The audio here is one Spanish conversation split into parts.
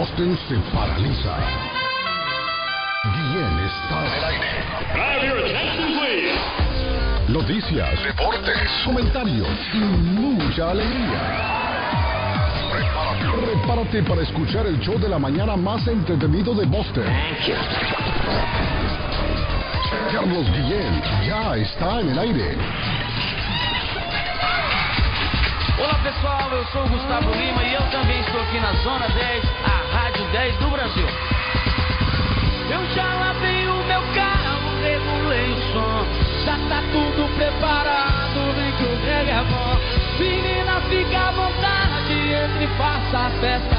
Boston se paraliza. Guillén está en el aire. Noticias, deportes, comentarios y mucha alegría. Prepárate, prepárate para escuchar el show de la mañana más entretenido de Boston. Carlos Guillén ya está en el aire. Olá pessoal, eu sou o Gustavo Lima e eu também estou aqui na Zona 10, a Rádio 10 do Brasil. Eu já lavei o meu carro, regulei o som, já tá tudo preparado, vem que o reggae é bom. Menina, fica à vontade, entre e faça a festa.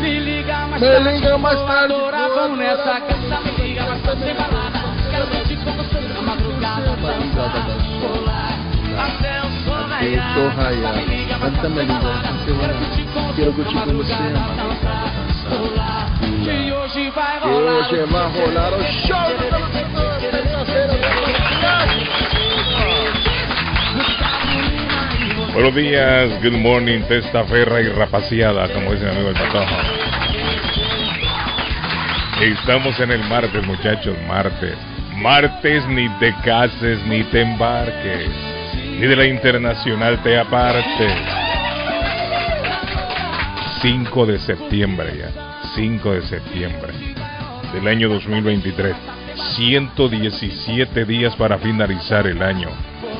Me liga mais Me tarde, liga mais tarde, vamos nessa casa, me liga mais tarde, sem balada. Quero curtir com você na madrugada, dançar, pular, até o sol raiar. Me liga mais me liga, balada. Quero curtir com você na madrugada, dançar, pular. E hoje vai rolar. hoje vai rolar o show do Buenos días, good morning, testaferra y rapaciada, como dice mi amigo el patojo. Estamos en el martes, muchachos, martes. Martes ni te cases ni te embarques, ni de la internacional te apartes. 5 de septiembre ya, 5 de septiembre del año 2023. 117 días para finalizar el año.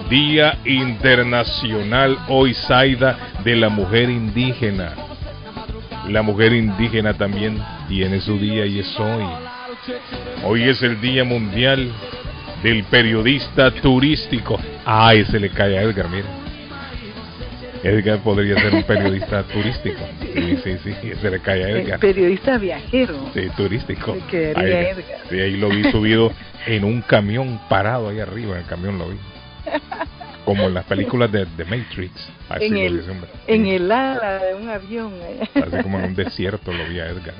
Día Internacional hoy, Saida, de la Mujer Indígena. La mujer indígena también tiene su día y es hoy. Hoy es el Día Mundial del Periodista Turístico. Ay, se le cae a Edgar, mira. Edgar podría ser un periodista turístico. Sí, sí, sí, se le cae a Edgar. periodista viajero. Sí, turístico. Me quedaría Ahí- Edgar. Sí, ahí lo vi subido en un camión parado ahí arriba, en el camión lo vi. Como en las películas de, de Matrix. Así en el, hombre. en el ala de un avión. Así como en un desierto lo vi a Edgar.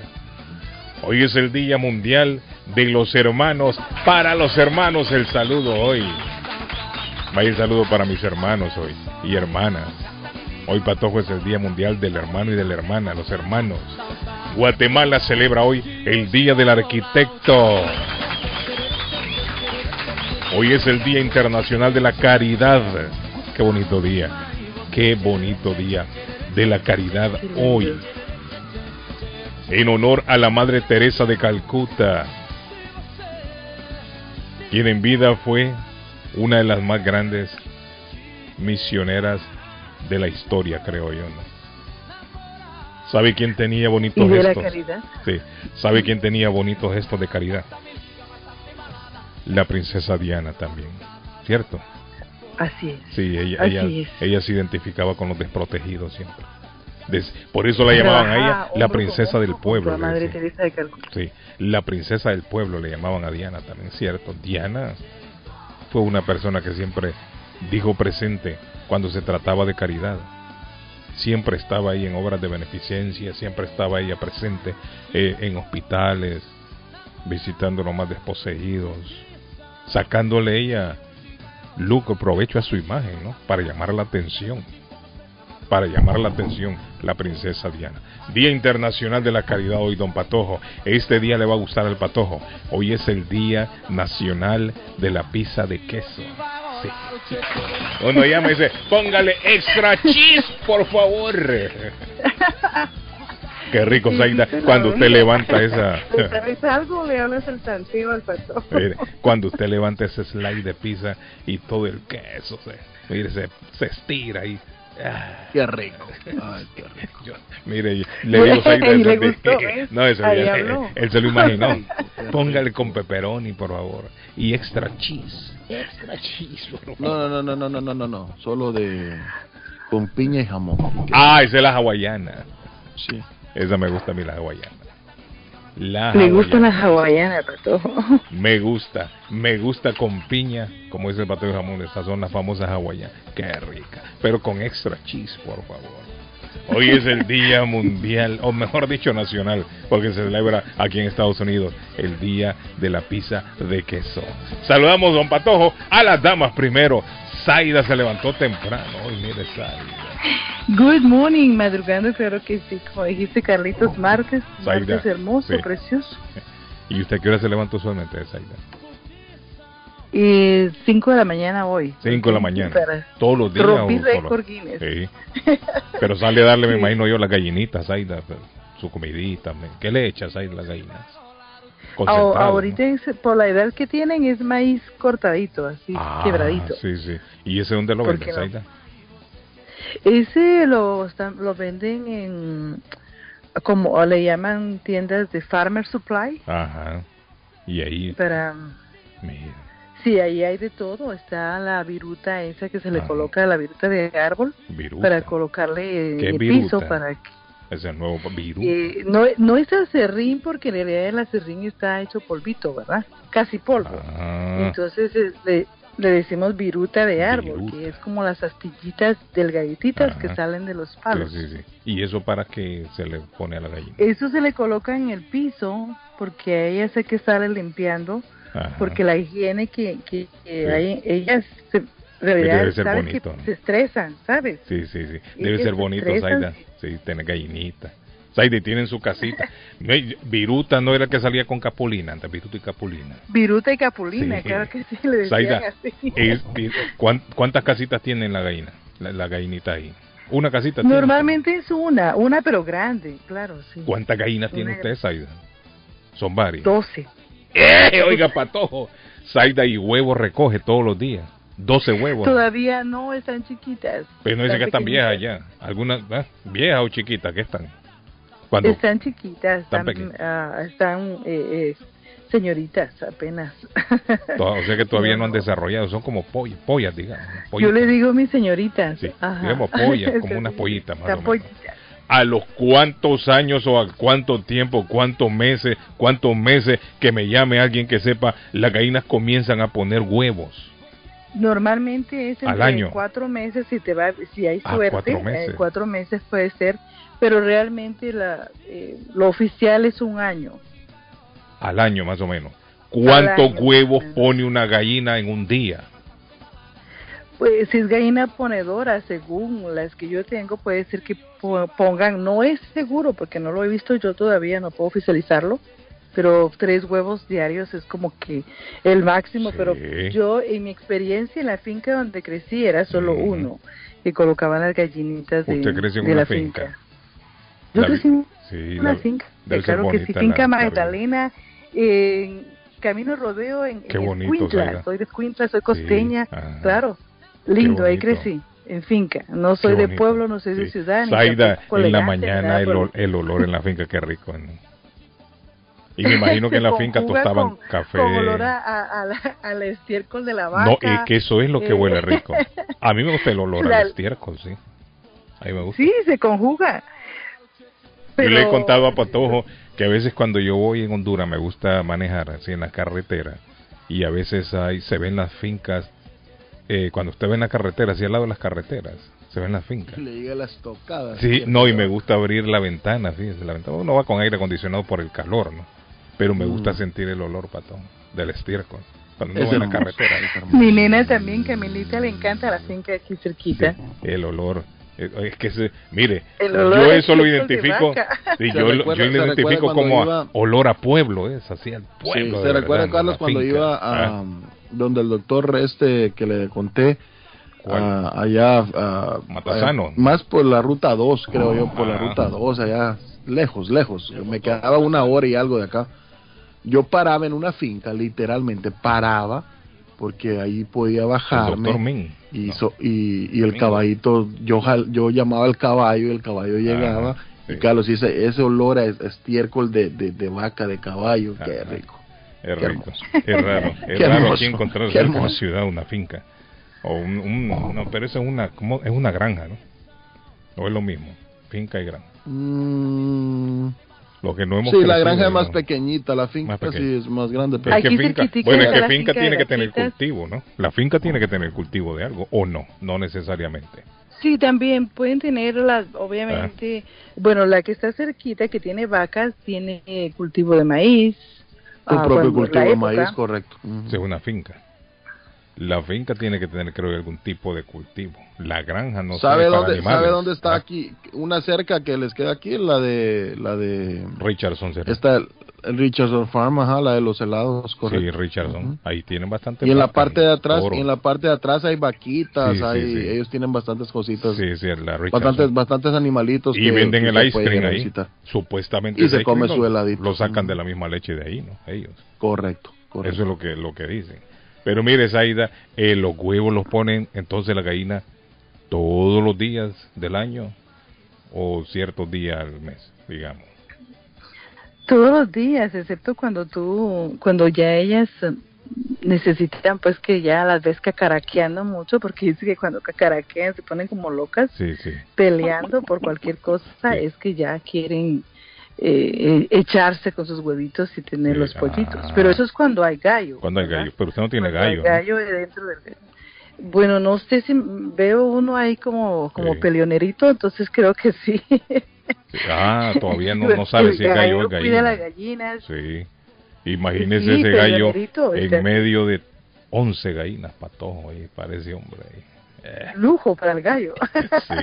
Hoy es el Día Mundial de los Hermanos. Para los hermanos el saludo hoy. Vaya el saludo para mis hermanos hoy y hermanas. Hoy Patojo es el Día Mundial del Hermano y de la Hermana, los hermanos. Guatemala celebra hoy el Día del Arquitecto. Hoy es el Día Internacional de la Caridad. Qué bonito día. Qué bonito día de la caridad hoy. En honor a la Madre Teresa de Calcuta, quien en vida fue una de las más grandes misioneras de la historia, creo yo, ¿no? ¿Sabe quién tenía bonitos la gestos? Sí. ¿Sabe quién tenía bonitos gestos de caridad? La princesa Diana también, ¿cierto? Así es. Sí, ella, Así ella, es. ella se identificaba con los desprotegidos siempre. Des- por eso la llamaban a ella la princesa del pueblo. junto a le Madre. Teresa de Calcuta. Sí, la princesa del pueblo le llamaban a Diana también, ¿cierto? Diana fue una persona que siempre dijo presente cuando se trataba de caridad. Siempre estaba ahí en obras de beneficencia, siempre estaba ella presente eh, en hospitales, visitando los más desposeídos, sacándole ella lucro, provecho a su imagen, ¿no? Para llamar la atención para llamar la atención la princesa Diana. Día Internacional de la Caridad hoy, don Patojo. Este día le va a gustar al Patojo. Hoy es el Día Nacional de la Pizza de Queso. Uno llama y dice, póngale extra cheese, por favor. Qué rico, Sí, Zaida, cuando usted levanta esa... ¿Sabes algo? Le hablas el tanteo al pato. Mire, cuando usted levanta ese slide de pizza y todo el queso se, mire, se, se estira ahí. Ah, Qué rico. Ay, qué rico. yo- mire, le digo Y le de- gustó, ¿eh? no, eso Ahí ya- habló. él se lo imaginó. Póngale con pepperoni, por favor, y extra cheese. Extra cheese, por favor. No, no, no, no, no, no, no, no. Solo de con piña y jamón. Ah, esa es la hawaiana. Sí. Esa me gusta a mí, la hawaiana. La gustan hawaiana. las hawaianas, patojo. Me gusta, me gusta con piña, como dice el pato de jamón, estas son las famosas hawaianas. Qué rica, pero con extra cheese, por favor. Hoy es el Día Mundial, o mejor dicho, nacional, porque se celebra aquí en Estados Unidos el Día de la Pizza de Queso. Saludamos, don Patojo, a las damas primero. Zaida se levantó temprano. Hoy, mire, Zaida. Good morning, madrugando, claro que sí, como dijiste Carlitos Márquez, Zaida, Márquez hermoso, sí. precioso. ¿Y usted qué hora se levantó usualmente, Zaida? Y 5 de la mañana hoy. 5 de la mañana. Para- Todos los días. Rompí récord Guinness. Sí. Pero sale a darle, me imagino yo, las gallinitas, Zaida, su comidita. ¿Qué le echas ahí las gallinas? Ah, ahorita ¿no? es- por la edad que tienen es maíz cortadito, así, Ah, quebradito. Sí, sí. ¿Y ese dónde lo ¿Por venden, no? Zaida? Ese lo, lo venden en, como le llaman tiendas de Farmer Supply, Ajá. Y ahí, para... mira. Sí, ahí hay de todo. Está la viruta esa que se le Ajá. coloca, la viruta de árbol, Viruta. para colocarle ¿Qué el viruta? piso para que... Ese nuevo viruta. eh, no, no es acerrín porque en realidad el acerrín está hecho polvito, ¿verdad? Casi polvo. Ah, Entonces es- le, le decimos viruta de árbol, Viruta. que es como las astillitas delgaditas que salen de los palos. sí, sí. ¿Y eso para qué se le pone a la gallina? Eso se le coloca en el piso porque a ella sé que sale limpiando, Ajá. porque la higiene que, que, que Sí. hay, ellas se, realidad debe ser bonito, que ¿no? se estresan, ¿sabes? Sí, sí, sí. Debe que ser se bonito. Zaida. Sí, tener gallinita. Zaida, y tienen su casita. Viruta no era el que salía con Capulina, antes Viruta y Capulina. Viruta y capulina, Sí. claro que sí, le decían así. es- ¿cuán- ¿cuántas casitas tiene la gallina? La, la gallinita ahí. ¿Una casita tiene? Normalmente es una, una pero grande, claro, sí. ¿Cuántas gallinas tiene usted, Zaida? Son varias. Doce. ¡Eh! Oiga, patojo. Zaida y huevos recoge todos los días. 12 huevos. Todavía no están chiquitas. Pero no dice que están viejas ya. ¿Algunas ¿eh? viejas o chiquitas que están? Cuando Están chiquitas, Están ah, están eh, eh, señoritas apenas. o sea que todavía no han No. desarrollado, son como pollas, pollas digamos. ¿no? Yo Pollitas. le digo mis señoritas. Sí, digamos pollas, como unas pollitas más o menos. pollitas. ¿A los cuántos años o a cuánto tiempo, cuántos meses, cuántos meses que me llame alguien que sepa, las gallinas comienzan a poner huevos? Normalmente es Al entre año. cuatro meses si te va, si hay Ah, suerte, cuatro eh, meses. cuatro meses puede ser, pero realmente la, eh, lo oficial es un año. Al año más o menos. ¿Cuántos año, huevos pone una gallina en un día? Pues si es gallina ponedora, según las que yo tengo, puede ser que po- pongan, no es seguro porque no lo he visto yo todavía, no puedo oficializarlo, pero tres huevos diarios es como que el máximo, Sí. pero yo en mi experiencia en la finca donde crecí era solo uno, que colocaban las gallinitas de, ¿Usted creció en de una la finca? finca. Yo La crecí en Sí, una la- finca, claro que sí, finca. Magdalena, en Camino Rodeo en, Qué en bonito, Escuintla. Soy de Escuintla, soy costeña, ajá. claro, lindo, ahí crecí, en finca, no soy de pueblo, no soy de Sí. ciudad, tampoco en la mañana el, ol- el olor en la finca, qué rico. ¿no? Y me imagino que en la finca tostaban con- café. Con olor a, a, a la, al estiércol de la vaca. No, es que eso es lo que eh, huele rico. A mí me gusta el olor La- al estiércol, sí. A mí me gusta. Sí, se conjuga. Yo le he contado a Patojo que a veces cuando yo voy en Honduras me gusta manejar así en la carretera y a veces hay, se ven las fincas, eh, cuando usted ve en la carretera, así al lado de las carreteras, se ven las fincas. Le llega las tocadas. Sí, no, y me gusta abrir la ventana, fíjese, la ventana. Uno va con aire acondicionado por el calor, ¿no? Pero me gusta Mm. sentir el olor, Patón, del estiércol. Cuando uno Es va en la carretera. Mi nena también, Camilita, le encanta la finca aquí cerquita. el olor. Eh, Es que, se, mire, yo a eso lo identifico, sí, Se yo, recuerda- yo se lo identifico como a iba- olor a pueblo, es así al Sí, pueblo. ¿Se de recuerda, verdad, Carlos, la cuando finca. iba a Ah, donde el doctor este que le conté, ah, allá, ah, Matasano. allá, más por la ruta 2, creo yo, por la Ah. ruta 2, allá lejos, lejos. Me quedaba una hora y algo de acá. Yo paraba en una finca, literalmente paraba, porque ahí podía bajarme. y, so- y, y el caballito, yo yo llamaba al caballo y el caballo llegaba. Ajá, sí. Y Carlos, y ese, olor a es- estiércol de, de, de vaca, de caballo, qué Ajá. rico. Es Qué rico, es raro, es Qué raro aquí encontrar qué cerca de una ciudad una finca. O un, un- no, pero eso es una, como, es una granja, ¿no? O es lo mismo, finca y granja. Mm, Lo que no hemos Sí, la crecido, granja es más pequeñita, la finca pequeña. sí es más grande. Pero Aquí finca, bueno, es que la finca finca tiene que tener cultivo, ¿no? La finca tiene que tener cultivo de algo, o no, no necesariamente. Sí, también pueden tener las, obviamente, bueno, la que está cerquita, que tiene vacas, tiene eh, cultivo de maíz. el ah, propio la cultivo de maíz, correcto. Ujú. Si es una finca. La finca tiene que tener, creo, algún tipo de cultivo. La granja no ¿Sabe para dónde, animales. ¿Sabe dónde está Ah, aquí? Una cerca que les queda aquí, la de la de Richardson. ¿será? está el, el Richardson Farm, ajá, la de los helados, Sí, correcto. Richardson. Ujú. Ahí tienen bastante. Y en la parte de atrás, y en la parte de atrás hay vaquitas, Sí, sí, hay, sí. ellos tienen bastantes cositas, Sí, sí, la Richardson. bastantes, bastantes animalitos y que- venden el ice cream ahí. visitar. Supuestamente Y se come cream su heladito. Lo sacan Ujú. de la misma leche de ahí, ¿no? Ellos. Correcto, correcto. Eso es lo que lo que dicen. Pero mire, Zaida, eh, los huevos los ponen entonces la gallina todos los días del año o ciertos días al mes, digamos. Todos los días, excepto cuando tú, cuando ya ellas eh, necesitan pues que ya las ves cacaraqueando mucho, porque dice que cuando cacaraquean se ponen como locas, Sí, sí. peleando por cualquier cosa, Sí. es que ya quieren eh, eh, echarse con sus huevitos y tener los pollitos. ah. Pero eso es cuando hay gallo. Cuando hay gallo, pero usted no tiene Cuando hay gallo. ¿no? gallo dentro del Bueno, no sé si veo uno ahí como como Sí. peleonerito, entonces creo que sí. Ah, todavía no, no sabe si es gallo o es cuida las gallina. gallinas. Sí. Imagínese Sí, ese gallo en medio de 11 gallinas patojo ahí, parece hombre ahí. Eh, Lujo para el gallo. sí,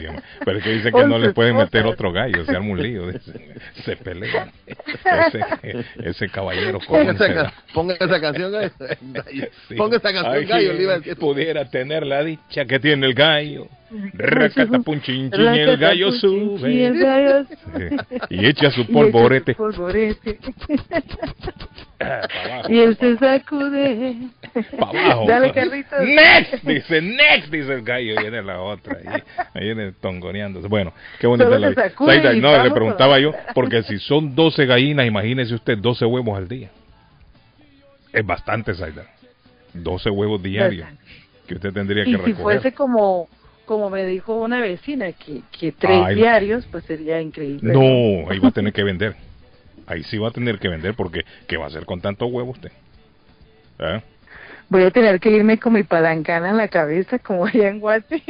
pero es que dice que no le pueden meter otro gallo, se arma un lío, dice. se pelean. Ese, ese caballero con Ponga esa, ponga esa canción, gallo. Sí. Ponga esa canción, Ay, gallo. si le iba a él decir. pudiera tener la dicha que tiene el gallo. Racatapunchinchín, y el gallo Y el sube. gallo. Y echa su polvorete. y él se sacude. Pa' abajo. Dale, Carlitos. Next, dice, next, dice el gallo, y viene la otra, ahí, ahí viene tongoneándose. Bueno, qué bonita la vida. no, le preguntaba yo, porque si son 12 gallinas, imagínese usted 12 huevos al día. Es bastante, Zaida. 12 huevos diarios que usted tendría que Y si recoger. fuese como como me dijo una vecina que, que tres diarios, pues sería increíble. No, ahí va a tener que vender. Ahí sí va a tener que vender porque ¿qué va a hacer con tanto huevo usted? ¿Eh? Voy a tener que irme con mi palancana en la cabeza, como allá en Guate.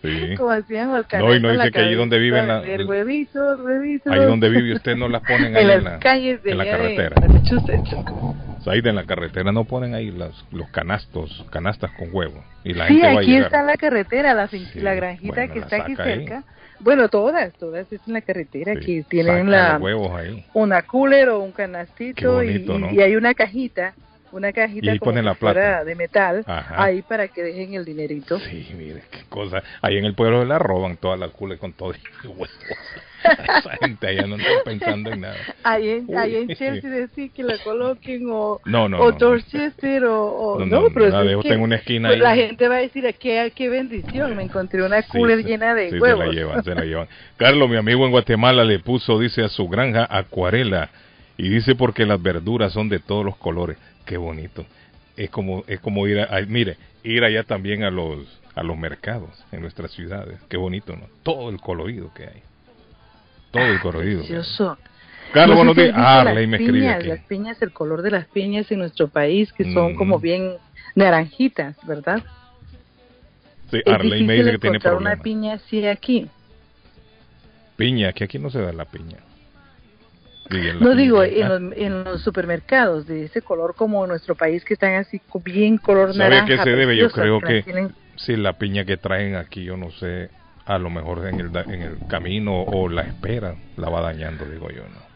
Sí. como hacían los No, y no dice que ahí donde viven la- El huevitos, huevitos. Ahí donde vive usted no las ponen ahí en en las la, calles de en la allá de carretera. Massachusetts. Ahí en la carretera no ponen ahí las, los canastos, canastas con huevo. Y la Sí, gente va a aquí llegar. está la carretera, la, Sí, la granjita bueno, que la está aquí saca ahí. cerca. Bueno, todas, todas es en la carretera Sí, que tienen la huevos ahí. una cooler o un canastito bonito, y, ¿no? y hay una cajita, una cajita Y ahí como ponen la si fuera plata. de metal Ajá. ahí para que dejen el dinerito. Sí, mire, qué cosa. Ahí en el pueblo la roban todas las cules con todo. Esa gente allá no está pensando en nada. Ahí en, ahí en. Chelsea decir que la coloquen o, No, no, o no. Dorchester o, o- No, pero la es dejo que, usted en una esquina pues, ahí. la gente va a decir qué, qué bendición, me encontré una cooler llena de sí, huevos. Se la llevan, se la llevan. Carlos, mi amigo en Guatemala, le puso, dice, a su granja acuarela. Y dice porque las verduras son de todos los colores. Qué bonito. Es como, es como ir a, a- mire, ir allá también a los, a los mercados en nuestras ciudades. Qué bonito, ¿no? Todo el colorido que hay. Todo el colorido. que hay. Precioso. Carlos, buenos días. Ah, las me piñas. Las piñas, el color de las piñas en nuestro país, que son Mm. como bien naranjitas, ¿verdad? Sí, Arley me dice que tiene problemas. una piña así aquí. Piña, que aquí no se da la piña. No digo en los, en los supermercados de ese color como en nuestro país que están así bien color ¿Sabe a naranja. qué se debe? Yo creo que tienen- si la piña que traen aquí, yo no sé, a lo mejor en el, en el camino o la espera la va dañando, digo yo, ¿no?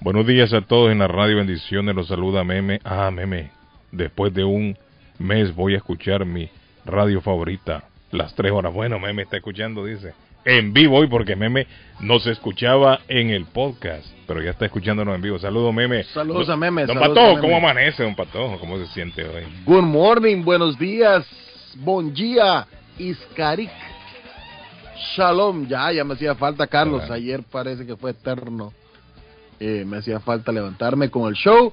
Buenos días a todos en la radio Bendiciones, los saluda Meme. Ah, Meme, después de un mes voy a escuchar mi radio favorita, las tres horas. Bueno, Meme está escuchando, dice. En vivo hoy, porque Meme no se escuchaba en el podcast, pero ya está escuchándonos en vivo. Saludos, Meme. Saludos a Meme, Don saludos Patojo, ¿cómo amanece, don Patojo? ¿Cómo se siente hoy? Good morning, buenos días, bon día, Iskarik. Shalom, ya, ya me hacía falta, Carlos. Ayer parece que fue eterno. Eh, me hacía falta levantarme con el show.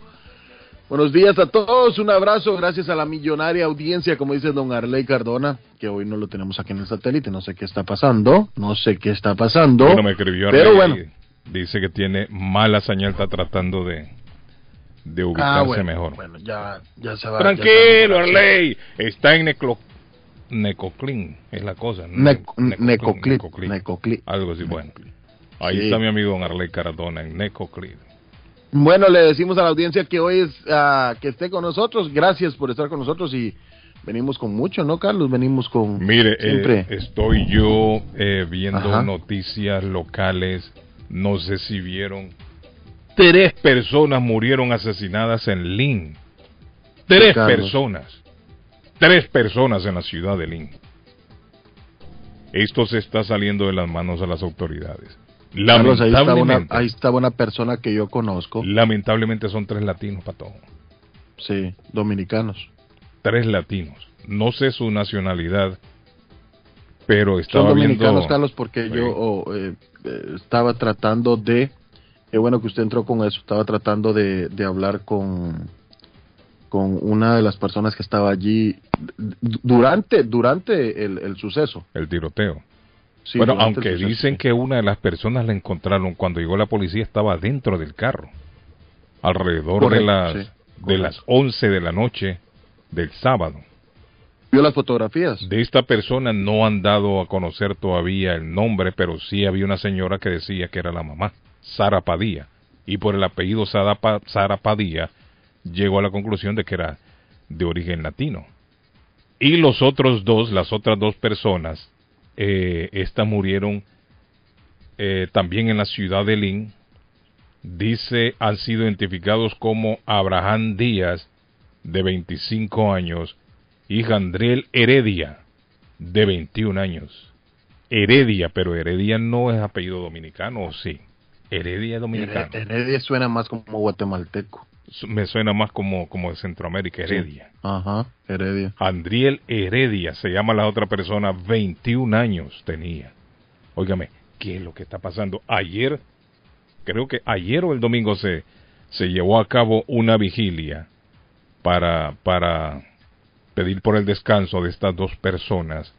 Buenos días a todos, un abrazo, gracias a la millonaria audiencia, como dice don Arley Cardona, que hoy no lo tenemos aquí en el satélite, no sé qué está pasando, no sé qué está pasando, Bueno, me escribió pero Arley bueno, Dice que tiene mala señal, está tratando de, de ubicarse Ah, bueno, mejor. Bueno, ya, ya se va. Tranquilo, ya se va. Arley. Está en Neclo... Necoclin, es la cosa. Ne- Necoclip, Necoclin. Necoclip. Algo así, bueno. Ahí Sí. está mi amigo don Arley Cardona en Necoclin. Bueno, le decimos a la audiencia que hoy es ah, que esté con nosotros. Gracias por estar con nosotros y venimos con mucho, ¿no, Carlos? Venimos con Mire, eh, siempre. estoy yo eh, viendo Ajá. noticias locales. No sé si vieron. Tres personas murieron asesinadas en Lynn. Tres Carlos. personas. Tres personas en la ciudad de Lynn. Esto se está saliendo de las manos a las autoridades. Carlos, ahí estaba, una, Lamentablemente, ahí estaba una persona que yo conozco. lamentablemente son tres latinos, Pato. Sí, dominicanos. Tres latinos. No sé su nacionalidad, pero Son estaba dominicanos, viendo... Carlos, porque Sí. yo oh, eh, eh, estaba tratando de. Qué bueno que usted entró con eso. Estaba tratando de, de hablar con, con una de las personas que estaba allí durante, durante el, el suceso. el tiroteo. Sí, bueno, aunque dicen que una de las personas la encontraron cuando llegó la policía estaba dentro del carro. Alrededor de las sí, de las 11 de la noche del sábado. ¿Vio las fotografías? De esta persona no han dado a conocer todavía el nombre, pero sí había una señora que decía que era la mamá, Sara Padilla. Y por el apellido Sara Padilla llegó a la conclusión de que era de origen latino. Y los otros dos, las otras dos personas, eh, estas murieron eh, también en la ciudad de Lynn. Dice, han sido identificados como Abraham Díaz, de 25 años, y Jandriel Heredia, de 21 años. Heredia, pero Heredia no es apellido dominicano, ¿o sí? Heredia dominicano. Hered- Heredia suena más como guatemalteco. Me suena más como, como de Centroamérica, Heredia. Ajá, Heredia. Andriel Heredia, se llama la otra persona, 21 años tenía. Óigame, ¿qué es lo que está pasando? Ayer, creo que ayer o el domingo se, se llevó a cabo una vigilia para, para pedir por el descanso de estas dos personas.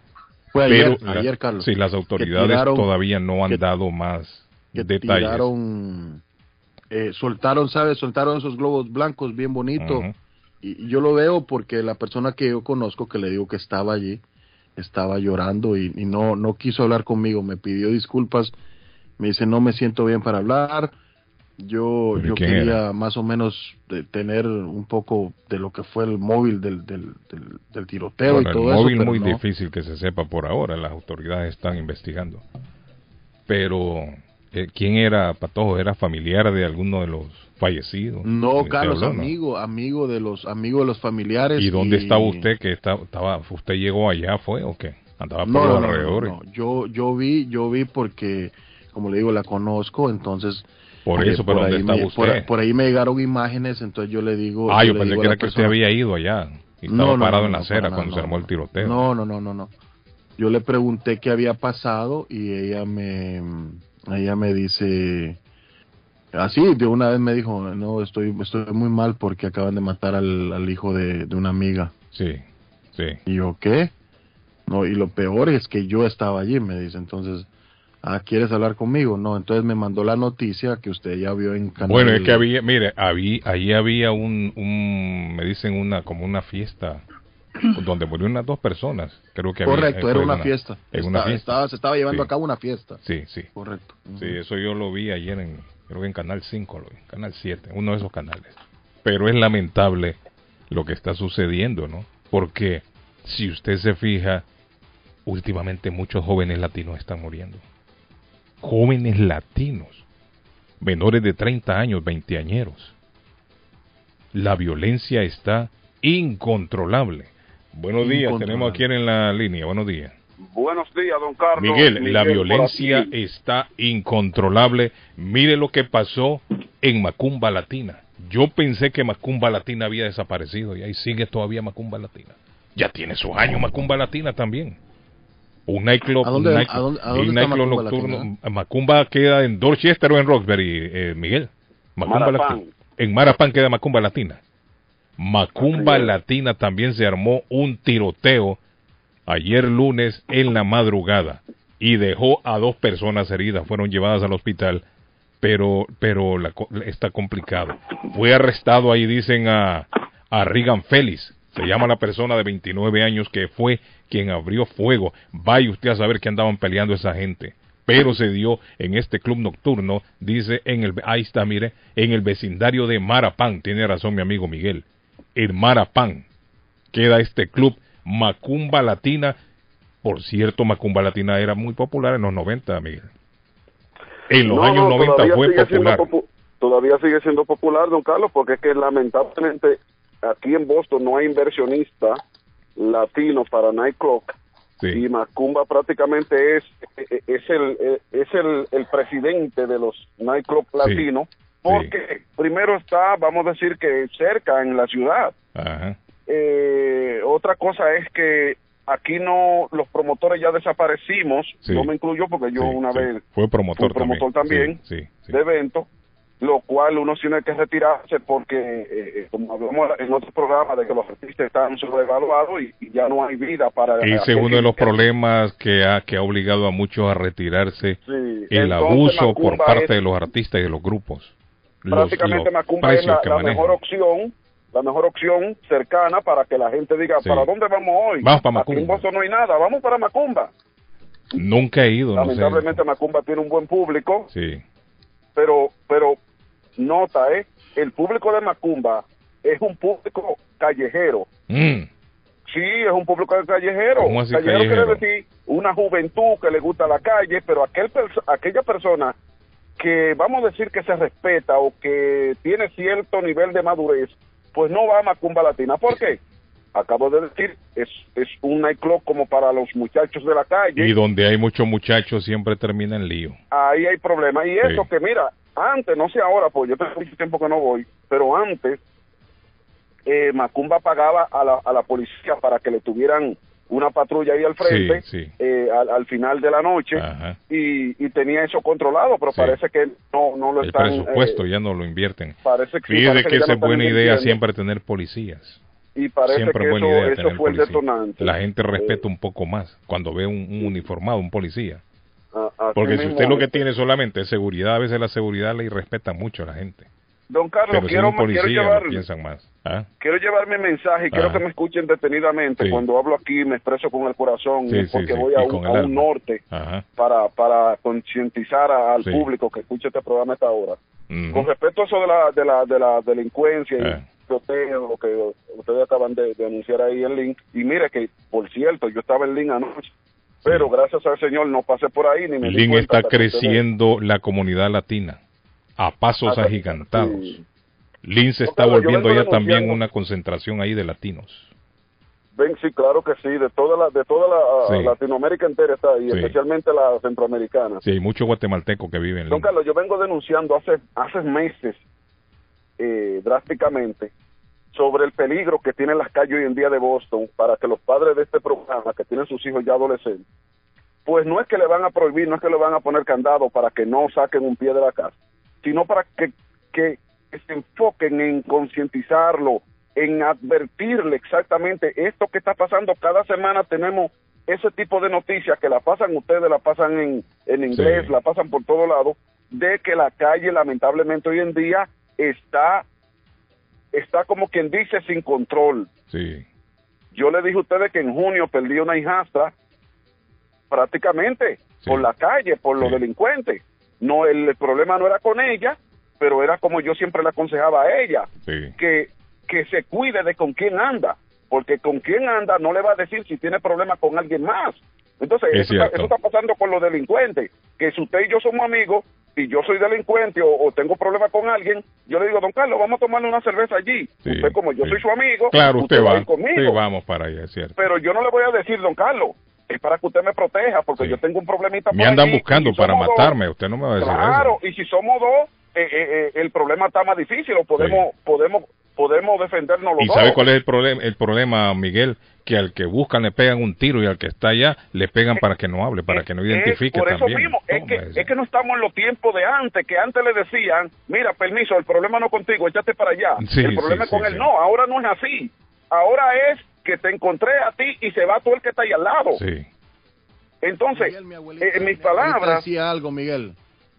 Fue ayer, Pero ayer la- Carlos. sí, las autoridades tiraron- todavía no han que- dado más que detalles. tiraron, eh, soltaron, ¿sabes? Soltaron esos globos blancos bien bonitos. Ujú. y, y yo lo veo porque la persona que yo conozco, que le digo que estaba allí, estaba llorando y, y no, no quiso hablar conmigo. Me pidió disculpas. Me dice, no me siento bien para hablar. Yo, ¿De yo quería era? más o menos de tener un poco de lo que fue el móvil del, del, del, del tiroteo Bueno, y todo el móvil eso. muy no. difícil que se sepa por ahora, las autoridades están investigando. Pero, eh, ¿quién era Patojo? ¿Era familiar de alguno de los fallecidos? No, ¿Usted Carlos, amigo, amigo de los amigos de los familiares. ¿Y dónde estaba usted? que estaba, estaba, ¿Usted llegó allá, fue o qué? ¿Andaba por No, los no, no, no, alrededores? no. Yo, yo vi, yo vi porque, como le digo, la conozco, entonces. Por eh, eso, pero ¿dónde ahí estaba me, usted? Por, por ahí me llegaron imágenes, entonces yo le digo. ah, yo pensé que era que usted había ido allá y estaba parado en la acera cuando se armó el tiroteo. No, no, no, no, no. Yo le pregunté qué había pasado y ella me, ella me dice, así de una vez me dijo, no, estoy, estoy muy mal porque acaban de matar al, al hijo de, de una amiga. Sí, sí. Y yo, ¿qué? No, y lo peor es que yo estaba allí, me dice. Entonces, ah, ¿quieres hablar conmigo? No, entonces me mandó la noticia que usted ya vio en canal. Bueno, es que había, mire, había, ahí había un, un, me dicen una, como una fiesta, donde murieron unas dos personas, creo que había. Correcto, fue era en una fiesta. En una fiesta. estaba- se estaba llevando Sí. a cabo una fiesta. Sí, sí, Correcto. sí, eso yo lo vi ayer en, creo que en Canal 5, lo vi, Canal 7, uno de esos canales. Pero es lamentable lo que está sucediendo, ¿no? Porque si usted se fija, últimamente muchos jóvenes latinos están muriendo. Jóvenes latinos, menores de 30 años, veinteañeros. La violencia está incontrolable. Buenos días, tenemos aquí en la línea, buenos días. Buenos días, don Carlos. Miguel, la violencia está incontrolable. Mire lo que pasó en Macumba Latina. Yo pensé que Macumba Latina había desaparecido y ahí sigue todavía Macumba Latina. Ya tiene sus años Macumba Latina también. Un nightclub, ¿A dónde- un night- a dónde- a dónde un está nightclub Macumba nocturno. Latina? Macumba queda en Dorchester o en Roxbury, eh, Miguel. Macumba Marapán. Latina. En Marapán queda Macumba Latina. Macumba. Latina también se armó un tiroteo ayer lunes en la madrugada y dejó a dos personas heridas. Fueron llevadas al hospital pero pero la está complicado. Fue arrestado ahí, dicen a, a Regan Félix, se llama la persona de 29 años que fue quien abrió fuego. Vaya usted a saber que andaban peleando esa gente. Pero se dio en este club nocturno, dice en el, ahí está, mire, en el vecindario de Marapán. Tiene razón mi amigo Miguel. En Marapán queda este club Macumba Latina. Por cierto, Macumba Latina era muy popular en los 90, Miguel. En los No, años no, 90 todavía fue popular. popu- todavía sigue siendo popular, don Carlos, porque es que lamentablemente aquí en Boston no hay inversionista latino para nightclub Sí. y Macumba prácticamente es es el es el, el presidente de los nightclub latinos porque primero está vamos a decir que cerca en la ciudad Ajá. eh, otra cosa es que aquí no los promotores ya desaparecimos Sí. no me incluyo porque yo Sí, una vez Fue promotor, fui promotor también, de eventos lo cual uno tiene que retirarse porque eh, eh, como hablamos en otro programa de que los artistas están sobrevaluados y, y ya no hay vida para Ese es uno de los problemas que ha, que ha obligado a muchos a retirarse. El entonces abuso por parte es- de los artistas y de los grupos. Prácticamente Macumba es la, mejor opción la mejor opción cercana para que la gente diga Sí. para dónde vamos hoy Vamos para aquí en Macumba. No hay nada vamos para Macumba Nunca he ido, no sé. lamentablemente Macumba tiene un buen público Sí, pero pero nota eh el público de Macumba es un público callejero Mm, Sí, es un público callejero. ¿Cómo así callejero, callejero? quiere decir una juventud que le gusta la calle, pero aquel aquella persona que vamos a decir que se respeta o que tiene cierto nivel de madurez, pues no va a Macumba Latina. ¿Por qué? Acabo de decir, es, es un nightclub como para los muchachos de la calle. Y donde hay muchos muchachos siempre termina en lío. Ahí hay problemas. Y eso Sí. que mira, antes, no sé ahora, pues yo tengo mucho tiempo que no voy, pero antes eh, Macumba pagaba a la, a la policía para que le tuvieran una patrulla ahí al frente Sí, sí. eh, al, al final de la noche y, y tenía eso controlado, pero Sí. parece que no, no lo El están... presupuesto eh, ya no lo invierten. parece que, parece que esa no es buena idea siempre tener policías. Y parece Siempre que buena eso, idea eso tener fue el detonante. La gente respeta Eh, un poco más cuando ve un, un uniformado, un policía. a- así Porque si mismo usted lo que tiene solamente es seguridad, a veces la seguridad le irrespeta mucho a la gente. Don Carlos, Pero quiero, policía, llevar... más. ¿Ah? quiero llevar mi mensaje y quiero Ajá. que me escuchen detenidamente. Sí. Cuando hablo aquí me expreso con el corazón Sí, porque sí, voy a, un, a norte Ajá. para, para concientizar al público que escuche este programa a esta hora. Con respecto a eso de la, de la, de la delincuencia y Ah. lo que ustedes acaban de, de anunciar ahí en Link, y mire que, por cierto, yo estaba en Link anoche, pero gracias al Señor no pasé por ahí ni me di Lin cuenta está creciendo la comunidad latina a pasos Hasta- agigantados. sí. Se No, está volviendo ya también una concentración ahí de latinos. Ven, sí, claro que sí, de toda la, de toda la Sí. Latinoamérica entera está ahí, Sí. especialmente la centroamericana. Sí, hay muchos guatemaltecos que viven en Don. Carlos, yo vengo denunciando hace, hace meses eh, drásticamente sobre el peligro que tienen las calles hoy en día de Boston para que los padres de este programa, que tienen sus hijos ya adolescentes, pues no es que le van a prohibir, no es que le van a poner candado para que no saquen un pie de la casa, sino para que, que se enfoquen en concientizarlo, en advertirle exactamente esto que está pasando. Cada semana tenemos ese tipo de noticias que la pasan ustedes, la pasan en, en inglés, Sí. la pasan por todo lado, de que la calle lamentablemente hoy en día está, está como quien dice sin control. Sí, Yo le dije a ustedes que en junio perdí una hijastra prácticamente Sí. por la calle, por los delincuentes. No, el, el problema no era con ella, pero era como yo siempre le aconsejaba a ella, sí. que, que se cuide de con quién anda, porque con quién anda no le va a decir si tiene problemas con alguien más. Entonces, Es eso está, eso está pasando con los delincuentes, que si usted y yo somos amigos y yo soy delincuente o, o tengo problemas con alguien, yo le digo, don Carlos, vamos a tomarle una cerveza allí. Sí, usted como yo sí. soy su amigo, Claro, usted, va. ir conmigo Sí, vamos para allá, es cierto. pero yo no le voy a decir, don Carlos, es para que usted me proteja, porque Sí. yo tengo un problemita Me andan buscando y si para dos, matarme, usted no me va a decir Claro, eso. y si somos dos, eh, eh, eh, el problema está más difícil, o podemos, podemos, podemos defendernos los ¿Y dos. sabe cuál es el problema, el problema, Miguel? Que al que buscan le pegan un tiro y al que está allá le pegan para que no hable, para que no identifique por eso también. mismo, es que, es que no estamos en los tiempos de antes, que antes le decían, mira, permiso, el problema no contigo, échate para allá. Sí, el problema es con él. No, ahora no es así. Ahora es que te encontré a ti y se va todo el que está ahí al lado. Sí, Entonces, Miguel, mi abuelita- eh, en mis mi abuelita palabras, decía algo, Miguel.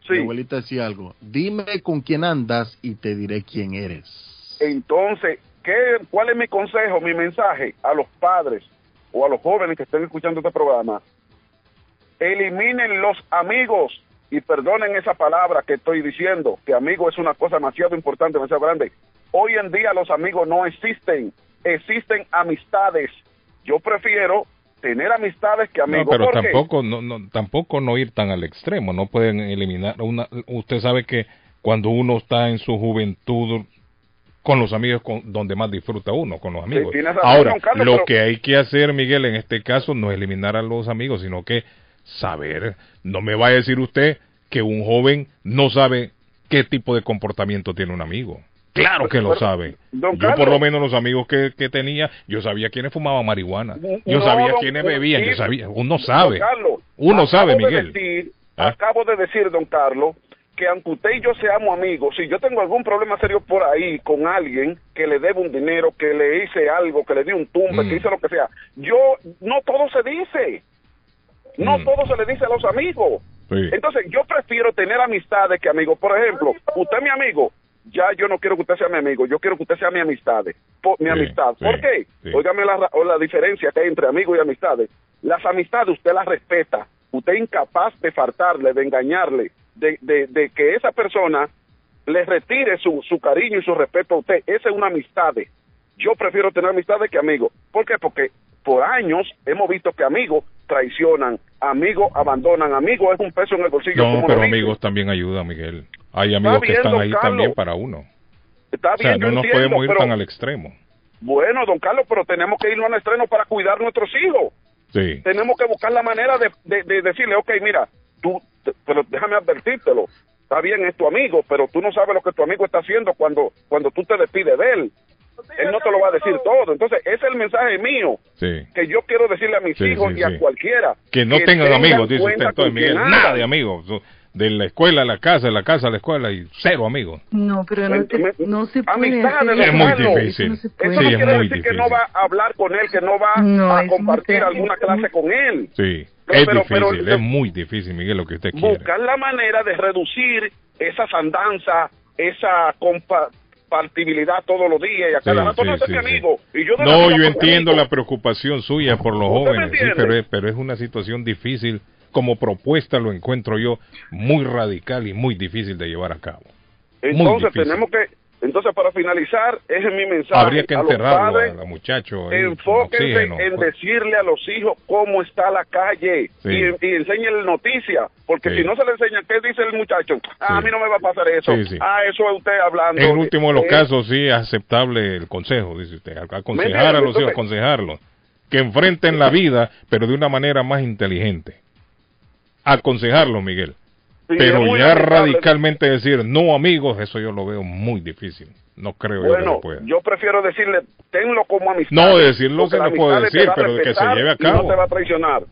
Sí. Mi abuelita decía algo. Dime con quién andas y te diré quién eres. Entonces, ¿qué, ¿cuál es mi consejo, mi mensaje a los padres o a los jóvenes que estén escuchando este programa? Eliminen los amigos y perdonen esa palabra que estoy diciendo, que amigo es una cosa demasiado importante, demasiado grande. Hoy en día los amigos no existen, existen amistades. Yo prefiero tener amistades que No, amigos. pero ¿Por qué? tampoco no, no, tampoco no ir tan al extremo. No pueden eliminar una. Usted sabe que cuando uno está en su juventud con los amigos con, donde más disfruta uno, con los amigos. Ahora, Carlos, lo pero- que hay que hacer, Miguel, en este caso, no es eliminar a los amigos, sino que saber. No me va a decir usted que un joven no sabe qué tipo de comportamiento tiene un amigo. Claro que lo sabe. don Yo por lo menos los amigos que, que tenía, yo sabía quiénes fumaban marihuana. Yo No, sabía quiénes bebían, yo sabía. Uno sabe. Carlos, Uno acabo sabe, de Miguel. decir- ¿Ah? Acabo de decir, don Carlos, que aunque usted y yo seamos amigos, si yo tengo algún problema serio por ahí con alguien que le debe un dinero, que le hice algo, que le di un tumbe, Mm. que hice lo que sea, yo, no todo se dice. No Mm. todo se le dice a los amigos. Sí. Entonces, yo prefiero tener amistades que amigos. Por ejemplo, usted es mi amigo, ya yo no quiero que usted sea mi amigo, yo quiero que usted sea mi amistad. Por, mi Sí, amistad. sí, ¿Por qué? sí. Óigame la, la diferencia que hay entre amigos y amistades. Las amistades usted las respeta. Usted es incapaz de faltarle, de engañarle, de, de, de que esa persona le retire su, su cariño y su respeto a usted. Esa es una amistad. Yo prefiero tener amistades que amigos. ¿Por qué? Porque por años hemos visto que amigos traicionan, amigos abandonan, amigos es un peso en el bolsillo. No, pero amigos también ayuda, Miguel. Hay amigos que bien, están ahí Carlos. también para uno. Está O sea, bien, yo no nos entiendo, podemos ir pero- tan al extremo. Bueno, don Carlos, pero tenemos que irnos al estreno para cuidar nuestros hijos. Sí. Tenemos que buscar la manera de, de- de decirle, ok, mira, tú, te- pero déjame advertírtelo. Está bien, es tu amigo, pero tú no sabes lo que tu amigo está haciendo cuando, cuando tú te despides de él. Él no te lo va a decir todo. Entonces, ese es el mensaje mío Sí. que yo quiero decirle a mis Sí, hijos sí, y a cualquiera. Que no tengan amigos, dice usted entonces, Miguel. Nada andan. de amigos. De la escuela a la casa, de la casa a la escuela y cero amigos. No, pero no, te- no se puede hacer Es muy difícil. Eso no Eso Sí, es quiere muy decir que difícil. no va a hablar con él, que no va No, a compartir alguna clase con él. Sí. Pero- es pero- pero- difícil, es muy difícil, Miguel, lo que usted quiere. buscar la manera de reducir esa andanzas, esa compartibilidad todos los días y a cada Sí, rato sí, no sí, mi sí. amigo. Y yo No, yo entiendo amigo. la preocupación suya por los ¿Usted me jóvenes, pero es, pero es una situación difícil. Como propuesta lo encuentro yo muy radical y muy difícil de llevar a cabo. Entonces tenemos que, entonces para finalizar, ese es mi mensaje. Habría que a los enterrarlo padres, a la muchacho. ahí, con Enfóquense en pues. decirle a los hijos cómo está la calle Sí. y, y enséñenle noticias, porque Sí. si no se le enseña, ¿qué dice el muchacho? Ah, a mí no me va a pasar eso. Ah, eso es usted hablando. En el último de los Eh, casos, sí, es aceptable el consejo, dice usted. Aconsejar ¿Me a los hijos, aconsejarlos. Que enfrenten la vida, pero de una manera más inteligente. Aconsejarlos, Miguel. sí, Pero ya radicalmente decir no amigos, eso yo lo veo muy difícil. No creo yo que lo pueda. yo prefiero decirle, tenlo como amistad. No, decirlo porque se lo te decir, pero de que se lleve a y No cabo. te va a traicionar.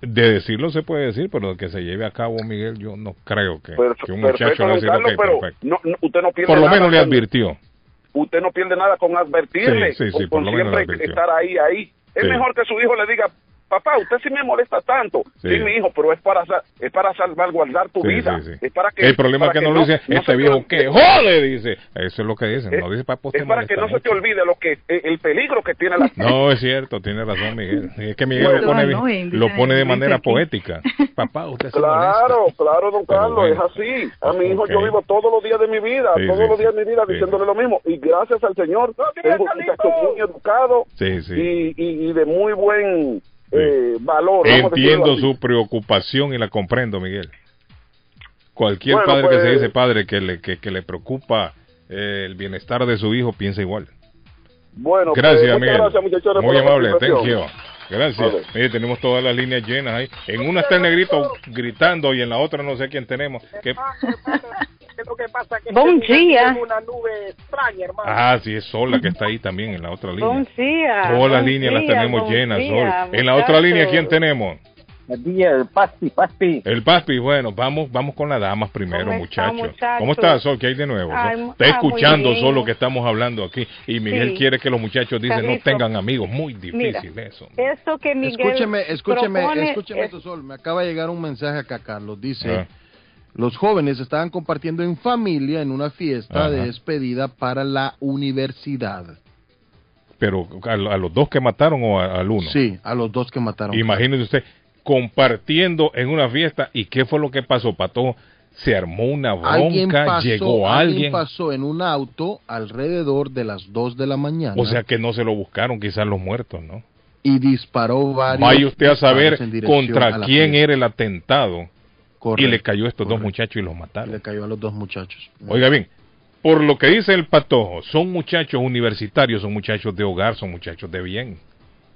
De decirlo se puede decir, pero de que se lleve a cabo, Miguel, yo no creo que, Perfe- que un perfecto, muchacho le don decir, Carlos, ok, pero perfecto. no, no, usted no pierde Por lo nada menos le con- advirtió. usted no pierde nada con advertirle, Sí, sí, con, por lo menos le siempre estar ahí, ahí. Es mejor que su hijo le diga, papá, usted sí me molesta tanto. Sí. Sí, mi hijo, pero es para es para salvaguardar tu Sí, vida. sí, sí. Es para que, el problema es que no lo dice no este viejo que jode, dice. Eso es lo que dicen, es- no dice para es para que no se te olvide lo que eh, el peligro que tiene la No, es cierto, tiene razón Miguel. Es que Miguel Bueno, lo pone, no, lo pone de manera poética. Papá, usted se Claro, molesta. claro, don Carlos, bueno. es así. A mi hijo yo vivo todos los días de mi vida, Sí, todos sí, los días de mi vida Sí, diciéndole lo mismo. Y gracias al Señor, tengo un muchacho muy educado Sí, sí. y, y, y de muy buen eh, valor. Entiendo su preocupación y la comprendo, Miguel. Cualquier Bueno, padre que pues- se dice padre que le, que, que le preocupa eh, el bienestar de su hijo piensa igual. Bueno, pues, Gracias, Miguel. gracias, Muy amable, thank you. Gracias. Vale. Mire, tenemos todas las líneas llenas ahí. En una está el negrito gritando y en la otra no sé quién tenemos. ¿Qué? lo que pasa que Bom dia. tiene una nube extraña, hermano. Ah, sí, es Sola que está ahí también en la otra línea. Bom dia. Todas las líneas las tenemos llenas, Sol. En la otra línea, ¿quién tenemos? Día, el Paspi, Paspi. El Paspi, bueno, vamos vamos con las damas primero, ¿Cómo está, muchachos. muchacho? ¿Cómo está, Sol? ¿Qué hay de nuevo? Ay, mu- Está ah, escuchando muy bien. Sol lo que estamos hablando aquí. Y Miguel Sí. quiere que los muchachos dicen no tengan amigos. Muy Mira, difícil eso. Eso que Miguel Escúcheme, escúcheme, propone escúcheme es- esto, Sol. Me acaba de llegar un mensaje acá, Carlos. Dice, Ah. Los jóvenes estaban compartiendo en familia en una fiesta Ajá. de despedida para la universidad. Pero a, a los dos que mataron o a- al uno. Sí, a los dos que mataron. Imagínese usted compartiendo en una fiesta y qué fue lo que pasó, Pato. Se armó una Alguien bronca, pasó, llegó alguien. pasó en un auto alrededor de las 2 de la mañana O sea que no se lo buscaron, quizás los muertos, ¿no? y disparó varios. Vaya usted a saber contra quién era el atentado Correcto, y le cayó a estos dos muchachos y los mataron. Le cayó a los dos muchachos. Oiga bien, por lo que dice el patojo, son muchachos universitarios, son muchachos de hogar, son muchachos de bien.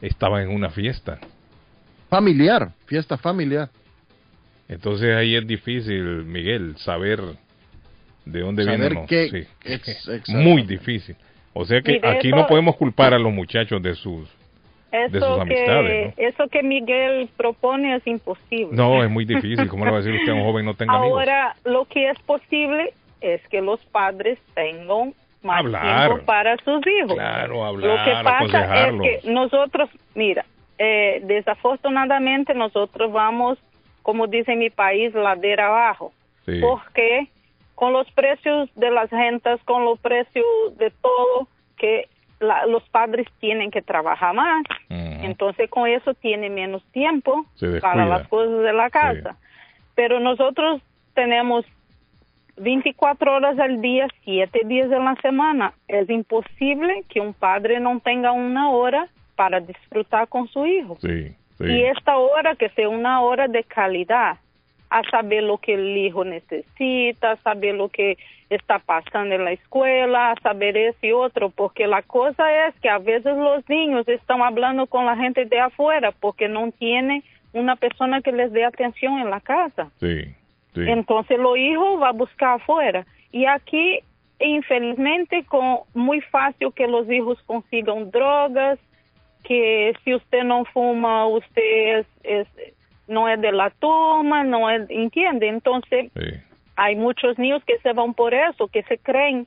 Estaban en una fiesta. Familiar, fiesta familiar. Entonces ahí es difícil, Miguel, saber de dónde Saber vienen. sí. ex-. Muy difícil. O sea que Mire, aquí eso- no podemos culpar a los muchachos de sus... de sus Eso amistades, que, eso que Miguel propone es imposible. No, es muy difícil. ¿Cómo le va a decir usted a un joven no tenga amigos? Ahora, lo que es posible es que los padres tengan más Hablar. tiempo para sus hijos. Claro, Lo que hablar, pasa es que nosotros, mira, eh, desafortunadamente nosotros vamos, como dice mi país, ladera abajo. Sí. Porque con los precios de las rentas, con los precios de todo, que la- los padres tienen que trabajar más. Entonces con eso tiene menos tiempo para las cosas de la casa. Pero nosotros tenemos 24 horas al día, 7 días de la semana. Es imposible que un padre no tenga una hora para disfrutar con su hijo. Sí, sí. Y esta hora que sea una hora de calidad, a saber lo que el hijo necesita, a saber lo que está pasando en la escuela, a saber eso y otro, porque la cosa es que a veces los niños están hablando con la gente de afuera porque no tiene una persona que les dé atención en la casa. Sí, sí. Entonces los hijos va a buscar afuera. Y aquí, infelizmente, con muy fácil que los hijos consigan drogas, que si usted no fuma, usted es, es- no es de la toma, no es, entiende. Entonces, Sí. hay muchos niños que se van por eso, que se creen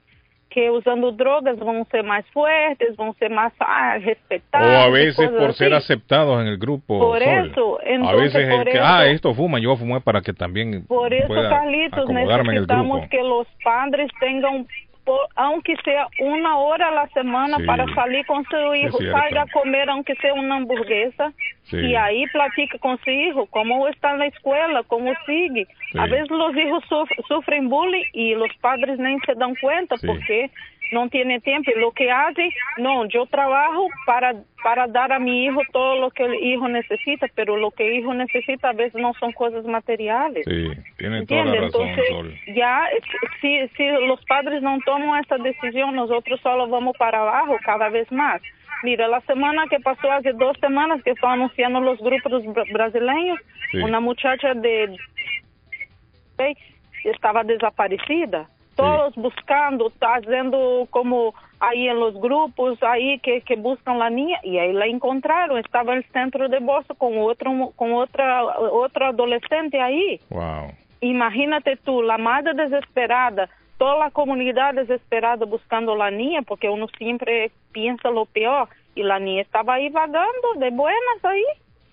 que usando drogas van a ser más fuertes, van a ser más ah, O respetados. a y veces por ser así. aceptados en el grupo. Por Sol. eso, a entonces, veces el por que, eso- ah, esto fuma, yo voy a fumar para que también Por eso, pueda Carlitos, el necesitamos que los padres tengan, po- aunque sea una hora a la semana, Sí. para salir con su hijo, cierto. salga a comer, aunque sea una hamburguesa, Sí. y ahí platique con su hijo, cómo está en la escuela, cómo sigue. Sí. A veces los hijos suf- sufren bullying y los padres ni se dan cuenta Sí. porque no tiene tiempo. Y lo que hace, no, yo trabajo para, para dar a mi hijo todo lo que el hijo necesita, pero lo que el hijo necesita a veces no son cosas materiales. Sí, tiene toda la razón, Entonces, Sol. ya, si, si los padres no toman esa decisión, nosotros solo vamos para abajo cada vez más. Mira, la semana que pasó, hace dos semanas que estaban anunciando los grupos bra- brasileños, Sí. una muchacha de estaba desaparecida. Todos buscando, está haciendo como ahí en los grupos, ahí que, que buscan la niña, y ahí la encontraron. Estaba en el centro de Boston con otro, mu- con otra, otro adolescente ahí. Wow. Imagínate tú, la madre desesperada, toda la comunidad desesperada buscando la niña, porque uno siempre piensa lo peor, y la niña estaba ahí vagando de buenas ahí,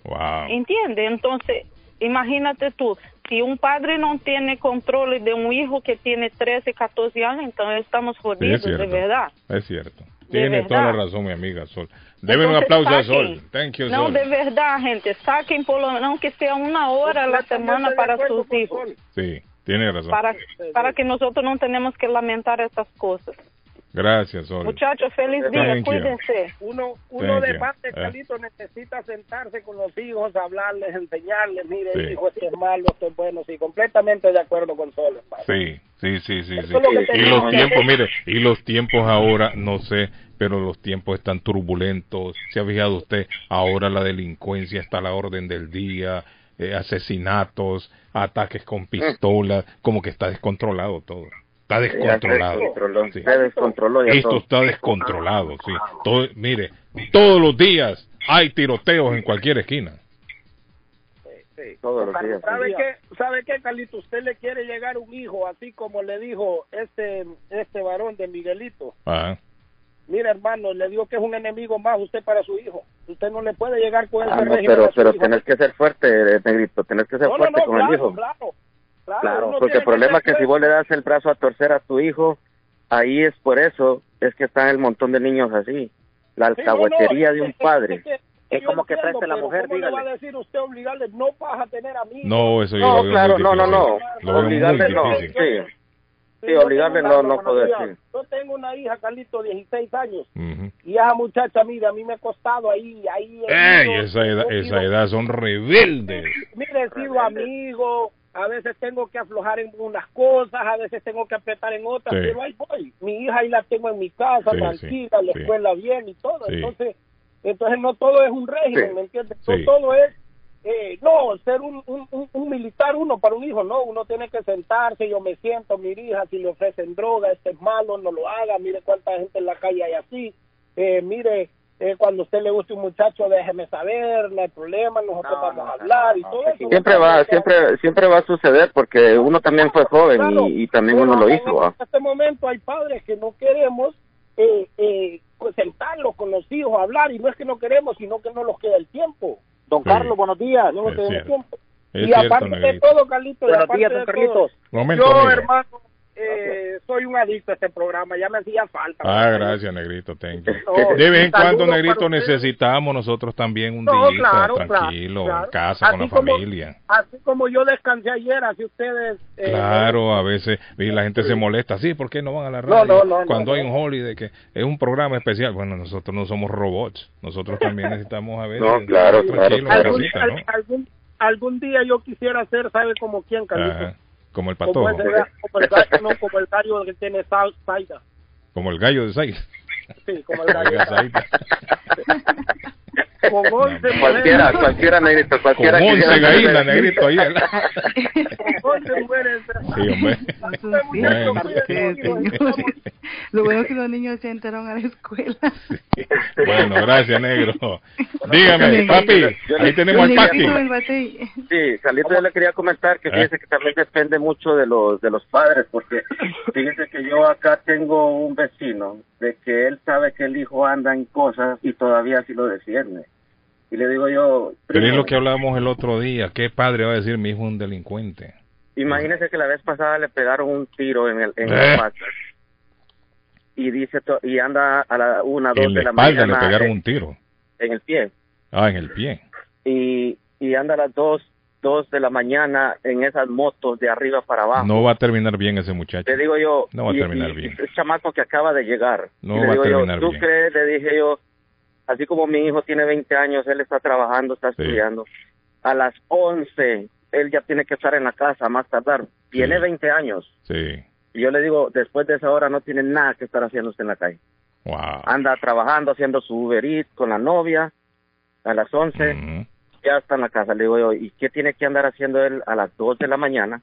Wow. ¿entiendes? Entonces, imagínate tú, si un padre no tiene control de un hijo que tiene 13, 14 años, entonces estamos Sí, es jodidos, de verdad. Es cierto. Tiene toda la razón, mi amiga Sol. Deben un aplauso a saquen. Sol. Thank you, No, Sol. de verdad, gente, saquen por lo menos aunque sea una hora a la semana para sus hijos. Sí, tiene razón. para, para que nosotros no tenemos que lamentar estas cosas. Gracias, Sol. Muchachos, feliz día, Thank you. cuídense. Uno, uno Thank de parte, Eh. Carlito, necesita sentarse con los hijos, hablarles, enseñarles, mire, Sí. hijo, esto es malo, esto es bueno, sí, completamente de acuerdo con Sol. Sí, sí, sí, sí. sí. Lo Y los tiempos, mire, y los tiempos ahora, no sé, pero los tiempos están turbulentos. ¿Se ha fijado usted? Ahora la delincuencia está a la orden del día, eh, asesinatos, ataques con pistolas, como que está descontrolado todo. Está descontrolado. descontroló, Sí. se descontroló ya Esto todo. está descontrolado, sí. Todo, mire, todos los días hay tiroteos en cualquier esquina. Sí. Todos los días. ¿Sabe qué, ¿Sabe qué, Carlito? Usted le quiere llegar un hijo, así como le dijo este este varón de Miguelito. Ajá. Mira, hermano, le digo que es un enemigo más usted para su hijo. Usted no le puede llegar con ese Ah, no, régimen pero, a su pero hijo. tenés que ser fuerte, eh, negrito, tenés que ser No, no, fuerte no, con claro, el hijo. claro. Claro, porque el problema es que si vos le das el brazo a torcer a tu hijo, ahí es por eso, es que están el montón de niños así. La Sí, no, no, alcahuetería de un es- padre. es que- Es yo como que entiendo, preste la mujer, ¿cómo le va a dígale. decir usted obligarle? No vas a tener amigos. No, eso yo No, lo veo claro, muy no, no, no. Lo Obligarle no, sí. Sí, obligarle no, no días. decir. Yo tengo una hija, Carlito, 16 años. Y esa muchacha, mira, a mí me ha costado ahí, ahí. Ey, esa edad, esa edad son rebeldes. Mire, he sido amigo, a veces tengo que aflojar en unas cosas, a veces tengo que apretar en otras, Sí. pero ahí voy. Mi hija ahí la tengo en mi casa, Sí, tranquila, sí, la sí. escuela bien y todo. Sí. Entonces, entonces no todo es un régimen, Sí. ¿me entiendes? Sí. No todo es, eh, no, ser un, un, un- un militar uno para un hijo, no, uno tiene que sentarse, yo me siento, mi hija, si le ofrecen droga, este es malo, no lo haga, mire cuánta gente en la calle hay así, eh, mire, eh, cuando a usted le guste un muchacho, déjeme saber, no hay problema, nosotros vamos a hablar y todo eso. Siempre va, siempre, siempre va a suceder porque uno también fue joven y, y también uno lo hizo. En este momento hay padres que no queremos eh, eh, pues, sentarlos con los hijos a hablar y no es que no queremos, sino que no nos queda el tiempo. Don Sí. Carlos, buenos días. No nos queda el tiempo. Es y cierto, aparte de Negrito. todo, Carlitos, Buenos días, de don todo, Carlitos. Momento, yo, amigo. hermano, eh, soy un adicto a este programa, ya me hacía falta. Ah, gracias, Negrito. Thank you. No, De vez en cuando, Negrito, necesitamos nosotros también un No, día claro, tranquilo, claro, en casa, con Así la como- familia. Así como yo descansé ayer, así ustedes... eh, Claro, a veces y la gente se molesta. Sí, ¿por qué no van a la radio? no, no, no, Cuando hay no. un holiday que es un programa especial. Bueno, nosotros no somos robots. Nosotros también necesitamos a veces No, claro, claro, algún, algún día yo quisiera ser, ¿sabe como quién, Carlitos? Como el patojo, como el gallo, no, como el gallo que tiene sal- Zaida. como el gallo de Sai. Sí, como el gallo. Oiga, Zaida. Con 11 Cualquiera, mujeres. cualquiera, negrito, Con cualquiera. 11 quisiera- gallinas, Negrito, ahí. Con 11 mujeres. Sí, hombre. Bueno. Sí, señor. Lo bueno es que los niños se entraron a la escuela. Bueno, gracias, negro. Dígame, papi, ahí tenemos al papi. Sí, Salito yo le quería comentar que ¿Eh? fíjese que también depende mucho de los de los padres, porque fíjese que yo acá tengo un vecino de que él sabe que el hijo anda en cosas y todavía así lo defiende. Y le digo yo, Pero es lo que hablábamos el otro día. ¿Qué padre va a decir mi hijo es un delincuente? imagínese que la vez pasada le pegaron un tiro en el en ¿Eh? la. Y dice to- y anda a la una dos En la de la espalda le mañana pegaron en, un tiro. en el pie Ah, en el pie. y y anda a las dos dos de la mañana en esas motos de arriba para abajo. No va a terminar bien ese muchacho. Le digo yo, No va a terminar y- bien. Es chamaco que acaba de llegar. No le va a digo yo, terminar ¿tú bien. crees? Le dije yo, así como mi hijo tiene 20 años, él está trabajando, está Sí. estudiando. A las 11, él ya tiene que estar en la casa, más tardar. Tiene Sí. 20 años. Sí. Y yo le digo, después de esa hora no tiene nada que estar haciendo usted en la calle. Wow. Anda trabajando, haciendo su Uber Eats con la novia. A las 11 Ujú. ya está en la casa. Le digo yo, ¿y qué tiene que andar haciendo él a las 2 de la mañana?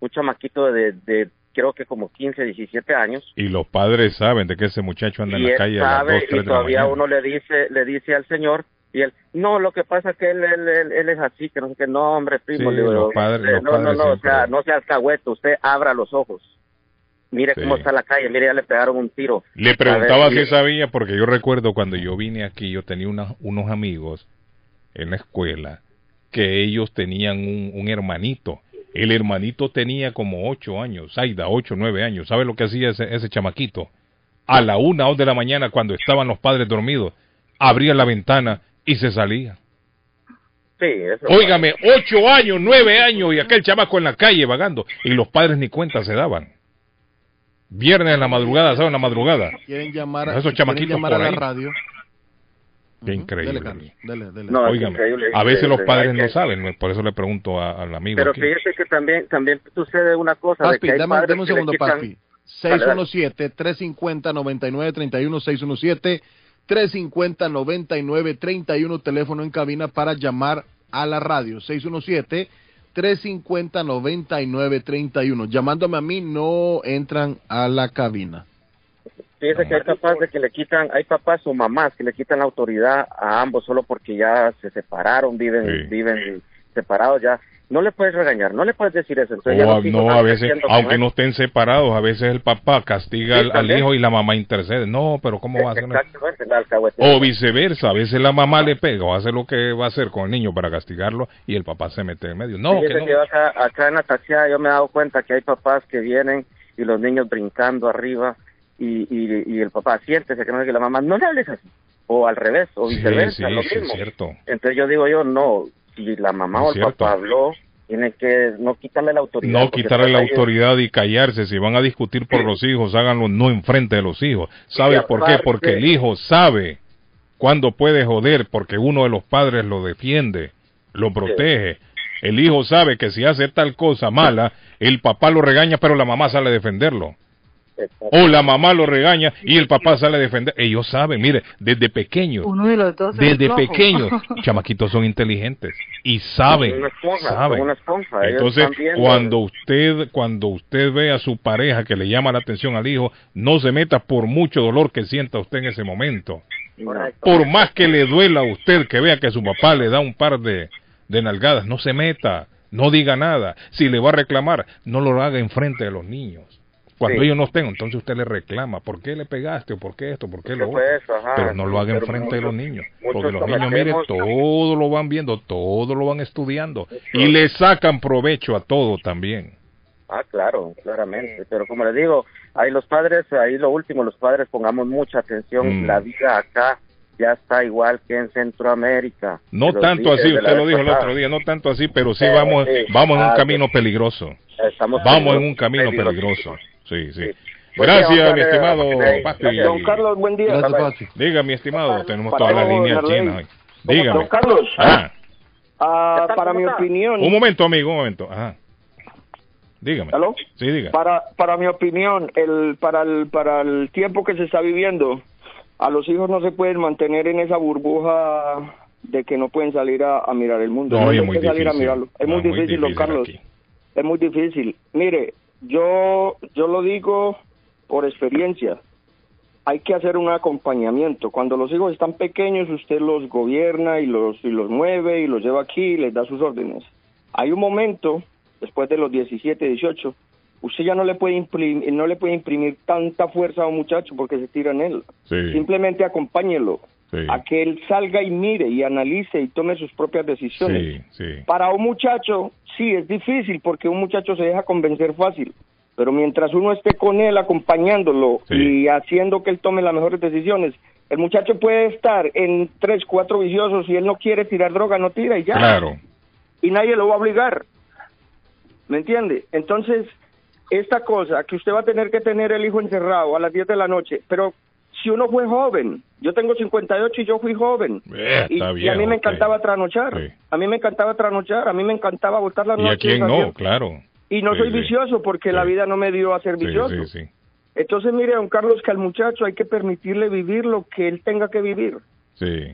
Un chamaquito de, de creo que como 15, 17 años. Y los padres saben de que ese muchacho anda en y la él calle a las sabe 2, 3 y de la todavía uno le dice le dice al señor y él no lo que pasa es que él él, él, él es así que no sé qué no hombre primo Sí, digo, los padres- los no no no o sea no sea alcahueto usted abra los ojos mire Sí. cómo está la calle mire ya le pegaron un tiro Le preguntaba ver, si y- sabía, porque yo recuerdo cuando yo vine aquí, yo tenía una- unos amigos en la escuela que ellos tenían un, un hermanito. El hermanito tenía como ocho años, Zaida, ocho, nueve años. ¿Sabe lo que hacía ese, ese chamaquito? A la una o dos de la mañana, cuando estaban los padres dormidos, abría la ventana y se salía. sí eso Óigame, ocho años, nueve años y aquel chamaco en la calle vagando y los padres ni cuenta se daban. Viernes en la madrugada, ¿saben? En la madrugada. Quieren llamar, Esos quieren llamar a por la ahí. radio. Qué increíble. Dele, Carlos, dele, dele. No, es Óigame, increíble, a veces los increíble, padres no que- saben, por eso le pregunto a- al amigo pero aquí. fíjese que también también sucede una cosa de Paspi, que hay dame, dame un que segundo, quitan- Paspi. Dale, dale. 617-350-9931, 617-350-9931, teléfono en cabina para llamar a la radio. 617-350-9931. Llamándome a mí, no entran a la cabina. Fíjese que hay papás de que le quitan, hay papás o mamás que le quitan la autoridad a ambos solo porque ya se separaron, viven, Sí. viven separados ya. no le puedes regañar, no le puedes decir eso. Entonces O no, a veces, aunque no estén separados, a veces el papá castiga Sí, al, hijo y la mamá intercede. No, pero ¿cómo va a hacer? O viceversa, a veces la mamá le pega o hace lo que va a hacer con el niño para castigarlo y el papá se mete en medio. No, Fíjese que no. que acá, acá en la taxiada yo me he dado cuenta que hay papás que vienen y los niños brincando arriba y, y, y el papá siéntese que no sé que la mamá no le hables así o al revés o viceversa sí, lo sí, es mismo cierto. entonces yo digo yo no si la mamá Es o el cierto. papá habló tiene que no quitarle la autoridad No quitarle la autoridad y callarse. Si van a discutir por los hijos, háganlo no enfrente de los hijos. ¿Sabe Y por qué? aparte- Porque el hijo sabe cuándo puede joder, porque uno de los padres lo defiende, lo protege. El hijo sabe que si hace tal cosa mala, el papá lo regaña, pero la mamá sale a defenderlo. O la mamá lo regaña y el papá sale a defender. Ellos saben, mire, desde pequeños, Uno de los dos. es desde pequeños, chamaquitos son inteligentes y saben, Una esponja, saben. una esponja, Entonces, cuando usted cuando usted ve a su pareja que le llama la atención al hijo, no se meta por mucho dolor que sienta usted en ese momento. Correcto. Por más que le duela a usted que vea que su papá le da un par de, de nalgadas, no se meta, no diga nada. Si le va a reclamar, no lo haga enfrente de los niños. Cuando Sí. ellos no estén, entonces usted le reclama, ¿por qué le pegaste? ¿O por qué esto? ¿Por qué lo ¿Qué fue otro? eso? Ajá, Pero no lo haga enfrente de los niños. Porque los niños, mire, todo lo van viendo, todo lo van estudiando. Y le sacan provecho a todo también. Ah, claro, claramente. Pero como le digo, ahí los padres, ahí lo último, los padres pongamos mucha atención. Mm. La vida acá ya está igual que en Centroamérica. No tanto así, usted lo dijo el otro día, no tanto así, pero sí Eh, vamos, vamos en un Ah, camino peligroso. Estamos Vamos en un camino peligroso. Sí, sí. Gracias, mi estimado. Pati. Don Carlos, buen día. Gracias. Diga, mi estimado, tenemos Para todas las líneas llenas hoy. Dígame. Don Carlos, Ah, ah, para ¿Cómo mi opinión, un momento, amigo, un momento. Ajá. Dígame. ¿Aló? Sí, diga. para para mi opinión, el para el para el tiempo que se está viviendo, a los hijos no se pueden mantener en esa burbuja de que no pueden salir a, a mirar el mundo. No, hay es muy que salir a difícil. mirarlo. Es No, muy difícil, don Carlos. aquí. Es muy difícil. Mire, yo yo lo digo por experiencia. Hay que hacer un acompañamiento. Cuando los hijos están pequeños, usted los gobierna y los y los mueve y los lleva aquí y les da sus órdenes. Hay un momento después de los 17, 18, usted ya no le puede imprimir, no le puede imprimir tanta fuerza a un muchacho porque se tira en él. Sí, Simplemente acompáñelo sí, a que él salga y mire y analice y tome sus propias decisiones. sí, sí. Para un muchacho, sí, es difícil porque un muchacho se deja convencer fácil. Pero mientras uno esté con él acompañándolo y haciendo que él tome las mejores decisiones, el muchacho puede estar en tres, cuatro viciosos y él no quiere tirar droga, no tira y ya. Claro. Y nadie lo va a obligar. ¿Me entiende? Entonces, esta cosa que usted va a tener que tener el hijo encerrado a las 10 de la noche, pero si uno fue joven, yo tengo 58 y yo fui joven. Eh, Y, y a mí me encantaba trasnochar. Sí. A mí me encantaba trasnochar, a mí me encantaba botar las ¿Y a quién no? Claro. Y no Sí, soy sí. vicioso porque la vida no me dio a ser vicioso. sí, sí. Entonces, mire, don Carlos, que al muchacho hay que permitirle vivir lo que él tenga que vivir Sí,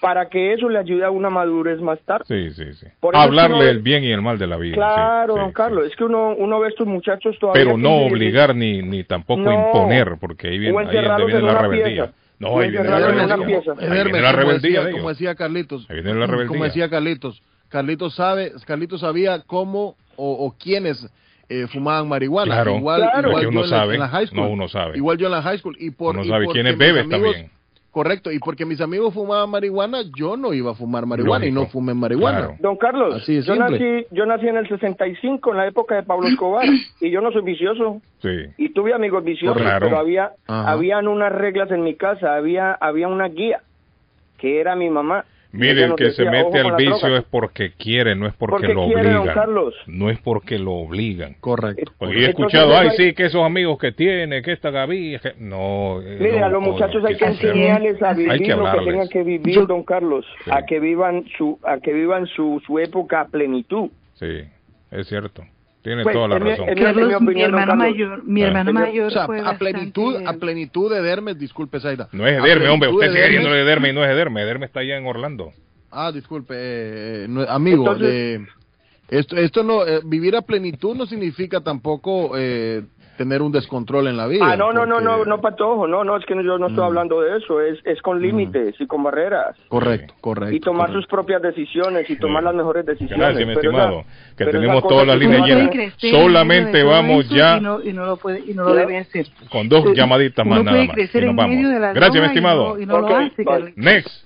para que eso le ayude a una madurez más tarde. sí, sí, sí. Por eso es que Hablarle uno- el bien y el mal de la vida. sí, Claro, sí, don sí. Carlos, es que uno, uno ve a estos muchachos todavía. Pero no obligar ni, ni tampoco No. imponer, porque ahí viene, ahí donde viene en la rebeldía. pieza. No, ahí viene la rebeldía. Ahí viene la como, rebeldía como decía Carlitos, Ahí viene la rebeldía. como decía Carlitos, Carlitos sabe, Carlitos sabía cómo o, o quiénes eh, fumaban marihuana. Claro, igual, Claro. igual yo uno en la- sabe, en la high school. no, uno sabe. Igual yo en la high school y por Uno y sabe quiénes amigos- también. Correcto, y porque mis amigos fumaban marihuana, yo no iba a fumar marihuana y no fumé marihuana. Claro. Don Carlos, Así yo simple. nací, yo nací en el 65, en la época de Pablo Escobar, y yo no soy vicioso. Sí. Y tuve amigos viciosos, Claro. pero había, Ajá. habían unas reglas en mi casa, había, había una guía, que era mi mamá. Mire, el que se decía, "Ojo mete al vicio droga". es porque quiere, no es porque, Porque lo quiere, obligan. Carlos. No es porque lo obligan. Correcto. Porque he escuchado, ay, hay- sí, que esos amigos que tiene, que esta Gaby, que... no. eh, Mire, no, a los muchachos no, hay que enseñarles a vivir Hay que lo que tengan que vivir, Yo- don Carlos, Sí. a que vivan su, a que vivan su, su época a plenitud. Sí, es cierto. Tiene Pues, toda la razón. en mi- Carlos, mi opinión, mi hermano mayor, mi Ah. hermano mayor O sea, fue a plenitud, a plenitud de Dermes, disculpe, Zaida. No es Ederme, hombre, usted de sigue Dermes- yendo de Ederme y no es Ederme. Ederme está allá en Orlando. Ah, disculpe, eh, no- amigo, Entonces- de- esto, esto no, eh, vivir a plenitud no significa tampoco eh, tener un descontrol en la vida. Ah, no, no, no, no, porque- no, Patojo, no, no, es que yo no estoy Mm. hablando de eso, es, es con límites y con barreras. Correcto, correcto. y tomar correcto. sus propias decisiones y tomar las mejores decisiones. Gracias, mi estimado. esa- que tenemos llenas. puede crecer en Solamente vamos ya Y no, y no lo, puede, y no lo debe hacer. con dos Eh, llamaditas más nada más. y nos vamos. la Gracias, mi estimado. no- no. Next.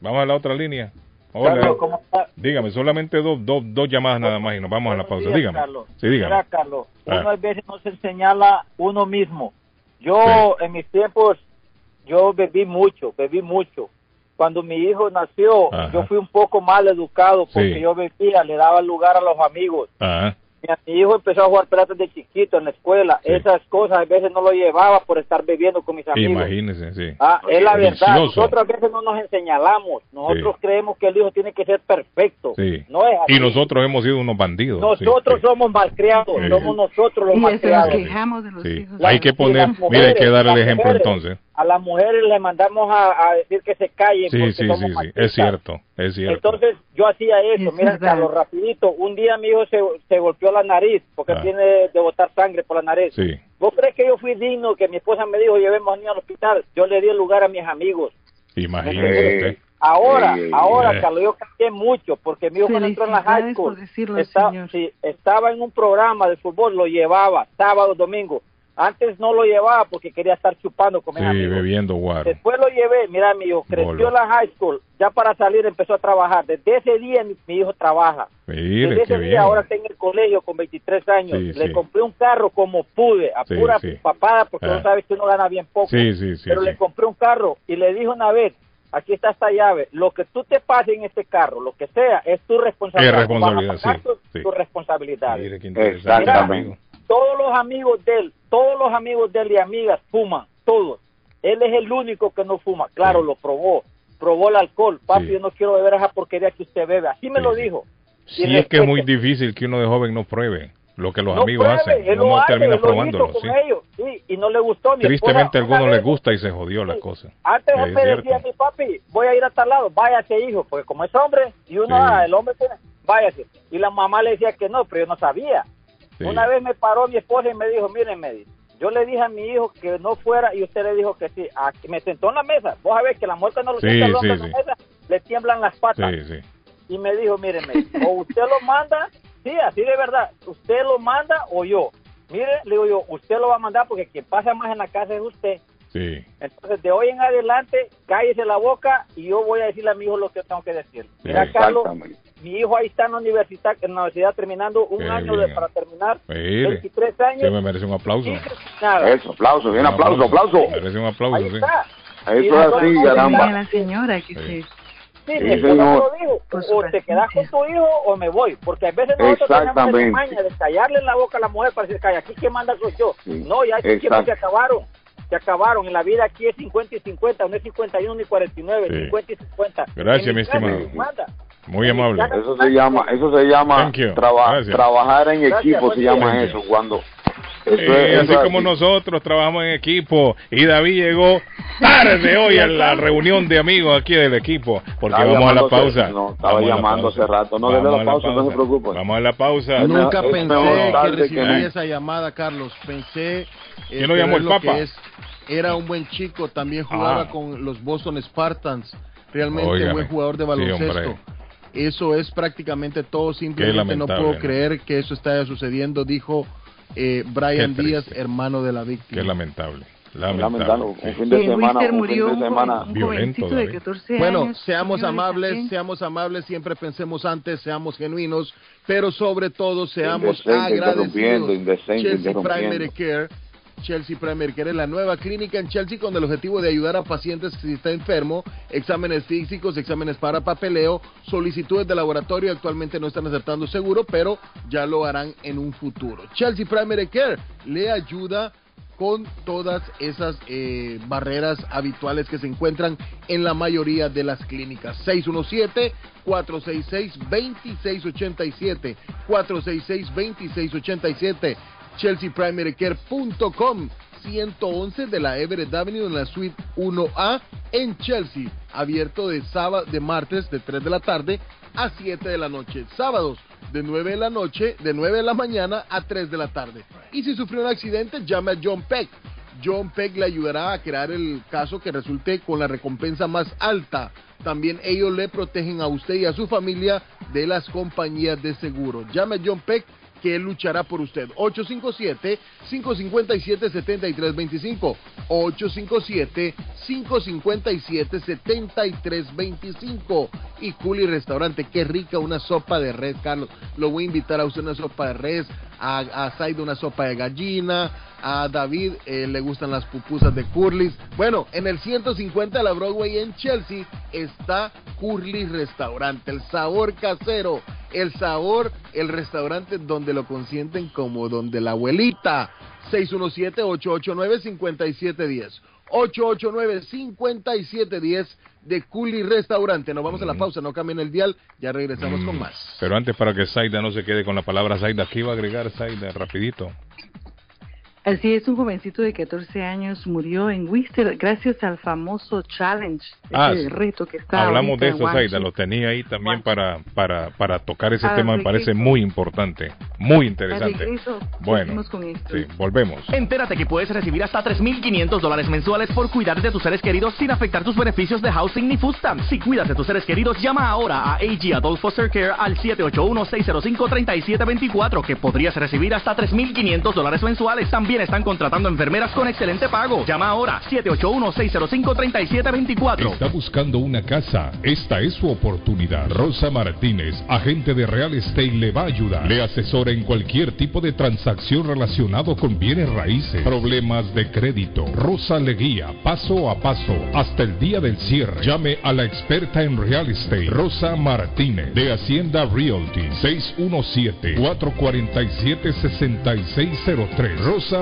Vamos a la otra línea. Hola. Carlos, ¿cómo está? Dígame, solamente dos, dos, dos llamadas nada más y nos vamos a la pausa. días, Dígame. Carlos. Sí, dígame. Mira, Carlos, Ah. uno a veces no se señala uno mismo. Yo, en mis tiempos, yo bebí mucho, bebí mucho. Cuando mi hijo nació, Ajá. yo fui un poco mal educado porque Sí. yo bebía, le daba lugar a los amigos. Ajá. Mi, mi hijo empezó a jugar pelotas de chiquito en la escuela. Esas cosas a veces no lo llevaba por estar bebiendo con mis amigos. Imagínese, sí. Ah, es la verdad. Vicioso. Nosotros a veces no nos enseñalamos. Nosotros creemos que el hijo tiene que ser perfecto. Sí. No es así. Y nosotros hemos sido unos bandidos. sí, Nosotros sí. somos malcriados, Sí. somos nosotros los Y hasta nos malcriados. quejamos de los Sí. hijos. Hay que poner, las mira, hay que mujeres, darle el ejemplo mujeres, entonces. A las mujeres les mandamos a, a decir que se callen Sí, porque sí, somos sí, machistas. Es cierto, es cierto. Entonces yo hacía eso, Es mira. Carlos, rapidito, un día mi hijo se, se golpeó la nariz porque Ah. tiene de botar sangre por la nariz. Sí. ¿Vos crees que yo fui digno que mi esposa me dijo llevemos al niño al hospital? Yo le di el lugar a mis amigos. Imagínese usted. Ahora, ahora, ey. Carlos, yo cambié mucho porque mi hijo cuando entró en la high Felicidades school por decirlo, estaba, señor. sí, estaba en un programa de fútbol, lo llevaba sábado, domingo. Antes no lo llevaba porque quería estar chupando con mis Sí, amigos. bebiendo guaro. Después lo llevé, mira, mi hijo creció Bolo. en la high school, ya para salir empezó a trabajar. Desde ese día mi, mi hijo trabaja. Mire, Desde ese bien. día ahora está en el colegio con 23 años. Sí, le sí. compré un carro como pude, a pura papada, porque Ah. no sabes que uno gana bien poco. Sí, sí, sí. pero le compré un carro y le dije una vez, aquí está esta llave, lo que tú te pases en este carro, lo que sea, es tu responsabilidad. Es responsabilidad, sí, tu, sí. tu responsabilidad. Exactamente. Todos los amigos de él, todos los amigos de él y amigas fuman, todos. Él es el único que no fuma. Claro, Sí. lo probó. Probó el alcohol. Papi, Sí. yo no quiero beber esa porquería que usted bebe. Así me Sí, lo dijo. Sí, Y es que es muy difícil que uno de joven no pruebe lo que los No amigos pruebe, hacen. Uno hace, termina probándolo, y no le gustó. Mi Tristemente a algunos les gusta y se jodió la cosa. Antes Es él me decía a mi papi, voy a ir a tal lado, váyase hijo, porque como es hombre, y uno, ah, el hombre tiene, váyase. Y la mamá le decía que no, pero yo no sabía. Sí. Una vez me paró mi esposa y me dijo, miren, me dijo, yo le dije a mi hijo que no fuera y usted le dijo que sí. Aquí me sentó en la mesa. Vos sabés que la muerte no lo Sí, sienta sí, en la mesa, le tiemblan las patas. Y me dijo, miren, me dijo, o usted lo manda, sí, así de verdad, usted lo manda o yo. Mire, le digo yo, usted lo va a mandar porque quien pasa más en la casa es usted. Sí, Entonces, de hoy en adelante, cállese la boca y yo voy a decirle a mi hijo lo que tengo que decir. Mira, Carlos. Mi hijo ahí está en la universidad, en la universidad terminando un Qué año de, para terminar, Mire, 23 años. se me merece un aplauso. Eso, aplauso, bien, aplauso, aplauso. Merece un aplauso, Ahí sí. está. Eso es así, caramba. La señora que Sí. Sí, Sí, señor. me o te quedas con tu hijo o me voy, porque a veces nosotros tenemos esa maña de callarle en la boca a la mujer para decir, calla, aquí que manda soy yo. Sí. No, ya estos tiempos se acabaron, se acabaron, en la vida aquí es 50 y 50, no es 51 ni 49, Sí. 50 y 50. Gracias, mi estimado. manda. Muy amable. Eso se llama, eso se llama Thank you. traba- trabajar en equipo, se llama eso, cuando eso Eh, es- así como así. nosotros trabajamos en equipo y David llegó tarde hoy a la reunión de amigos aquí del equipo porque Estaba vamos a la pausa. no, estaba Vamos la llamando hace rato. No, Vamos dele la a pausa, no se preocupe. Vamos a la pausa. Nunca es pensé que recibiría esa llamada, Carlos. Pensé. ¿Quién lo llamó, el Papa? que es. Era un buen chico, también jugaba Ah. con los Boston Spartans. Realmente Óigame. buen jugador de baloncesto. Eso es prácticamente todo. Simplemente no puedo ¿no? creer que eso está sucediendo, dijo eh, Brian Qué Díaz, hermano de la Qué víctima. lamentable. Lamentable. Lamentable. Un fin de semana, un murió fin de semana. un Violento, jovencito de David. 14 Bueno, años. seamos señores, amables, también. seamos amables, siempre pensemos antes, seamos genuinos, pero sobre todo seamos Indecente, agradecidos. interrumpiendo, indecente, Chelsea interrumpiendo. Primary Care, Chelsea Primary Care es la nueva clínica en Chelsea con el objetivo de ayudar a pacientes si está enfermo, exámenes físicos, exámenes para papeleo, solicitudes de laboratorio, actualmente no están aceptando seguro, pero ya lo harán en un futuro. Chelsea Primary Care le ayuda con todas esas eh, barreras habituales que se encuentran en la mayoría de las clínicas. 617-466-2687. 466-2687. ChelseaPrimaryCare.com 111 de la Everett Avenue en la suite 1A en Chelsea. Abierto de sábado, de martes de 3 de la tarde a 7 de la noche. Sábados de 9 de la noche, de 9 de la mañana a 3 de la tarde. Y si sufrió un accidente, llame a John Peck. John Peck le ayudará a crear el caso que resulte con la recompensa más alta. También ellos le protegen a usted y a su familia de las compañías de seguro. Llame a John Peck que luchará por usted. 857-557-7325. 857-557-7325. Y Culi Restaurante, qué rica una sopa de res, Carlos. Lo voy a invitar a usted una sopa de res, a, a una sopa de gallina, a David eh, le gustan las pupusas de Curly's. Bueno, en el 150 de la Broadway en Chelsea está Curly's Restaurante, el sabor casero, el sabor, el restaurante donde lo consienten como donde la abuelita. 617-889-5710. 889-5710 de Culi Restaurante. Nos vamos a la pausa, no cambien el dial, ya regresamos con más. Pero antes, para que Zaida no se quede con la palabra Zaida, ¿qué iba a agregar Zaida? Rapidito. Así es, un jovencito de 14 años murió en Worcester gracias al famoso challenge, Ah, ese reto que está Hablamos de eso, Zaida, lo tenía ahí también para, para, para tocar ese Al tema, me parece muy importante, muy interesante. regreso, Bueno, con esto. sí, volvemos. Entérate que puedes recibir hasta 3.500 dólares mensuales por cuidar de tus seres queridos sin afectar tus beneficios de housing ni food stamps. Si cuidas de tus seres queridos, llama ahora a AG Adult Foster Care al 781-605-3724 que podrías recibir hasta 3.500 dólares mensuales. También están contratando enfermeras con excelente pago. Llama ahora 781-605-3724. Está buscando una casa. Esta es su oportunidad. Rosa Martínez, agente de Real Estate, le va a ayudar. Le asesora en cualquier tipo de transacción relacionado con bienes raíces, problemas de crédito. Rosa le guía paso a paso hasta el día del cierre. Llame a la experta en Real Estate, Rosa Martínez, de Hacienda Realty, 617-447-6603. Rosa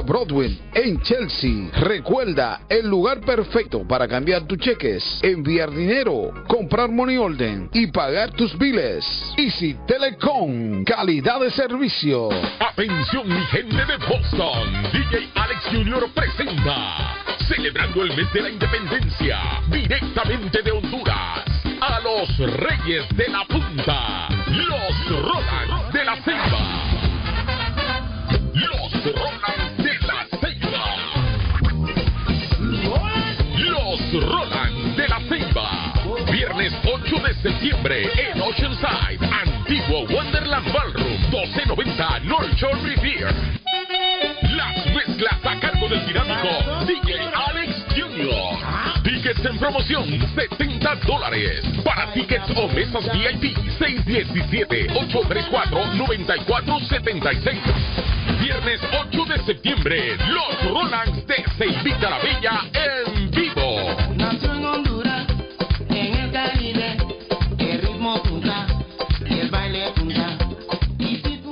Broadway en Chelsea. Recuerda, el lugar perfecto para cambiar tus cheques, enviar dinero, comprar money order y pagar tus biles. Easy Telecom, calidad de servicio. Atención mi gente de Boston, DJ Alex Jr. presenta, celebrando el mes de la independencia, directamente de Honduras, a los Reyes de la Punta, los Roland de la Ceiba. Los Roland Roland de la Ceiba. Viernes 8 de septiembre en Oceanside, Antiguo Wonderland Ballroom, 1290 North Shore Revere. Las mezclas a cargo del dinámico DJ Alex Jr. Tickets en promoción, 70 dólares. Para tickets o mesas VIP, 617-834-9476. Viernes 8 de septiembre, los Rolands de Ceibita la Bella en vivo.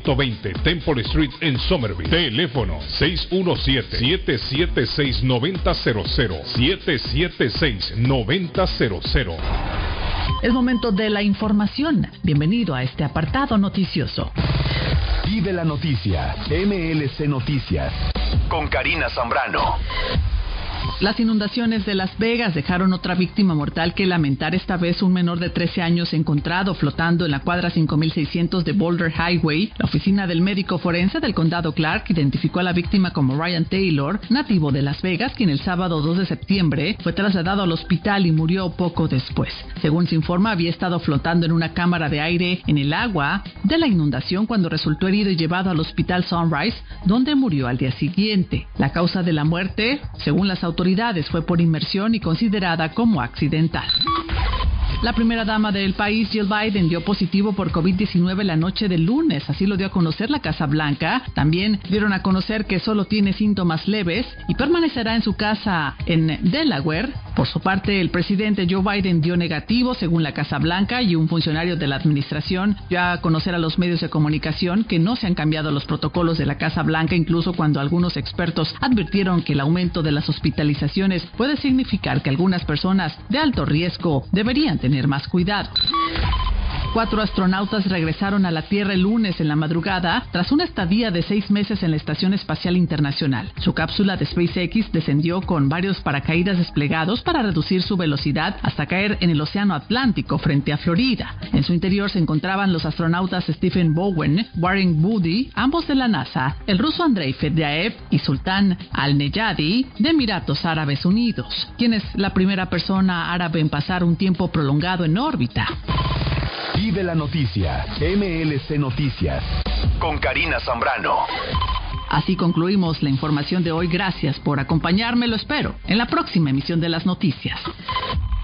120 Temple Street en Somerville. Teléfono 617-776-9000. 776-9000. Es momento de la información. Bienvenido a este apartado noticioso. Vive la noticia. MLC Noticias. Con Karina Zambrano. Las inundaciones de Las Vegas dejaron otra víctima mortal que lamentar, esta vez un menor de 13 años encontrado flotando en la cuadra 5600 de Boulder Highway. La oficina del médico forense del condado Clark identificó a la víctima como Ryan Taylor, nativo de Las Vegas, quien el sábado 2 de septiembre fue trasladado al hospital y murió poco después. Según se informa, había estado flotando en una cámara de aire en el agua de la inundación cuando resultó herido y llevado al hospital Sunrise, donde murió al día siguiente. La causa de la muerte, según las autoridades, fue por inmersión y considerada como accidental. La primera dama del país, Jill Biden, dio positivo por COVID-19 la noche del lunes, así lo dio a conocer la Casa Blanca. También dieron a conocer que solo tiene síntomas leves y permanecerá en su casa en Delaware. Por su parte, el presidente Joe Biden dio negativo, según la Casa Blanca, y un funcionario de la administración dio a conocer a los medios de comunicación que no se han cambiado los protocolos de la Casa Blanca, incluso cuando algunos expertos advirtieron que el aumento de las hospitalizaciones puede significar que algunas personas de alto riesgo deberían tener más cuidado. Cuatro astronautas regresaron a la Tierra el lunes en la madrugada tras una estadía de seis meses en la Estación Espacial Internacional. Su cápsula de SpaceX descendió con varios paracaídas desplegados para reducir su velocidad hasta caer en el Océano Atlántico frente a Florida. En su interior se encontraban los astronautas Stephen Bowen, Warren Moody, ambos de la NASA, el ruso Andrei Fedyaev y Sultan Al-Neyadi de Emiratos Árabes Unidos, quien es la primera persona árabe en pasar un tiempo prolongado en órbita. Vive la noticia, MLC Noticias, con Karina Zambrano. Así concluimos la información de hoy. Gracias por acompañarme. Lo espero en la próxima emisión de las noticias.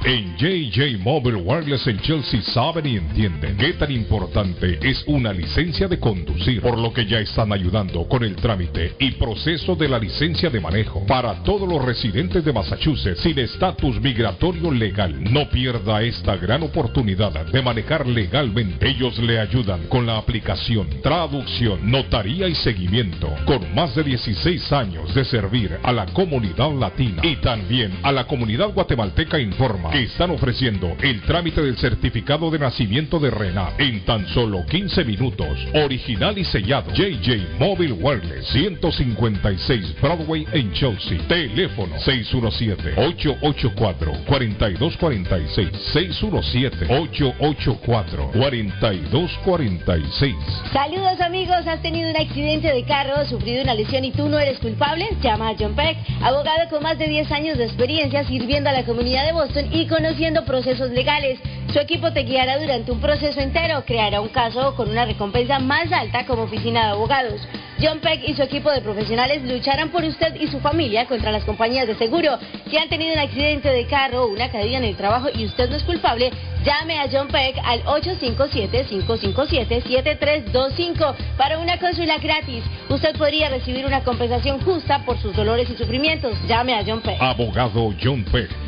En JJ Mobile Wireless en Chelsea saben y entienden qué tan importante es una licencia de conducir, por lo que ya están ayudando con el trámite y proceso de la licencia de manejo para todos los residentes de Massachusetts sin estatus migratorio legal. No pierda esta gran oportunidad de manejar legalmente. Ellos le ayudan con la aplicación, traducción, notaría y seguimiento, con más de 16 años de servir a la comunidad latina y también a la comunidad guatemalteca informa que están ofreciendo el trámite del certificado de nacimiento de Renat en tan solo 15 minutos. Original y sellado. JJ Mobile Wireless 156 Broadway en Chelsea. Teléfono 617-884-4246. 617-884-4246. Saludos amigos, ¿has tenido un accidente de carro, sufrido una lesión y tú no eres culpable? Llama a John Peck, abogado con más de 10 años de experiencia sirviendo a la comunidad de Boston y conociendo procesos legales. Su equipo te guiará durante un proceso entero, creará un caso con una recompensa más alta como oficina de abogados. John Peck y su equipo de profesionales lucharán por usted y su familia contra las compañías de seguro. Si han tenido un accidente de carro o una caída en el trabajo y usted no es culpable, llame a John Peck al 857-557-7325 para una consulta gratis. Usted podría recibir una compensación justa por sus dolores y sufrimientos. Llame a John Peck. Abogado John Peck.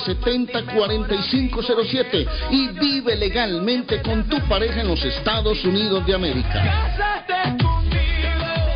617-970-4507 y vive legalmente con tu pareja en los Estados Unidos de América.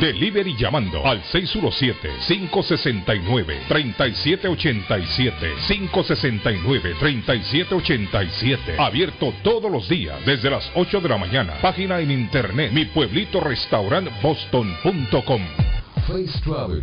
Delivery llamando al 617-569-3787. 569-3787. Abierto todos los días desde las 8 de la mañana. Página en internet mi pueblito restaurant boston.com. Face Travel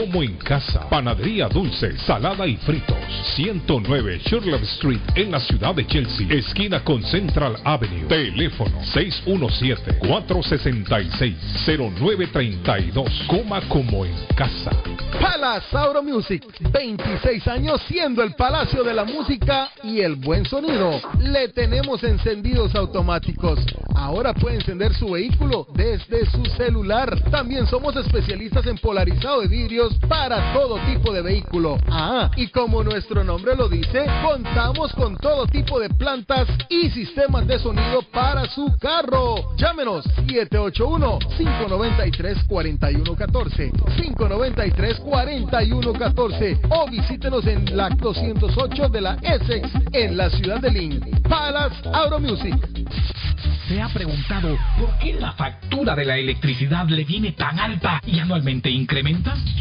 Como en casa. Panadería dulce, salada y fritos. 109 Sherlock Street en la ciudad de Chelsea. Esquina con Central Avenue. Teléfono 617-466-0932. Coma como en casa. Palace Auro Music, 26 años siendo el palacio de la música y el buen sonido. Le tenemos encendidos automáticos. Ahora puede encender su vehículo desde su celular. También somos especialistas en polarizado de vidrios para todo tipo de vehículo. Ah, y como nuestro nombre lo dice, contamos con todo tipo de plantas y sistemas de sonido para su carro. Llámenos 781-593-4114. 593-4114 o visítenos en la 208 de la Essex en la ciudad de Lynn. Palace Auto Music. ¿Se ha preguntado por qué la factura de la electricidad le viene tan alta y anualmente incrementa?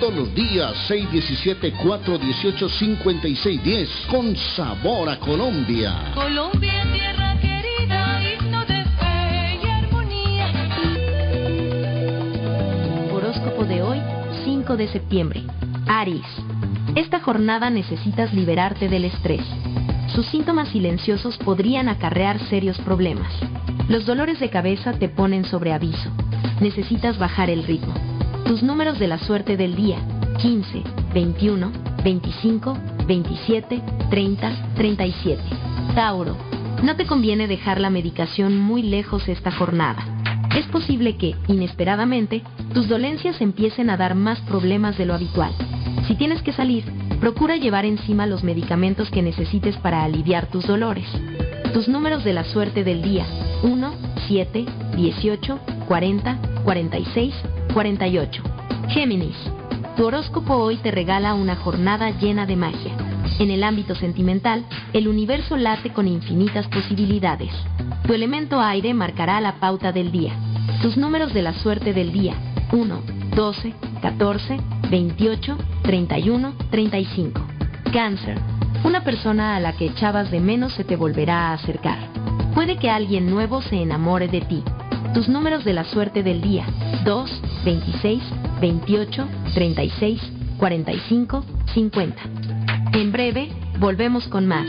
todos los días, 617-418-5610. Con sabor a Colombia. Colombia, tierra querida, himno de fe y armonía. Horóscopo de hoy, 5 de septiembre. Aries. Esta jornada necesitas liberarte del estrés. Sus síntomas silenciosos podrían acarrear serios problemas. Los dolores de cabeza te ponen sobre aviso. Necesitas bajar el ritmo. Tus números de la suerte del día, 15, 21, 25, 27, 30, 37. Tauro, no te conviene dejar la medicación muy lejos esta jornada. Es posible que, inesperadamente, tus dolencias empiecen a dar más problemas de lo habitual. Si tienes que salir, procura llevar encima los medicamentos que necesites para aliviar tus dolores. Tus números de la suerte del día, 1, 7, 18, 40, 46, 48. Géminis, tu horóscopo hoy te regala una jornada llena de magia. En el ámbito sentimental, el universo late con infinitas posibilidades. Tu elemento aire marcará la pauta del día. Tus números de la suerte del día, 1, 12, 14, 28, 31, 35. Cáncer, una persona a la que echabas de menos se te volverá a acercar. Puede que alguien nuevo se enamore de ti. Tus números de la suerte del día, 2, 26, 28, 36, 45, 50. En breve, volvemos con más.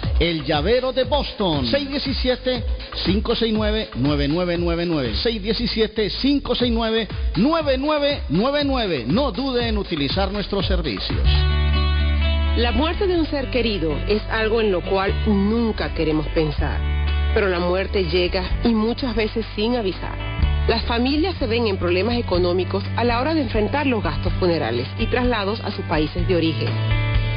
El llavero de Boston. 617-569-9999. 617-569-9999. No dude en utilizar nuestros servicios. La muerte de un ser querido es algo en lo cual nunca queremos pensar, pero la muerte llega y muchas veces sin avisar. Las familias se ven en problemas económicos a la hora de enfrentar los gastos funerales y traslados a sus países de origen.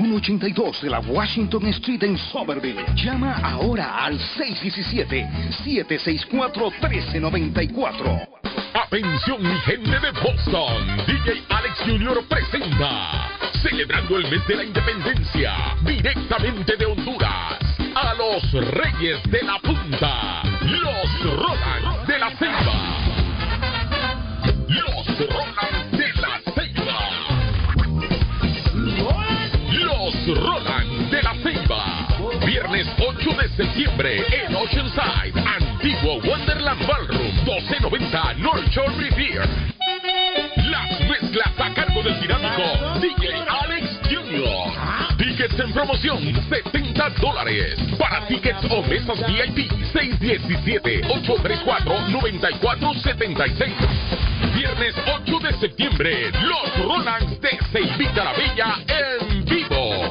3182 de la Washington Street en Somerville. Llama ahora al 617-764-1394. Atención mi gente de Boston, DJ Alex Jr. presenta, celebrando el mes de la independencia, directamente de Honduras, a los Reyes de la Punta, los Roland de la Selva. Los Roland Roland de la Ceiba. Viernes 8 de septiembre en Oceanside, antiguo Wonderland Ballroom, 1290 North Shore Revere. Las mezclas a cargo del dinámico. Tickets en promoción, 70 dólares. Para tickets o mesas VIP, 617-834-9476. Viernes 8 de septiembre, los Rolands de Ceibita la Bella en vivo.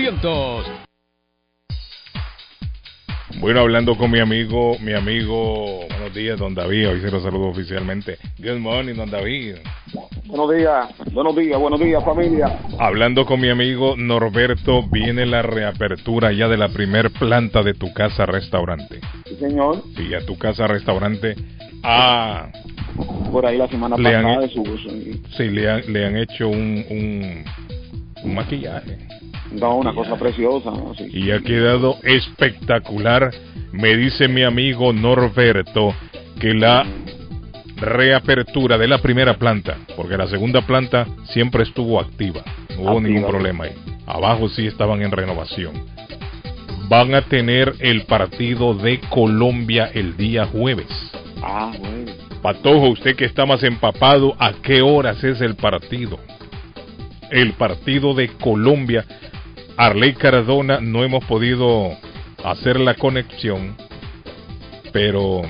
617-887-0300. Bueno, hablando con mi amigo, mi amigo, buenos días, don David, hoy se lo saludo oficialmente. Good morning, don David. Buenos días, buenos días, buenos días familia. Hablando con mi amigo Norberto, viene la reapertura ya de la primer planta de tu casa restaurante. Sí, señor. Sí, a tu casa restaurante. Ah, Por ahí la semana Le han- pasada de su sí, le han, le han hecho un, un, un maquillaje. No, una cosa preciosa, ¿no? Sí. y ha quedado espectacular. Me dice mi amigo Norberto que la reapertura de la primera planta, porque la segunda planta siempre estuvo activa, no hubo Activa. ningún problema ahí. Abajo sí estaban en renovación. Van a tener el partido de Colombia el día jueves. Ah, bueno. Patojo, usted que está más empapado, ¿a qué horas es el partido? El partido de Colombia. Arley Cardona no hemos podido hacer la conexión, pero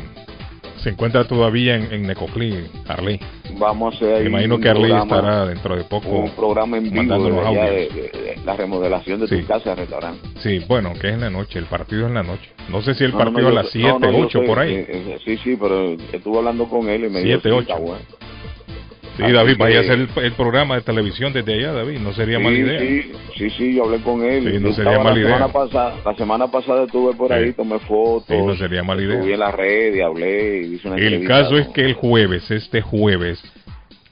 se encuentra todavía en, en Necoclí, Arley. Vamos a hacer ahí Me imagino que Arley programa- estará dentro de poco un programa en vivo mandando de, la remodelación de Sí. tu casa restaurante. Sí, bueno, que es en la noche, el partido es en la noche. No sé si el No, partido no, a las 7, no, no, yo 8 sé, por ahí. eh, eh, sí, sí, pero estuve hablando con él y me dijo Siete, sí, ocho. está bueno. Sí, David, vaya a hacer el, el programa de televisión desde allá, David, no sería sí, mala idea. Sí, sí, sí, yo hablé con él. Sí, no sería mala la idea. Semana pasada, la semana pasada estuve por ahí, tomé fotos. Sí, no sería mala idea. Subí en la red y hablé y hice una El caso es que el jueves, este jueves,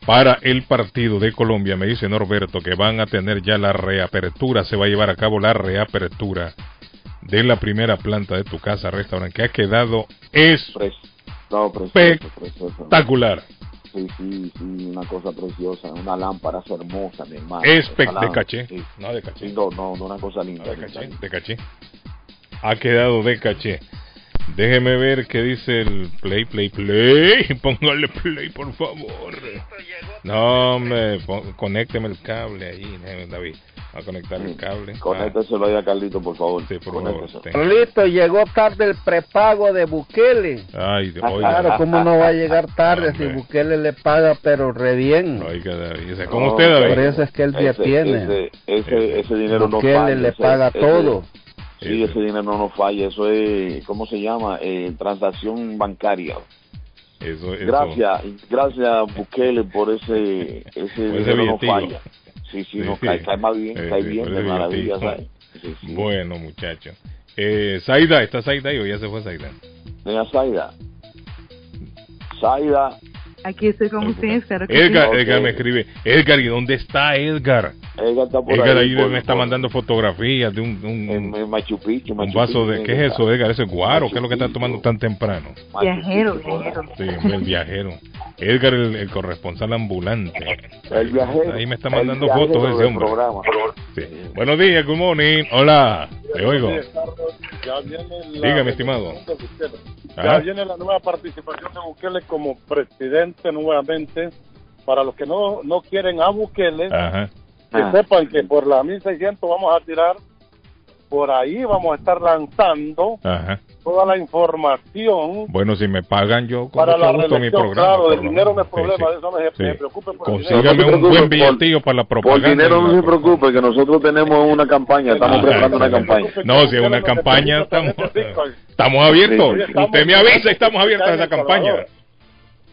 para el partido de Colombia, me dice Norberto que van a tener ya la reapertura, se va a llevar a cabo la reapertura de la primera planta de tu casa, restaurante, que ha quedado espectacular. Sí, sí, sí, una cosa preciosa, una lámpara hermosa, mi hermano. De caché, sí. no de caché. Sí, No, no, no, una cosa linda. De caché. Ha quedado de caché. Déjeme ver qué dice el play, play, play. Póngale play, por favor. No, hombre, pon- conécteme el cable ahí, David. A conectar el cable. Conécteselo ahí a Carlito, por favor. Sí, por favor. Carlito, llegó tarde el prepago de Bukele. Ay, Dios, Ah, oiga. claro, ¿cómo no va a llegar tarde si. Bukele le paga pero re bien? Oiga, David. ¿Ese- ¿Cómo usted, David? Por eso es que él ya Ese- tiene. Ese, ese, ese dinero no Bukele falla. le ese- paga ese- todo. Sí, ese dinero no falla. Eso es, ¿cómo se llama? Eh, transacción bancaria. Eso, eso. Gracias, gracias Bukele por ese, ese ese dinero no falla. Sí, sí, no, Sí, cae, cae más bien, Sí, cae bien, de maravilla. Bueno, muchacho. Eh, Zaida, ¿está Zaida ahí o ya se fue Zaida? Doña Zaida. Zaida. Aquí estoy con ustedes, claro que Edgar, sí. Edgar me escribe. Edgar, ¿y dónde está Edgar? Edgar está por Edgar ahí. ahí por- me está por- mandando fotografías de un, un, en, en Machu Picchu. un Machu vaso Picchu, de... ¿Qué es eso, Edgar? ¿Ese es guaro? ¿Qué es lo que está tomando tan temprano? Viajero, viajero. Sí, el viajero. Edgar, el, el corresponsal ambulante. El viajero. Ahí me está mandando fotos ese del hombre. programa. Sí. Buenos días, good morning. Hola, te oigo. Ya viene la Dígame, estimado. Ah. Ya viene la nueva participación de Bukele como presidente nuevamente. Para los que no, no quieren a Bukele, Ajá. que sepan que por la 1600 vamos a tirar, por ahí vamos a estar lanzando Ajá. toda la información Bueno, si me pagan yo con para la mucho gusto mi programa. Claro, por el dinero no es problema, Sí, de eso no se Sí. me por Consígame un buen billetillo para la Por propaganda. dinero y no la- se preocupe, que nosotros tenemos una campaña, estamos Ah, preparando una campaña. No, si es una campaña, estamos, estamos abiertos. Usted me avisa estamos abiertos a esa campaña.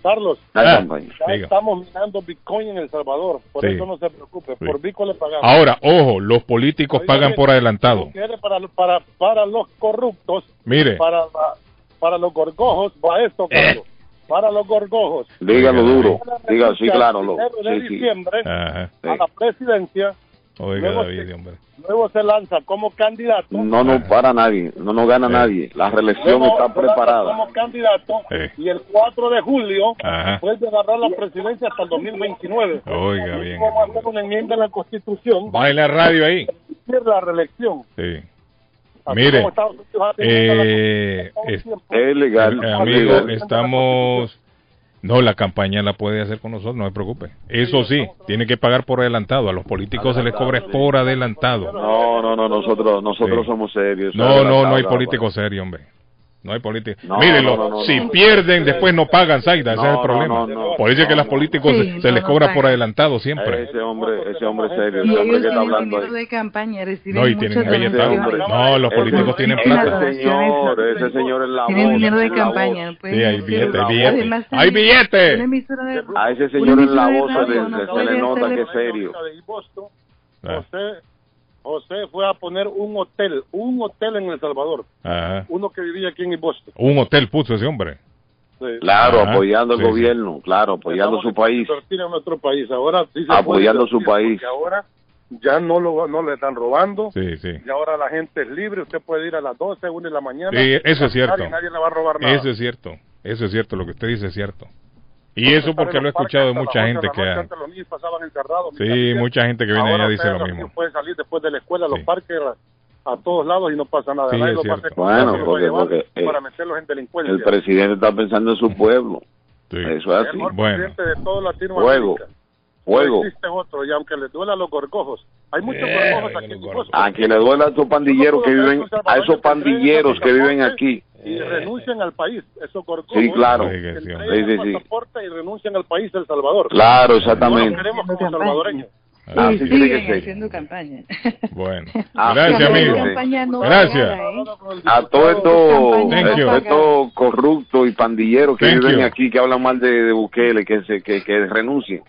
Carlos, Ah, ya estamos minando Bitcoin en El Salvador, por Sí. eso no se preocupe, Sí. por Bitcoin le pagamos. Ahora, ojo, los políticos pagan por adelantado. Para, para, para los corruptos, Mire. para, la- para los gorgojos, va esto, Carlos. Para los gorgojos. Dígalo duro, diga, sí, claro, lo, de sí, sí. diciembre Ajá. a la presidencia, Oiga, luego, David, se, luego se lanza como candidato. No, no para nadie, no nos gana eh. nadie. La reelección luego está preparada. Como candidato eh. y el 4 de julio puede agarrar la presidencia hasta el 2029. Oiga, bien. Vamos a hacer una enmienda en la Constitución. Baila radio ahí. La reelección. Sí. Mire, eh, es, es legal, amigo, estamos no, la campaña la puede hacer con nosotros, no se preocupe. Eso sí, tiene que pagar por adelantado. A los políticos se les cobra por adelantado. No, no, no, nosotros, nosotros somos serios. No, no, no hay político serio, hombre. No hay política. No, Mírenlo, no, no, si pierden, después no pagan, Zaida, ese es el problema. por eso es que los políticos sí, se les cobra por adelantado siempre. Ese hombre, ese hombre serio, ese hombre que está hablando ahí. de campaña, no, y tienen No, los políticos ese, tienen plata. Ese señor, ese señor es la Tienen dinero de campaña. Pues, sí, hay billetes, hay billetes. ¡Hay! A ese señor en la voz se le nota que es serio. Ah. Usted José fue a poner un hotel, un hotel en El Salvador. Ajá. Uno que vivía aquí en el. Un hotel puso ese hombre. Claro, apoyando al sí, gobierno, claro, apoyando su país. En. Ahora apoyando su país. Ahora ya no lo no le están robando. Sí, sí. Y ahora la gente es libre, usted puede ir a las 12, 1 de la mañana. Sí, eso es cierto. Nadie le va a robar nada. Eso es cierto. Eso es cierto, lo que usted dice es cierto. Y eso porque lo he escuchado de mucha gente que... Sí, mucha gente que viene allá dice lo mismo. A todos lados y no pasa nada. Sí, es parques, bueno, porque, eh, para meterlos en delincuencia. El presidente está pensando en su pueblo. Sí. Eso es así. Bueno. presidente aunque le duela a los gorgojos, hay muchos eh, gorgojos aquí. A quien le duela pandilleros que viven, a esos pandilleros que viven aquí y eh. renuncian al país. Eso Corcón. Sí, claro. Sí, sí, sí. y renuncian al país El Salvador. Claro, exactamente. No queremos como salvadoreños. Ah, sí, haciendo campaña. Bueno, ah, gracias, amigo. No gracias. A todo esto, todo esto corrupto y pandillero que Thank viven you. aquí, que hablan mal de, de Bukele, que, se, que, que renuncien.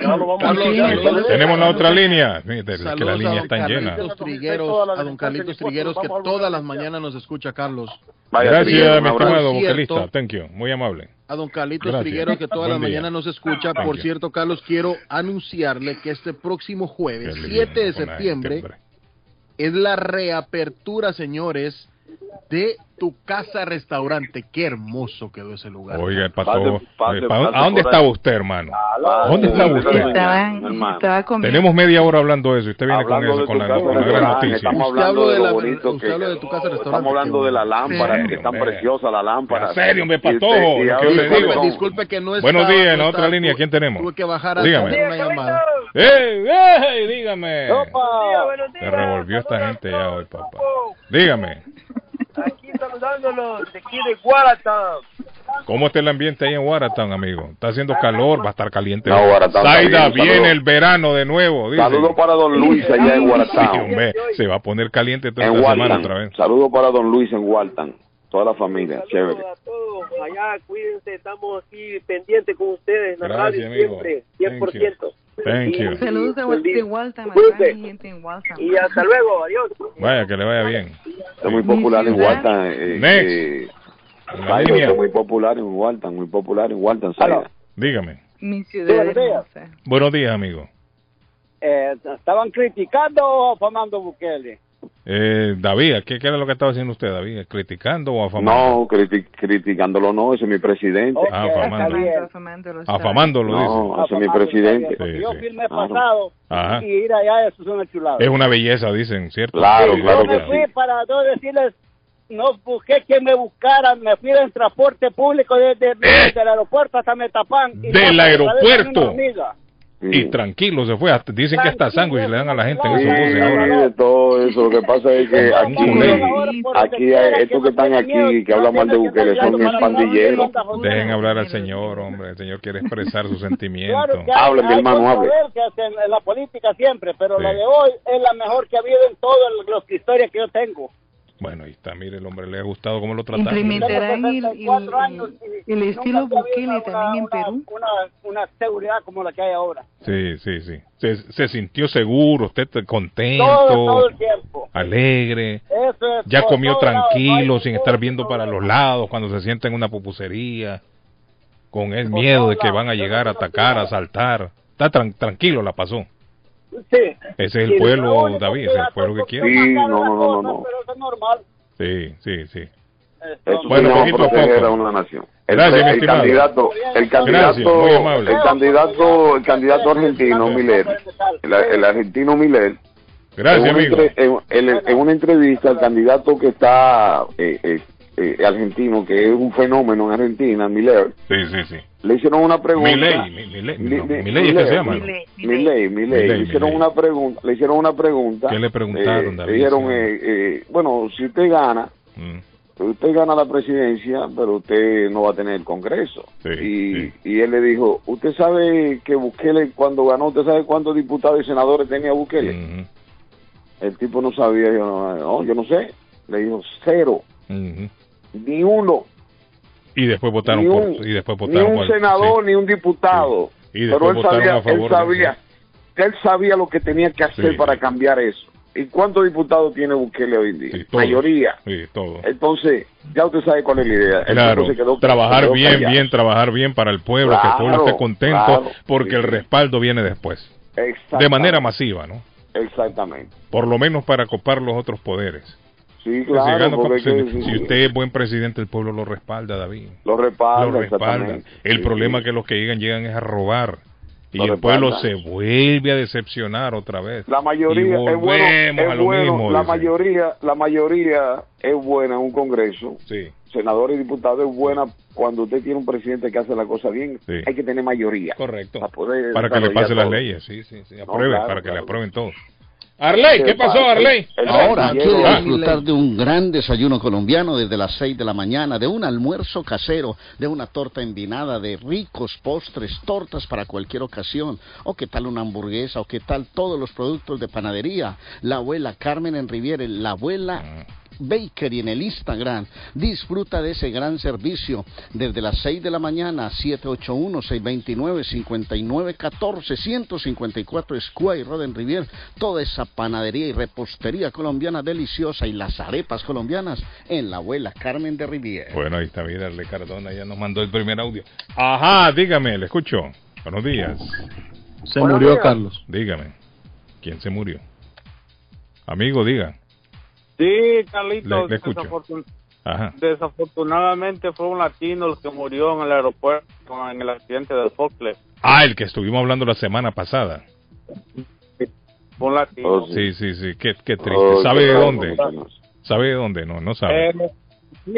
Tenemos la otra línea. Saludos que la línea está llena. a don Carlitos Trigueros, que todas las mañanas nos escucha, Carlos. Gracias, mi estimado vocalista. Thank you. Muy amable. A don Carlitos Trigueros, que todas las mañanas nos escucha. Por cierto, Carlos, quiero anunciarle que este próximo jueves, 7 de septiembre, es la reapertura, señores, de tu casa restaurante. Qué hermoso quedó ese lugar. Oiga, Pato, pase, eh, pase, ¿a dónde estaba usted, hermano? ¿A dónde estaba usted? Estaba, estaba conmigo. Tenemos media hora hablando de eso. Usted viene hablando con eso, con la, con la, gran noticia. Estamos hablando de, la, usted habla de tu casa restaurante. Estamos hablando de la lámpara, serio, que es tan preciosa la lámpara. En serio, me patojo. Disculpe, disculpe, que no es. Buenos días, en otra línea, ¿quién tenemos? Tuve que bajar Dígame. Una llamada. ¡Ey, ey! Dígame. Se revolvió esta gente ya hoy, papá. Dígame saludándolos de aquí de Guaratán. ¿Cómo está el ambiente ahí en Guaratán, amigo? Está haciendo calor, va a estar caliente. No, Zaida, viene el verano de nuevo. Dice. Saludo para don Luis allá en Guaratán. Sí, hombre, se va a poner caliente toda en la semana otra vez. Saludo para don Luis en Guaratán. Toda la familia, Saludos chévere. a todos, allá cuídense, estamos aquí pendientes con ustedes Gracias, amigo. siempre, 100%. Thank you. Saludos a Walter, gente en Y hasta luego, adiós. Vaya, que le vaya bien. Está muy popular en Waltham. Eh, eh, Next. Eh, Sairo, está muy popular en Waltham, muy popular en Waltham, Dígame. Mi ciudad buenos, días. buenos días, amigo. Eh, estaban criticando a Fernando Bukele. Eh, David, ¿qué, era lo que estaba haciendo usted, David? ¿Criticando o afamando? No, criti criticándolo no, ese es mi presidente. Ah, afamándolo. afamándolo. Dice. No, es mi presidente. Yo sí. firmé pasado y ir allá eso es una chulada. Es una belleza, dicen, ¿cierto? Claro, sí, claro. Yo me fui para decirles, no busqué que me buscaran, me fui en transporte público desde, ¿Eh? el aeropuerto hasta Metapan. ¡Del aeropuerto! Y tranquilo se fue. Hasta, dicen que hasta sándwich le dan a la gente en esos buses ahora. De todo eso. Lo que pasa es que aquí, aquí hay, estos que están aquí que hablan mal de Bukele son mis pandilleros. Dejen hablar al señor, hombre. El señor quiere expresar sus sentimientos. Hable, mi hermano, hable. En la política siempre, pero la de hoy es la mejor que ha habido en toda la historia que yo tengo. Bueno, ahí está, mire, el hombre le ha gustado cómo lo trataron. Implementarán el, estilo Bukele también en Perú. Una, seguridad como la que hay ahora. Sí, sí, sí. Se, se sintió seguro, usted contento, alegre. Ya comió tranquilo, sin estar viendo para los lados cuando se sienta en una pupusería, con el miedo de que van a llegar a atacar, a asaltar. Está tranquilo, la pasó. Sí. Ese es el pueblo, no, David, ese es el pueblo que quiere. Sí, no, no, no, no. Pero eso es normal. Sí, sí, sí. Eso bueno, poquito a poco. A una nación. El, Gracias, el, el candidato, el candidato, Gracias, el candidato, el candidato argentino Miller, el, el, argentino Miller. Gracias, en amigo. En, en, en, una entrevista, el candidato que está eh, eh, eh, argentino, que es un fenómeno en Argentina, Miller, Sí, sí, sí. le hicieron una pregunta. Milei, mi- Milei, Mi- no, mi- Milei es que se llama. ¿no? Milei, Milei, Milei, Le hicieron una pregunta. Le hicieron una pregunta. ¿Qué le preguntaron, eh, David? Le dijeron, Sí. eh, eh, bueno, si usted gana, Mm. usted gana la presidencia, pero usted no va a tener el Congreso. y, y él le dijo, ¿usted sabe que Bukele cuando ganó, usted sabe cuántos diputados y senadores tenía Bukele? El tipo no sabía, yo no, no, yo no sé. Le dijo, cero, Ujú. Ni uno, Y después votaron Ni por, un- y después ni un por- senador, sí. ni un diputado. Y Pero él sabía, a favor él de sabía, él sabía lo que tenía que hacer Sí, para cambiar eso. ¿Y cuántos diputados tiene Bukele hoy en día? Mayoría. Sí, todo. Entonces, ya usted sabe cuál es la idea. El Claro, tipo se quedó- trabajar se quedó bien, callado. bien, trabajar bien para el pueblo, que el pueblo esté contento, claro. porque el respaldo viene después, de manera masiva, ¿no? Exactamente. Por lo menos para copar los otros poderes. Sí, Si claro. porque pues, si, que- si usted es buen presidente, el pueblo lo respalda, David. Lo respalda, Lo respalda. El Sí, problema sí. es que los que llegan, llegan es a robar. Y Lo el pueblo se vuelve a decepcionar otra vez. La mayoría Y es bueno, volvemos a es lo bueno, mismo, la dice. mayoría, la mayoría es buena en un congreso. Sí. Senadores y diputados es buena cuando usted tiene un presidente que hace la cosa bien. Sí. Hay que tener mayoría. Correcto. Para, poder Para que le desarrollar pase las leyes, sí, sí, sí. No, Apruebe, claro, para que le aprueben todo. Arley, ¿qué pasó, Arley? Ahora quiere Ah. disfrutar de un gran desayuno colombiano desde las 6 de la mañana, de un almuerzo casero, de una torta envinada, de ricos postres, tortas para cualquier ocasión, o qué tal una hamburguesa, o qué tal todos los productos de panadería. La abuela Carmen en Riviere, la abuela Bakery en el Instagram. Disfruta de ese gran servicio desde las 6 de la mañana, 781-629-5914, 154 Square Road en Rivier. Toda esa panadería y repostería colombiana deliciosa y las arepas colombianas en la abuela Carmen de Rivier. Bueno, ahí está, mira, Arley Cardona ya nos mandó el primer audio. Ajá, dígame, le escucho. Buenos días. Se Buenos murió días. Carlos. Dígame, ¿quién se murió? Amigo, diga. Sí, Carlitos, Le- le escucho. desafortun- Ajá. desafortunadamente fue un latino el que murió en el aeropuerto en el accidente del Focle. Ah, el que estuvimos hablando la semana pasada. Fue un latino. Oh, Sí, sí, sí, qué, qué triste. Oh, ¿Sabe de dónde? ¿Sabe de dónde? No, no sabe. Eh, sí,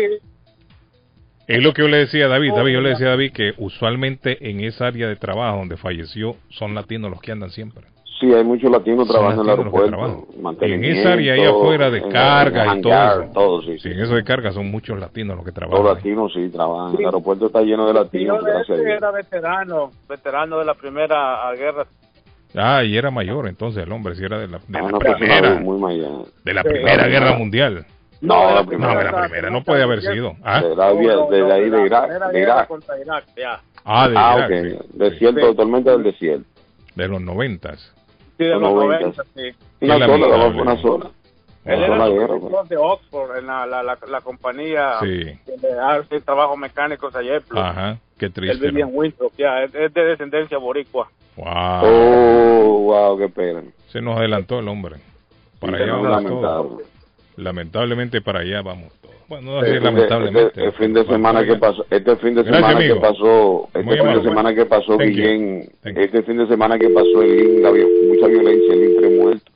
Es lo que yo le decía a David. David, yo le decía a David que usualmente en esa área de trabajo donde falleció son latinos los que andan siempre. Sí, hay muchos latinos trabajando en el aeropuerto. trabajan. En esa área ahí afuera de carga y hangar, todo eso. todo, sí. Sí, en eso de carga son muchos latinos los que trabajan. Los latinos sí trabajan. El aeropuerto está lleno de latinos, yo Dios. era veterano, veterano de la primera guerra. Ah, y era mayor entonces el hombre, si era de la, de Ah, la primera, muy mayor. de la Sí. primera La guerra primera. mundial. No, de la No, primera. de la primera no puede haber sido. Ah, De Arabia, de ahí de Irak. Era De guerra Irak. contra Irak, ya. ah de Ah, Irak, ok. sí. Desierto, Sí. totalmente del desierto. de los noventas. Sí, de los Los 90, noventas. sí. Una sola, la lamentable. una sola. Él Una era sola guerra. pues. de Oxford en la, la, la, la compañía Sí. de hace trabajo mecánicos ayer. Ajá, qué Él triste. vivía ¿no? en Winthrop, ya, es, es de descendencia boricua. Wow. Oh, wow, qué pena. Se nos adelantó el hombre. Para Sí, allá vamos lamentable. todos. Lamentablemente para allá vamos. Bueno, Este, decir lamentablemente. este- el fin de semana que pasó, este fin de Gracias, semana que pasó, este Muy fin de semana que pasó Thank. Guillén, este fin de semana que pasó en mucha violencia, en tres muertos,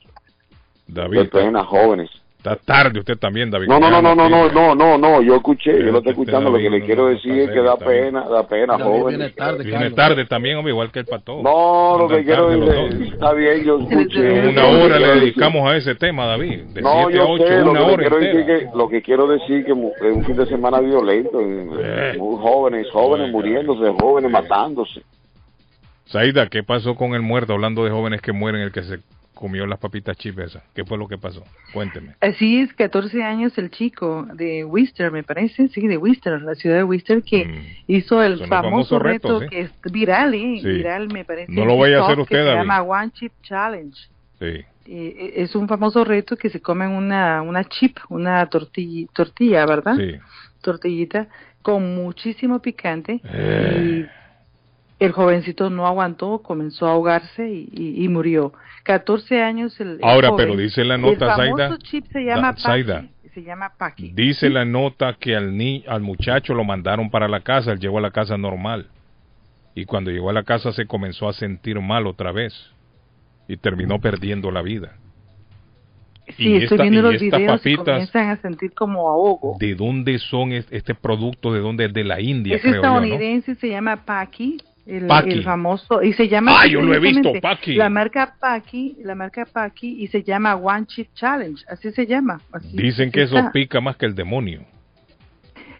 David, de pena, jóvenes. Está tarde usted también, David. No, no, no, no, no, no, no, no, no, yo escuché, yo lo estoy escuchando, lo que le quiero decir es que da pena, da pena, jóvenes. Viene tarde también, hombre, igual que el pato. No, lo que quiero tarde decir, está bien, yo escuché. Una hora le dedicamos a ese tema, David. De No, 7 a yo 8, sé, lo una que, quiero decir que, lo que quiero decir que mu- es un fin de semana violento, eh, muy jóvenes, jóvenes muriéndose, jóvenes matándose. Saida, ¿qué pasó con el muerto? Hablando de jóvenes que mueren, el que se comió las papitas chip esas. ¿Qué fue lo que pasó? Cuénteme. Así es, 14 años el chico de Worcester, me parece, sí, de Worcester, la ciudad de Worcester, que hizo el Son famoso reto, ¿sí? que es viral, ¿eh? Sí. Viral, me parece. No lo vaya a hacer usted, que se llama One Chip Challenge. Sí. Eh, es un famoso reto que se comen una, una chip, una tortilla, tortilla ¿verdad? Sí. Tortillita con muchísimo picante Eh. y el jovencito no aguantó, comenzó a ahogarse y, y- y murió. 14 años el, el Ahora, joven. pero dice la nota, el Zaida, chip se llama Da- Zaida. Paki, se llama Paki. Dice la nota que al, ni al muchacho lo mandaron para la casa, él llegó a la casa normal. Y cuando llegó a la casa se comenzó a sentir mal otra vez. Y terminó perdiendo la vida. Sí, Y estoy esta- viendo y los estas videos y papitas- comienzan a sentir como ahogo. ¿De dónde son es- este producto? ¿De dónde? De la India, Es creo yo, ¿no? estadounidense, se llama Paki, el, Paki. el famoso, y se llama... Ah, yo lo he visto, Paki. La marca Paki, la marca Paki, y se llama One Chip Challenge, así se llama. así- Dicen que así eso está. pica más que el demonio.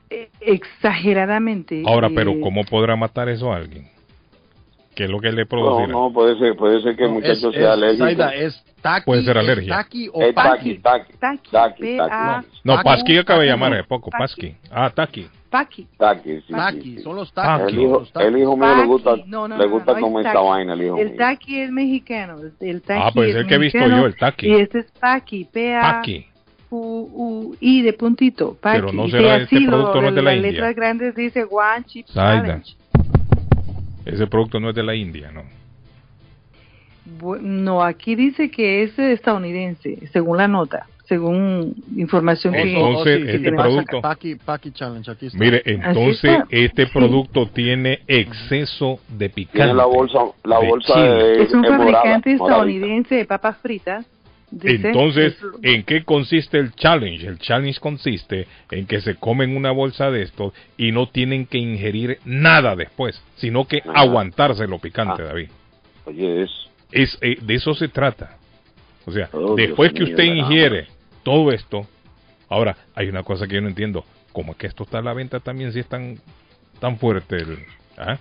Eh, Exageradamente. Ahora, eh, pero ¿cómo podrá matar eso a alguien? ¿Qué es lo que le No, producirá? no, puede ser, puede ser que el No, muchacho es- sea es- alérgico. Zaida, es taqui, Puede ser alergia. taqui o taqui, taqui, Taqui, taqui, taqui. No, Paqui, Pasqui acaba de llamar no. hace poco, Pasqui. Ah, Taki. Paki. Taqui, sí, Taqui, sí, sí. son los Paqui. taqui. El hijo, los taqui. el hijo mío le gusta, Paqui. No, no, le gusta no, comer es esta vaina, el hijo El mío. Taki es mexicano. El Taki Ah, pues es el que he visto yo, el Taki. Y este es Paki, P-A... Paqui. U, I de puntito, Paki. Pero no será este producto no es de la las India. letras grandes dice One Chip. Challenge. Ese producto no es de la India, ¿no? No, aquí dice que es estadounidense, según la nota, según información que... Entonces, este tiene producto- Paqui, Paqui Challenge, aquí está. Mire, entonces está. este Sí. producto tiene exceso de picante. Tiene la bolsa, la de bolsa de, Es un morada, fabricante estadounidense de papas fritas. dice. Entonces, Es- ¿en qué consiste el challenge? El challenge consiste en que se comen una bolsa de estos y no tienen que ingerir nada después, sino que Ah. aguantarse lo picante, Ah. David. Oye, es Es, eh, de eso se trata. O sea, Oh, después Dios que usted mío, ingiere todo esto, ahora hay una cosa que yo no entiendo, ¿cómo es que esto está a la venta también si es tan, tan fuerte? El, ¿ah?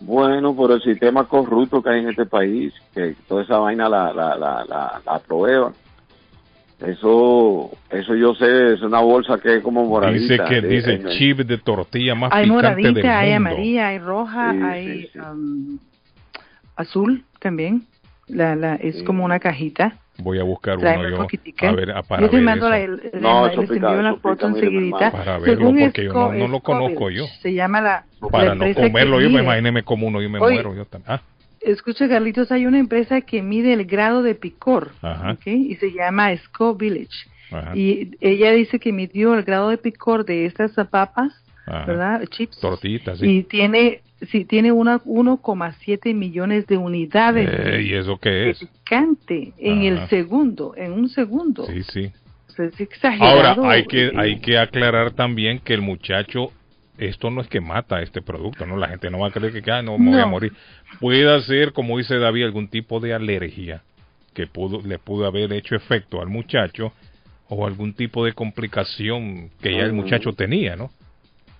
bueno por el sistema corrupto que hay en este país, que toda esa vaina la, la, la, la, la aprueban. Eso, eso yo sé, es una bolsa que es como moradita. Dice que de- dice en chip de tortilla más hay picante del moradita, hay mundo. amarilla, hay roja, Sí, hay sí, sí. um, azul también. La, la, es Sí. como una cajita. Voy a buscar Tráeme uno yo poquitica. a ver, a- para Yo te ver mando la, eso. el- el- No, les eso pica, envío la eso foto enseguidita. Para verlo, Según porque yo no- no lo conozco yo. Se llama la, la Para no empresa que comerlo, yo me mide- imaginé como uno, yo me Oye, muero yo también. Ah, Escucha, Carlitos, hay una empresa que mide el grado de picor, Ajá. ¿ok? Y se llama Sco Village. ajá, Y ella dice que midió el grado de picor de estas papas, ajá. ¿verdad? Chips. Tortitas, sí. Y tiene, sí, tiene una 1,7 millones de unidades Eh, ¿Y eso qué es? en Ajá. el segundo, en un segundo. Sí, sí. Es exagerado. Ahora, hay que, Eh, hay que aclarar también que el muchacho, esto no es que mata este producto, ¿no? La gente no va a creer que, ah, no, me voy a No. morir. Puede ser, como dice David, algún tipo de alergia que pudo, le pudo haber hecho efecto al muchacho o algún tipo de complicación que ya el muchacho tenía, ¿no?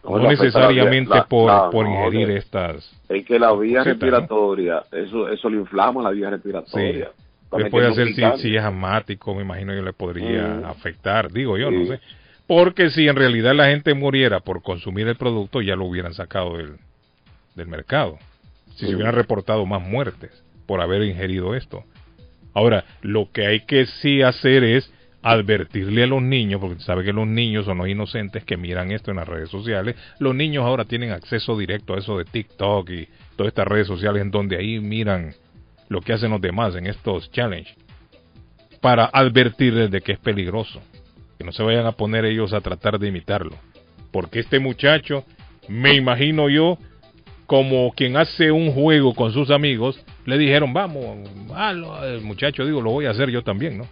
No, necesariamente la- por, la- por no, ingerir estas... Es que la vía Cositas, ¿no? respiratoria, eso, eso le inflama la vía respiratoria. Sí. Le puede hacer si, es asmático, me imagino yo le podría Mm. afectar, digo yo, Sí. no sé. Porque si en realidad la gente muriera por consumir el producto, ya lo hubieran sacado del, del mercado. Si se Sí. hubieran reportado más muertes por haber ingerido esto. Ahora, lo que hay que sí hacer es advertirle a los niños, porque sabe que los niños son los inocentes que miran esto en las redes sociales. Los niños ahora tienen acceso directo a eso de TikTok y todas estas redes sociales en donde ahí miran lo que hacen los demás en estos challenges para advertirles de que es peligroso, que no se vayan a poner ellos a tratar de imitarlo, porque este muchacho, me imagino yo, como quien hace un juego con sus amigos, le dijeron, vamos, hazlo". el muchacho digo, lo voy a hacer yo también, ¿no?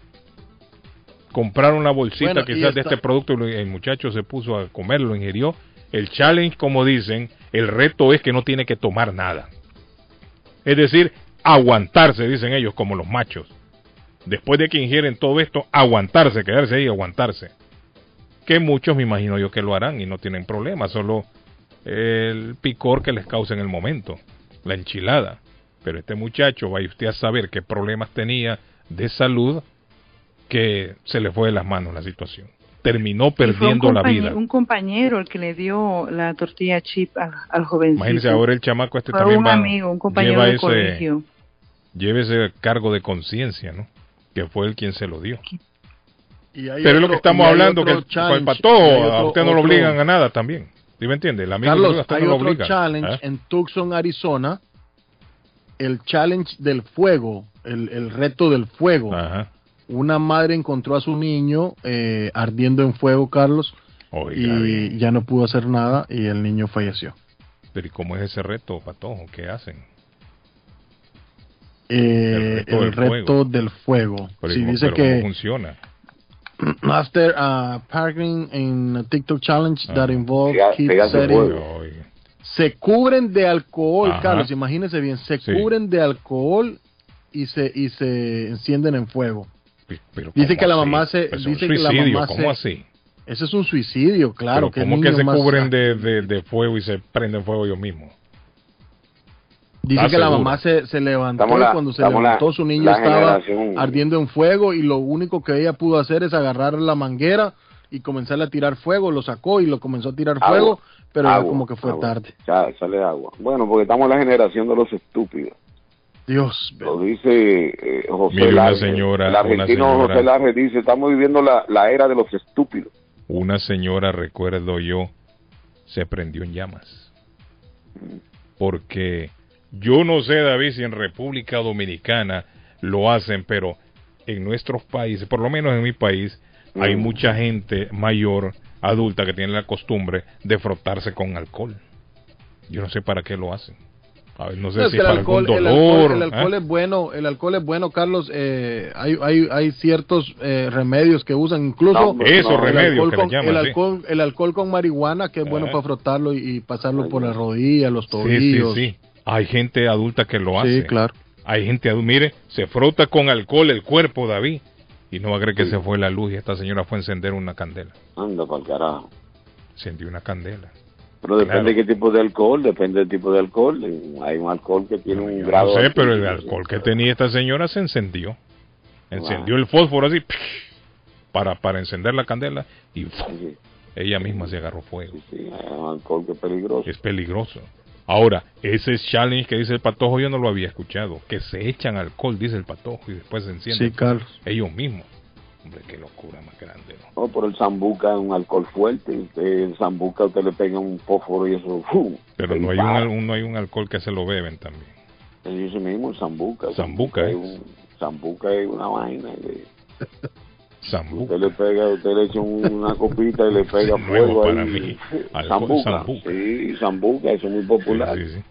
Compraron la bolsita Bueno, quizás de este producto, el muchacho se puso a comerlo, lo ingirió. El challenge, como dicen, el reto es que no tiene que tomar nada. Es decir, aguantarse, dicen ellos, como los machos. Después de que ingieren todo esto, aguantarse, quedarse ahí, aguantarse. Que muchos me imagino yo que lo harán y no tienen problema, solo el picor que les causa en el momento, la enchilada. Pero este muchacho, vaya usted a saber qué problemas tenía de salud que se le fue de las manos la situación. Terminó perdiendo la vida. Un compañero el que le dio la tortilla chip al, al jovencito. Imagínense ahora el chamaco este Fue también un va, amigo, un compañero lleva de ese, colegio. lleva ese cargo de conciencia, ¿no? Que fue el quien se lo dio. Y hay Pero es lo otro- que estamos hablando, que otro el, challenge, y hay a otro- usted no lo otro- obligan a nada también. ¿Sí me entiende? El amigo Carlos, a usted hay no lo otro obliga. challenge ¿Ah? en Tucson, Arizona, el challenge del fuego, el, el reto del fuego. Una madre encontró a su niño eh, ardiendo en fuego, Carlos, Oiga, y bien. ya no pudo hacer nada y el niño falleció. Pero ¿y cómo es ese reto, patojo? ¿Qué hacen? Eh, El reto el del reto fuego. del fuego. Pero, Sí, ¿cómo- dice pero ¿cómo que funciona? After uh, parking in a TikTok challenge Ah. that involved Pega- setting- fuego. se cubren de alcohol, Ajá. Carlos, imagínense bien, se Sí. cubren de alcohol y se y se encienden en fuego. Pero Dice ¿cómo que la así? mamá se Es un dice que la suicidio, mamá ¿cómo se- así? Eso es un suicidio, claro. Pero ¿Cómo que se más- cubren de, de, de fuego y se prenden fuego ellos mismos? Dice ¿Estás que la mamá se, se levantó y la- cuando se levantó la- su niño estaba generación- ardiendo en fuego y lo único que ella pudo hacer es agarrar la manguera y comenzarle a tirar fuego, lo sacó y lo comenzó a tirar Agua. fuego, pero ya como que fue agua. tarde. Ya, sale agua. Bueno, porque estamos en la generación de los estúpidos. Dios. Lo dice eh, José Mire, una señora- El argentino una señora- José Larre dice, estamos viviendo la, la era de los estúpidos. Una señora, recuerdo yo, se prendió en llamas. Porque yo no sé, David, si en República Dominicana lo hacen, pero en nuestros países, por lo menos en mi país, hay Mm. mucha gente mayor, adulta, que tiene la costumbre de frotarse con alcohol. Yo no sé para qué lo hacen. A ver, no sé No, es si que el para alcohol, algún el dolor. alcohol, el alcohol ¿ah? es bueno, el alcohol es bueno, Carlos. Eh, hay, hay, hay ciertos eh, remedios que usan, incluso No, esos el remedios alcohol que le con, llaman, el sí. alcohol, el alcohol con marihuana que es bueno Ah. para frotarlo y, y pasarlo por las rodillas, los Sí, tobillos. sí, sí. Hay gente adulta que lo hace. Sí, claro. Hay gente adulta, mire, se frota con alcohol el cuerpo, David. Y no va a creer que se fue la luz y esta señora fue a encender una candela. Anda para el carajo. Encendió una candela. Pero depende Claro. de qué tipo de alcohol, depende del tipo de alcohol. Eh, Hay un alcohol que tiene un grado... no sé, pero el alcohol que tenía esta señora se encendió. Encendió el fósforo así para, para encender la candela y ella misma se agarró fuego. Sí, hay un alcohol que es peligroso. Es peligroso. Ahora, ese challenge que dice el patojo yo no lo había escuchado. Que se echan alcohol, dice el patojo, y después se encienden. Sí, Carlos. Ellos mismos. Hombre, qué locura más grande. ¿no? No, por el zambuca es un alcohol fuerte. Usted, el zambuca usted le pega un fósforo y eso... Pero no hay, un, no hay un alcohol que se lo beben también. Es ese mismo, el zambuca. Zambuca es es. un- Zambuca es una vaina. que Zambuca. Usted le pega, usted le echa un- una copita y le pega Nuevo fuego para ahí. mí. Alcohol Zambuca. zambuca. Sí, zambuca, eso es muy popular. Sí, sí, sí.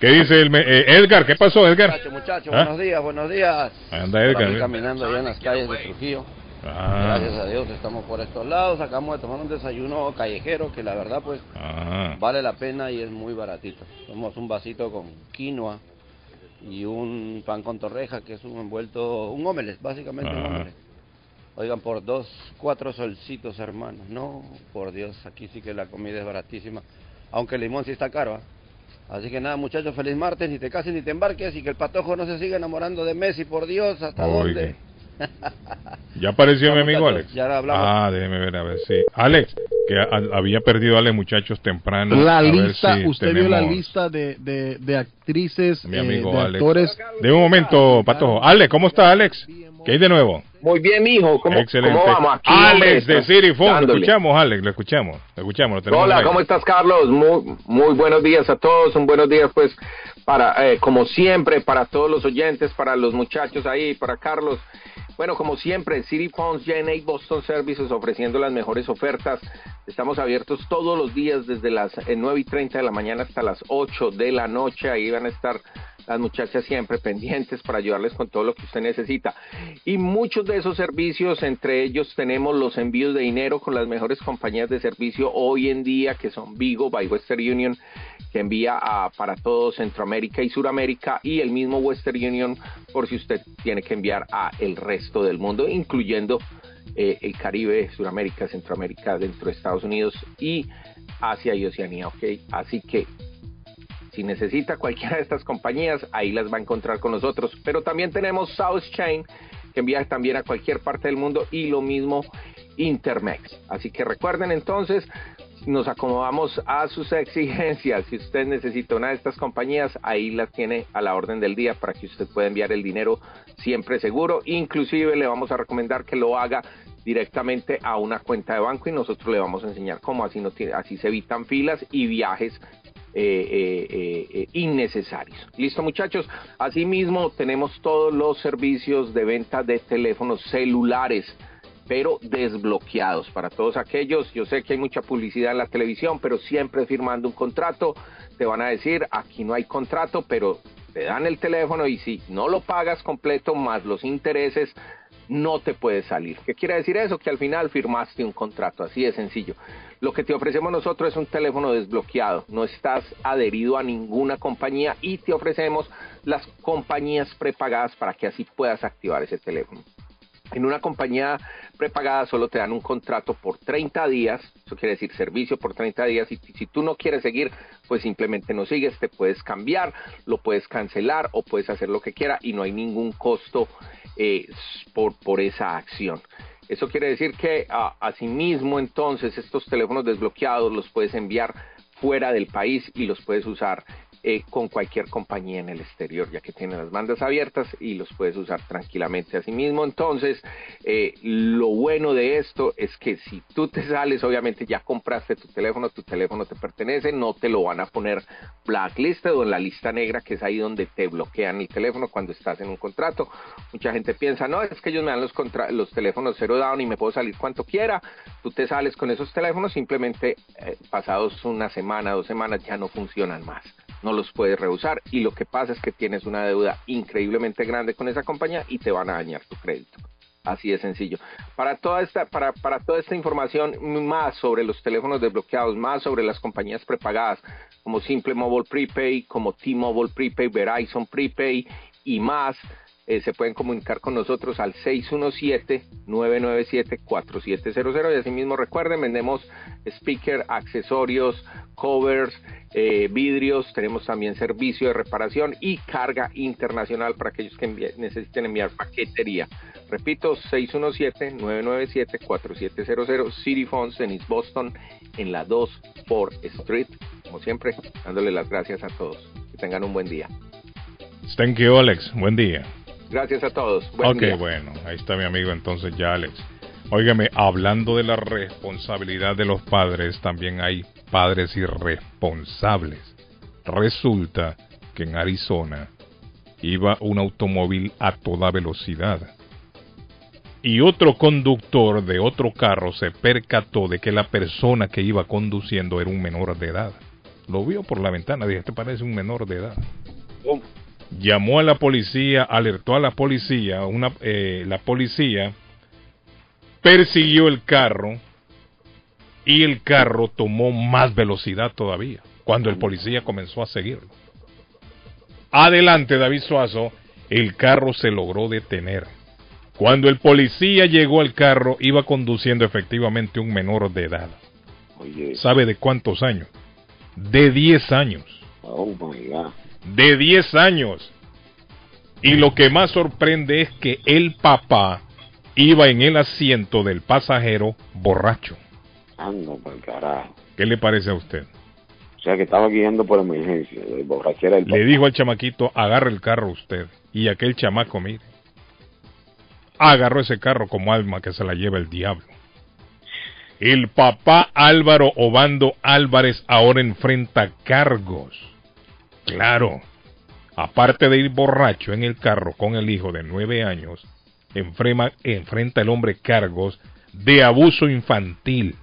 ¿Qué dice el eh, Edgar? ¿Qué pasó, Edgar? Muchachos, muchachos, ¿Ah? buenos días, buenos días. Anda, Por Edgar, mira. caminando allá en las calles de Trujillo. Ah. Gracias a Dios estamos por estos lados. Acabamos de tomar un desayuno callejero que la verdad pues Ah. vale la pena y es muy baratito. Tomamos un vasito con quinoa y un pan con torreja que es un envuelto, un omelette, básicamente un omelette. Oigan, por dos, cuatro solcitos, hermanos. No, por Dios, aquí sí que la comida es baratísima. Aunque el limón sí está caro, ¿ah? Así que nada, muchachos, feliz martes, ni te cases ni te embarques y que el patojo no se siga enamorando de Messi, por Dios, ¿hasta Oiga. dónde? Ya apareció mi amigo Alex. ya hablamos. Ah, déjeme ver, a ver si. Alex, que a- había perdido a Alex, muchachos, temprano. La A lista, si usted vio la lista de, de, de actrices, Mi eh, de Alex. actores. De un momento, Patojo. Alex, ¿cómo está, Alex? ¿Qué hay de nuevo? Muy bien, mijo. ¿Cómo, Excelente. cómo vamos? Aquí, Alex de City Phone. Lo escuchamos, Alex, lo escuchamos. Lo escuchamos, lo Hola. ¿cómo estás, Carlos? Muy, muy buenos días a todos. Un buenos días, pues, para, eh, como siempre, para todos los oyentes, para los muchachos ahí, para Carlos. Bueno, como siempre, City Phones JNA Boston Services ofreciendo las mejores ofertas. Estamos abiertos todos los días desde las eh, 9 y 30 de la mañana hasta las 8 de la noche. Ahí van a estar las muchachas siempre pendientes para ayudarles con todo lo que usted necesita. Y muchos de esos servicios, entre ellos tenemos los envíos de dinero con las mejores compañías de servicio hoy en día, que son Vigo by Western Union, que envía a, para todo Centroamérica y Suramérica, y el mismo Western Union por si usted tiene que enviar a el resto del mundo, incluyendo eh, el Caribe, Suramérica, Centroamérica, dentro de Estados Unidos y Asia y Oceanía, ¿ok? Así que si necesita cualquiera de estas compañías, ahí las va a encontrar con nosotros. Pero también tenemos South Chain, que envía también a cualquier parte del mundo, y lo mismo Intermex. Así que recuerden entonces, nos acomodamos a sus exigencias. Si usted necesita una de estas compañías, ahí las tiene a la orden del día para que usted pueda enviar el dinero siempre seguro. Inclusive le vamos a recomendar que lo haga directamente a una cuenta de banco y nosotros le vamos a enseñar cómo así no tiene, así se evitan filas y viajes eh, eh, eh, innecesarios. Listo muchachos, asimismo tenemos todos los servicios de venta de teléfonos celulares pero desbloqueados para todos aquellos. Yo sé que hay mucha publicidad en la televisión, pero siempre firmando un contrato, te van a decir, aquí no hay contrato, pero te dan el teléfono y si no lo pagas completo más los intereses, no te puedes salir. ¿Qué quiere decir eso? Que al final firmaste un contrato, así de sencillo. Lo que te ofrecemos nosotros es un teléfono desbloqueado, no estás adherido a ninguna compañía y te ofrecemos las compañías prepagadas para que así puedas activar ese teléfono. En una compañía prepagada solo te dan un contrato por 30 días, eso quiere decir servicio por 30 días, y si tú no quieres seguir, pues simplemente no sigues, te puedes cambiar, lo puedes cancelar o puedes hacer lo que quiera y no hay ningún costo eh, por, por esa acción. Eso quiere decir que asimismo entonces estos teléfonos desbloqueados los puedes enviar fuera del país y los puedes usar eh, con cualquier compañía en el exterior, ya que tienen las bandas abiertas y los puedes usar tranquilamente. Asimismo, entonces, eh, lo bueno de esto es que si tú te sales, obviamente ya compraste tu teléfono, tu teléfono te pertenece, no te lo van a poner blacklisted o en la lista negra, que es ahí donde te bloquean el teléfono cuando estás en un contrato. Mucha gente piensa, no, es que ellos me dan los, los teléfonos cero down y me puedo salir cuanto quiera. Tú te sales con esos teléfonos, simplemente eh, pasados una semana, dos semanas, ya no funcionan más no los puedes rehusar y lo que pasa es que tienes una deuda increíblemente grande con esa compañía y te van a dañar tu crédito. Así de sencillo. Para toda esta, para, para toda esta información más sobre los teléfonos desbloqueados, más sobre las compañías prepagadas, como Simple Mobile Prepay, como T-Mobile Prepay, Verizon Prepay y más, eh, se pueden comunicar con nosotros al 617-997-4700 y asimismo recuerden, vendemos speaker, accesorios, covers, eh, vidrios, tenemos también servicio de reparación y carga internacional para aquellos que necesiten enviar paquetería. Repito, 617-997-4700 City Phones en East Boston en la 2 por Street. Como siempre, dándole las gracias a todos. Que tengan un buen día. Thank you, Alex. Buen día. Gracias a todos. ok, bueno, ahí está mi amigo entonces ya Alex. Óigame, hablando de la responsabilidad de los padres, también hay padres irresponsables. Resulta que en Arizona iba un automóvil a toda velocidad. Y otro conductor de otro carro se percató de que la persona que iba conduciendo era un menor de edad. Lo vio por la ventana, dije, este parece un menor de edad llamó a la policía, alertó a la policía, una, eh, la policía persiguió el carro y el carro tomó más velocidad todavía cuando el policía comenzó a seguirlo. Adelante, David Suazo, el carro se logró detener. Cuando el policía llegó al carro, iba conduciendo efectivamente un menor de edad. ¿Sabe de cuántos años? De 10 años. Oh my God de 10 años. Y lo que más sorprende es que el papá iba en el asiento del pasajero borracho. Ando por carajo. ¿Qué le parece a usted? O sea que estaba guiando por emergencia, borrachera Le dijo al chamaquito, agarre el carro usted. Y aquel chamaco, mire, agarró ese carro como alma que se la lleva el diablo. El papá Álvaro Obando Álvarez ahora enfrenta cargos Claro, aparte de ir borracho en el carro con el hijo de nueve años, enfrenta el hombre cargos de abuso infantil,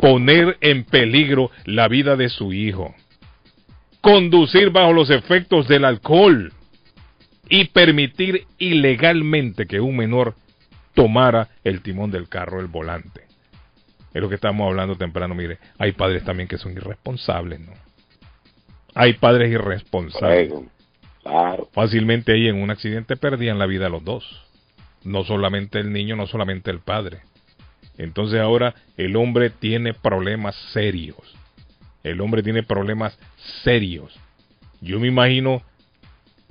poner en peligro la vida de su hijo, conducir bajo los efectos del alcohol y permitir ilegalmente que un menor tomara el timón del carro, el volante. Es lo que estamos hablando temprano, mire, hay padres también que son irresponsables, ¿no? Hay padres irresponsables. Fácilmente ahí en un accidente perdían la vida los dos. No solamente el niño, no solamente el padre. Entonces ahora el hombre tiene problemas serios. El hombre tiene problemas serios. Yo me imagino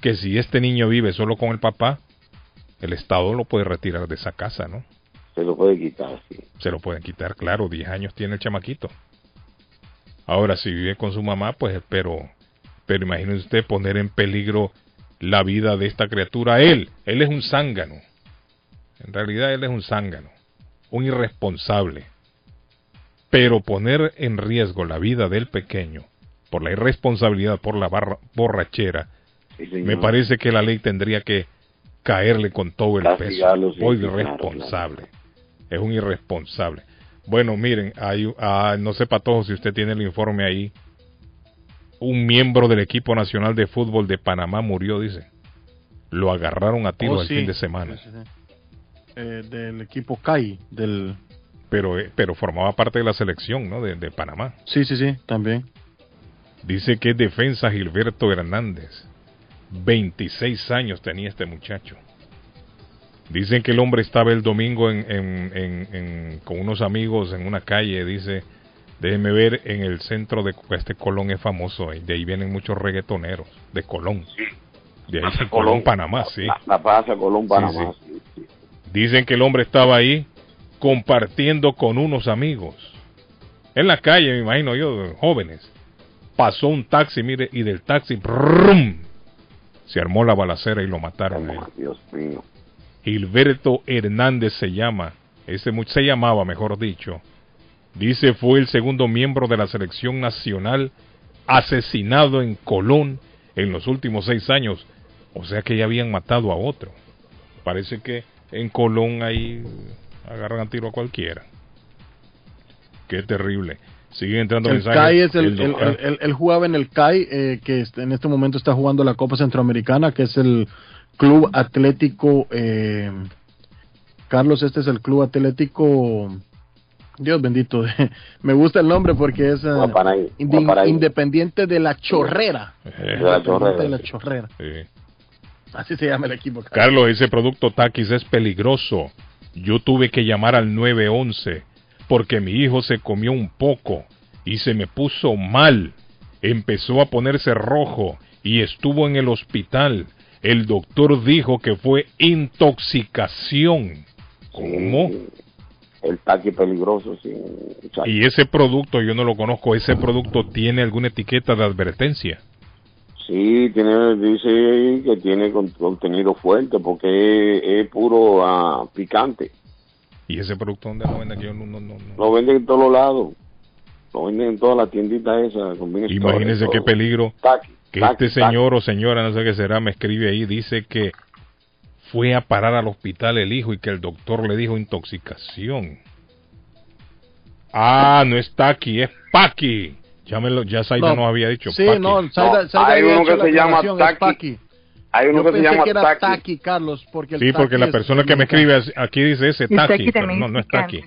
que si este niño vive solo con el papá, el Estado lo puede retirar de esa casa, ¿no? Se lo puede quitar, sí. Se lo pueden quitar, claro. Diez años tiene el chamaquito. Ahora, si vive con su mamá, pues pero, pero imagínese usted poner en peligro la vida de esta criatura. Él, él es un zángano. En realidad él es un zángano, un irresponsable. Pero poner en riesgo la vida del pequeño por la irresponsabilidad, por la borrachera, me parece que la ley tendría que caerle con todo el peso. Hoy irresponsable. Es un irresponsable. Bueno, miren, hay, ah, no sé, Patojo, si usted tiene el informe ahí. Un miembro del equipo nacional de fútbol de Panamá murió, dice. Lo agarraron a tiro oh, el fin de semana. eh, del equipo CAI, del... Pero, eh, pero formaba parte de la selección, ¿no? De, de Panamá. Sí, sí, sí, también. Dice que es defensa Gilberto Hernández. 26 años tenía este muchacho. Dicen que el hombre estaba el domingo en, en- en- en- con unos amigos en una calle. Dice, déjeme ver, en el centro de este Colón es famoso. eh, De ahí vienen muchos reggaetoneros. De Colón. De ahí de Colón, Panamá, sí. La, la Plaza Colón, Panamá. sí. Dicen que el hombre estaba ahí compartiendo con unos amigos. En la calle, me imagino yo, jóvenes. Pasó un taxi, mire, y del taxi, ¡brum! se armó la balacera y lo mataron. él. Dios mío. Gilberto Hernández se llama, ese se llamaba, mejor dicho. Dice fue el segundo miembro de la selección nacional asesinado en Colón en los últimos seis años. O sea que ya habían matado a otro. Parece que en Colón ahí agarran a tiro a cualquiera. Qué terrible. Siguen entrando El mensajes. CAI es el, El el- jugaba en el CAI, eh, que en este momento está jugando la Copa Centroamericana, que es el Club Atlético. eh, Carlos, este es el Club Atlético. Dios bendito, me gusta el nombre porque es Guaparaí. independiente de la Chorrera. Eh, De la Independiente Chorrera, de la sí. Chorrera. Sí. Así se llama el equipo. Carlos, ese producto Takis es peligroso. Yo tuve que llamar al 911 porque mi hijo se comió un poco y se me puso mal. Empezó a ponerse rojo y estuvo en el hospital. El doctor dijo que fue intoxicación. ¿Cómo? El taqui peligroso, sí. Y ese producto yo no lo conozco. ¿Ese producto tiene alguna etiqueta de advertencia? Sí, tiene, dice que tiene con- contenido fuerte porque es, es puro ah, picante. ¿Y ese producto dónde lo venden? Yo no- no- no-. Lo venden en todos lados. Lo venden en todas las tienditas esas. Imagínense qué peligro Taqui, que este señor o señora, no sé qué será, me escribe ahí, dice que fue a parar al hospital el hijo y que el doctor le dijo intoxicación. Ah, no está aquí, es Paqui. Ya, me lo, ya Saida No, nos había dicho. Sí, Paqui. no, Saida, No, Saida hay había uno que se llama es Taki. Hay uno Yo que se pensé llama que era Taki. Taki, Carlos, porque el Sí, porque la Taki es persona que me escribe aquí dice ese Taki, Taki pero no, es no es Taki.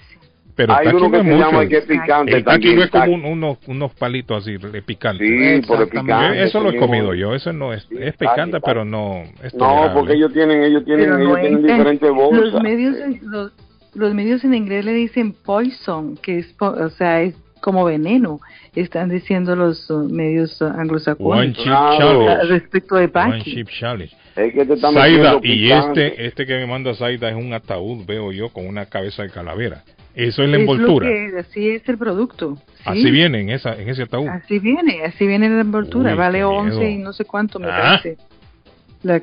Pero Hay uno no que es se mucho. llama que es picante El también, no es como un- unos, unos palitos así de picante. Sí, por el picante. Eso lo he comido yo, eso no es, es picante, pero no es No, porque ellos tienen, ellos tienen, Pero ellos no tienen es en- diferentes bolsas. Los medios, los, los medios en inglés le dicen poison, que es, o sea, es como veneno. Están diciendo los uh, medios One anglosajones respecto de One Paki. Es que te Saida, y este, este que me manda Saida es un ataúd, veo yo, con una cabeza de calavera. Eso es la Es envoltura. que- así es el producto. sí. Así viene en, esa, en ese ataúd. Así viene, así viene la envoltura. Uy, vale qué 11 miedo. y no sé cuánto me Ah. parece. La- eh,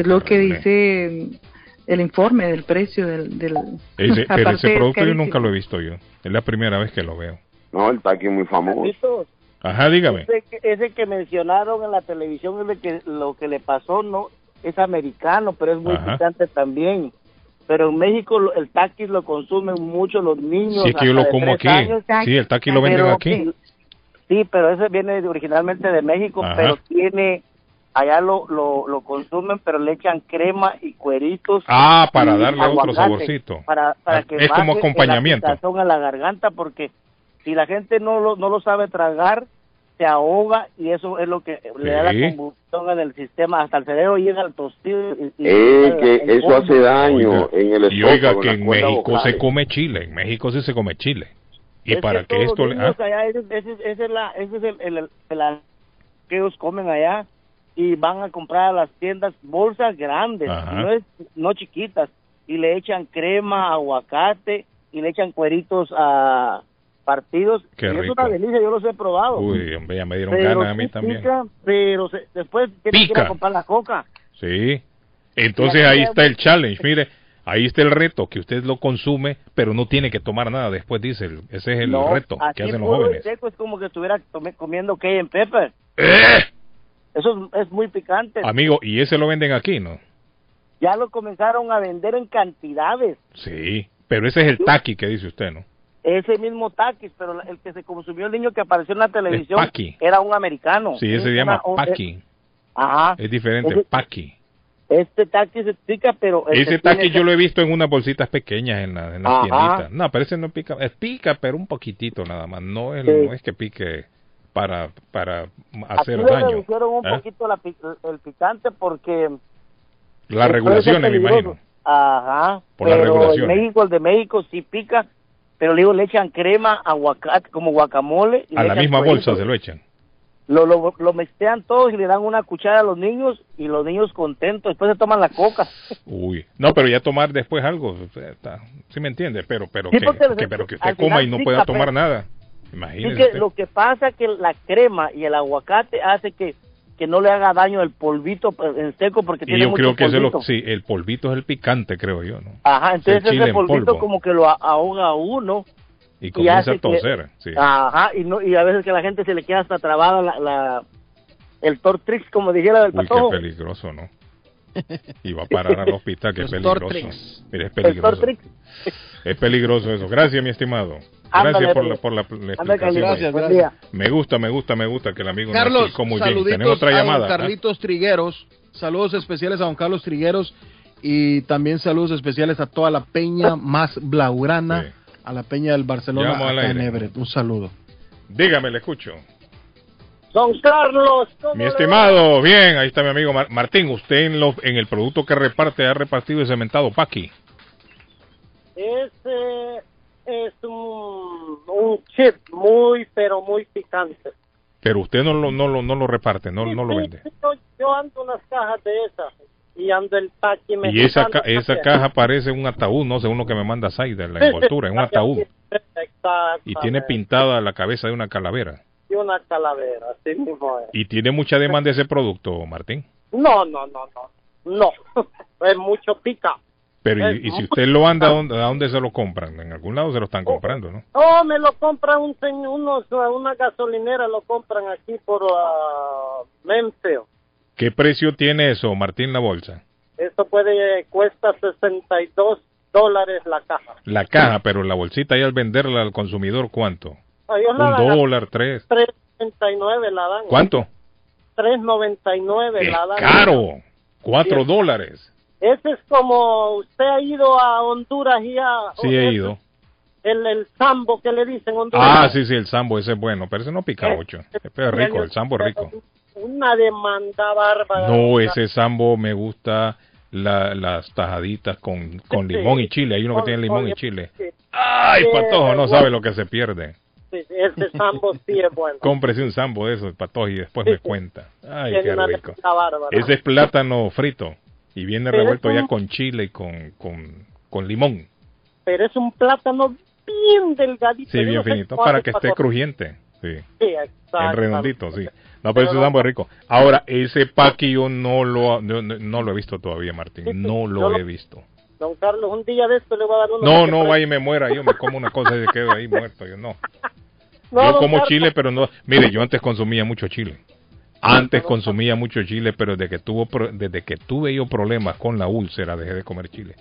es lo que dice el informe del precio del... del Ese- pero ese es producto yo nunca lo he visto yo. Es la primera vez que lo veo. No, el es muy famoso. Ajá, dígame. Ese que, ese que mencionaron en la televisión es de que lo que le pasó no es americano, pero es muy Ajá. picante también. Pero en México el taquis lo consumen mucho los niños. Sí, es que yo lo como aquí. años. Sí, el taqui lo venden aquí. Sí, pero ese viene originalmente de México, Ajá. pero tiene allá lo, lo, lo consumen, pero le echan crema y cueritos. Ah, para darle otro saborcito. Para, para Ah, que es como acompañamiento. la a la garganta, porque si la gente no lo, no lo sabe tragar, se ahoga y eso es lo que le da la combustión en el sistema, hasta el cerebro llega al tostido. Y, y- que el eso hace daño Oiga, en el y oiga estómago, que en México vocales. se come chile. En México sí se come chile. Y Es para que, esto... le- ah, allá, ese, ese- ese es la, ese es el, el- el- el- que ellos comen allá y van a comprar a las tiendas bolsas grandes, no, es, no chiquitas, y le echan crema, aguacate y le echan cueritos a partidos. Qué es rico. una delicia, yo los he probado. Uy, hombre, ya me dieron Pero ganas a mí también. pica, pero se- después tienes que ir Pica. a comprar la coca. Sí. Entonces ahí está el challenge. Mire, ahí está el reto, que usted lo consume, pero no tiene que tomar nada después, dice. Ese es el No, reto que hacen los jóvenes. seco es como que estuviera tome- comiendo cayenne pepper. ¡Eh! Eso es, es muy picante. Amigo, y ese lo venden aquí, ¿no? Ya lo comenzaron a vender en cantidades. Sí. Pero ese es el taqui que dice usted, ¿no? Ese mismo taquis, pero el que se consumió el niño que apareció en la televisión paqui. era un americano. Sí, ese se llama una- un- paqui. Ajá. Es diferente, Ese- paqui. Este taqui se pica, pero... Ese tiene- yo lo he visto en unas bolsitas pequeñas en, la, en las Ajá. tienditas. No, pero ese no pica. Es pica, pero un poquitito nada más. No es, Sí. no es que pique para, para Aquí hacer le daño. redujeron un ¿eh? poquito la el picante porque... Las regulaciones, me imagino. Ajá. Por las pero en regulaciones. México, el de México sí pica, pero le digo, le echan crema, aguacate, como guacamole. y A la misma cuerito. bolsa se lo echan. Lo, lo, lo mezclan todos y le dan una cuchara a los niños y los niños contentos. Después se toman la coca. Uy. No, pero ya tomar después algo. está- Sí me entiende, pero, pero, Sí, que, que- pero que al usted coma y no pueda tomar pero- nada. Imagínese. que usted. lo que pasa que la crema y el aguacate hace que, que no le haga daño el polvito eh, en seco porque Y tiene yo mucho creo que ese es lo, sí, el polvito es el picante, creo yo, ¿no? Ajá, entonces el ese polvito como que lo ahoga a uno Y comienza a que- toser, sí. Ajá, y, no, y a veces que a la gente se le queda hasta trabada la, la, el Tortrix, como dijera del Uy, qué patojo. peligroso, ¿no? Y va a parar al hospital, que es Los peligroso. Mire, es El peligroso. Es peligroso eso. Gracias, mi estimado. Gracias Ándale, por la, pues. por la, explicación. gracias, gracias. Me gusta, me gusta, me gusta que el amigo Carlos, explicó muy bien. saluditos Tenemos otra a don llamada. ¿ah? Carlitos Trigueros. Saludos especiales a don Carlos Trigueros y también saludos especiales a toda la peña más blaugrana, a la peña del Barcelona acá en. Everett. Un saludo. Dígame, le escucho. Don Carlos, ¿cómo Mi estimado, bien, ahí está mi amigo Mar- Martín. Usted en, lo, en el producto que reparte ha repartido ese cementado Paqui. Ese es un, un chip muy, pero muy picante. Pero usted no lo, no lo, no lo reparte, no, no lo Sí, vende. sí, Yo, yo ando unas cajas de esas y ando el paqui Y esa, ca- esa caja parece un ataúd, no sé, uno que me manda Saida, la Sí, sí, envoltura, es un ataúd. Y tiene pintada la cabeza de una calavera. Y una calavera, así mismo es. Y tiene mucha demanda ese producto, Martín. No, no, no, no. No, es mucho pica. Pero y, y si usted lo anda, ¿a dónde, a dónde se lo compran? En algún lado se lo están Oh. comprando, ¿no? Oh, me lo compran un señor, unos, una gasolinera, lo compran aquí por uh, Memphis. ¿Qué precio tiene eso, Martín, la bolsa? Eso puede, cuesta 62 dólares la caja. La caja, pero la bolsita y al venderla al consumidor, ¿cuánto? Ellos Un dólar, tres. 3.99 la dan. ¿Cuánto? 3.99 Es la dan. caro. Cuatro Sí. dólares. Ese es como usted ha ido a Honduras y a Sí, he ido. el, el sambo que le dicen Honduras. Ah, sí, sí, el sambo ese es bueno, pero ese no pica ocho. Pero es rico, el sambo es rico. Una demanda bárbara. No, ese sambo me gusta la- las tajaditas con, con Sí. limón y chile. Hay uno que Con- tiene limón y chile. sí. Ay, patojo, no sabe lo que se pierde. Sí, ese sambo sí es bueno. Cómprese un sambo de esos, patojo, y después Sí, me cuenta. Ay, qué rico. Ese es plátano frito y viene Pero revuelto es ya un- con chile y con, con, con limón. Pero es un plátano bien delgadito. Sí, bien finito, para que esté crujiente. Sí. Sí, exacto. En redondito, sí. No, pero Pero ese no- sambo es rico. Ahora, ese paqui yo no lo, no, no- lo he visto todavía, Martín. Sí, sí, No lo lo- he visto. Don Carlos, un día de esto le voy a dar uno. No, no, vaya y me muera. Yo me como una cosa y se quedo ahí muerto. Yo no. No, Yo como chile, pero no. Mire, yo antes consumía mucho chile. Antes consumía mucho chile, pero desde que tuvo desde que tuve yo problemas con la úlcera dejé de comer chile,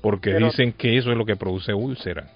porque Pero- dicen que eso es lo que produce úlcera.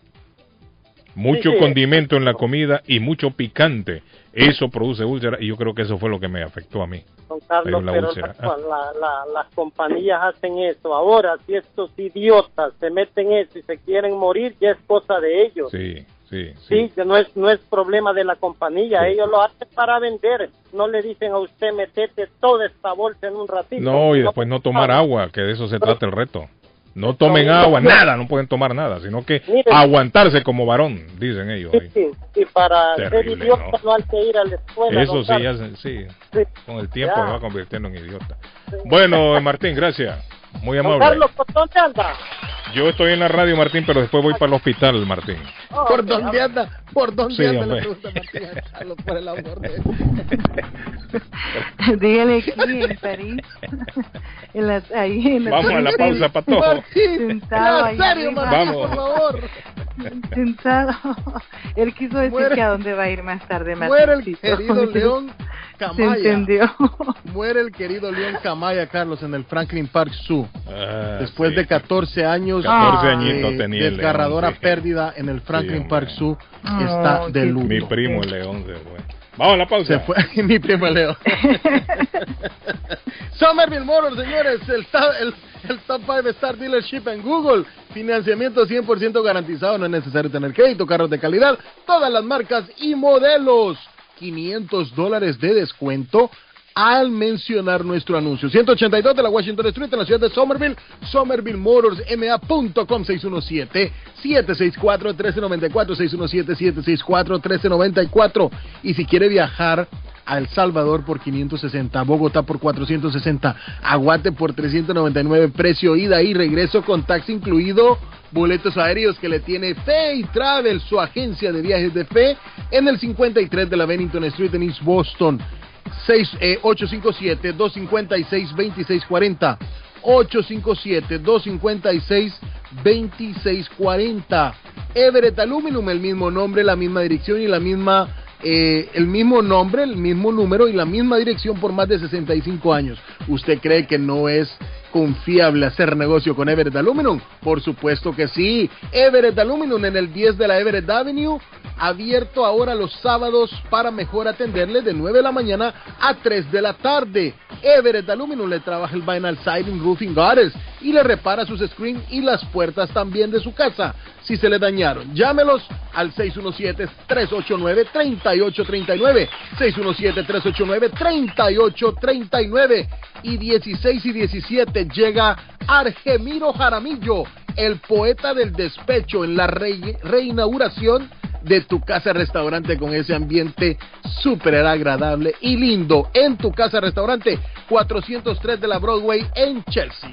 Mucho Sí, sí. condimento en la comida y mucho picante, eso produce úlcera y yo creo que eso fue lo que me afectó a mí. Don Carlos, la pero la- la- la- las compañías hacen eso. Ahora, si estos idiotas se meten eso y se quieren morir, ya es cosa de ellos. Sí, sí, Sí, que no es, no es problema de la compañía. Ellos lo hacen para vender. No le dicen a usted, metete toda esta bolsa en un ratito. No, y después no tomar agua, que de eso se trata el reto. No tomen agua, nada, no pueden tomar nada, sino que aguantarse como varón, dicen ellos. Sí, sí, y para ser Terrible, idiota ¿no? no, hay que ir a la escuela. Eso sí, ya se- sí, Sí. con el tiempo Ya. me va convirtiendo en idiota. Bueno, Martín, gracias. Muy amable. Carlos, ¿por dónde anda? Yo estoy en la radio, Martín, pero después voy para el hospital, Martín. ¿Por dónde anda? ¿Por dónde Sí, anda? hombre. Le pregunta Martín a Carlos, por el amor de Dígale aquí en París. En la, ahí en la Vamos a la pausa, Eiffel, Patojo. Ahí Nazario, arriba. Martín, Vamos. por favor. Sentado. Él quiso decir Muere- que a dónde va a ir más tarde. Más Muere el querido León Se Camaya. entendió. Muere el querido León Camaya, Carlos, en el Franklin Park Zoo. Ah, Después sí. de 14 años 14 de añitos tenía el desgarradora León, sí. pérdida en el Franklin Sí, Park Zoo, está Oh, de qué luto. Mi primo el León se fue. Vamos a la pausa. Se fue mi primo León. Somerville Motors, señores, el, el, el Top 5 Star Dealership en Google. Financiamiento 100% garantizado, no es necesario tener crédito, carros de calidad, todas las marcas y modelos. 500 dólares de descuento al mencionar nuestro anuncio. 182 de la Washington Street en la ciudad de Somerville, somervillemotorsma.com 617-764-1394, 617-764-1394. Y si quiere viajar El Salvador por 560, Bogotá por 460, Aguate por 399, precio ida y regreso con taxi incluido, boletos aéreos que le tiene Fe y Travel, su agencia de viajes de fe, en el 53 de la Bennington Street en East Boston. eh, 857-256-2640. 857-256-2640. Everett Aluminum, el mismo nombre, la misma dirección y la misma, eh, el mismo nombre, el mismo número y la misma dirección por más de 65 años. ¿Usted cree que no es confiable hacer negocio con Everett Aluminum? Por supuesto que sí. Everett Aluminum en el 10 de la Everett Avenue, abierto ahora los sábados para mejor atenderle de 9 de la mañana a 3 de la tarde. Everett Aluminum le trabaja el vinyl siding, roofing gutters y le repara sus screens y las puertas también de su casa. Si se le dañaron, llámelos al 617-389-3839. 617-389-3839. Y 16 y 17 llega Argemiro Jaramillo, el poeta del despecho en la re- reinauguración de tu casa restaurante con ese ambiente súper agradable y lindo en tu casa restaurante 403 de la Broadway en Chelsea.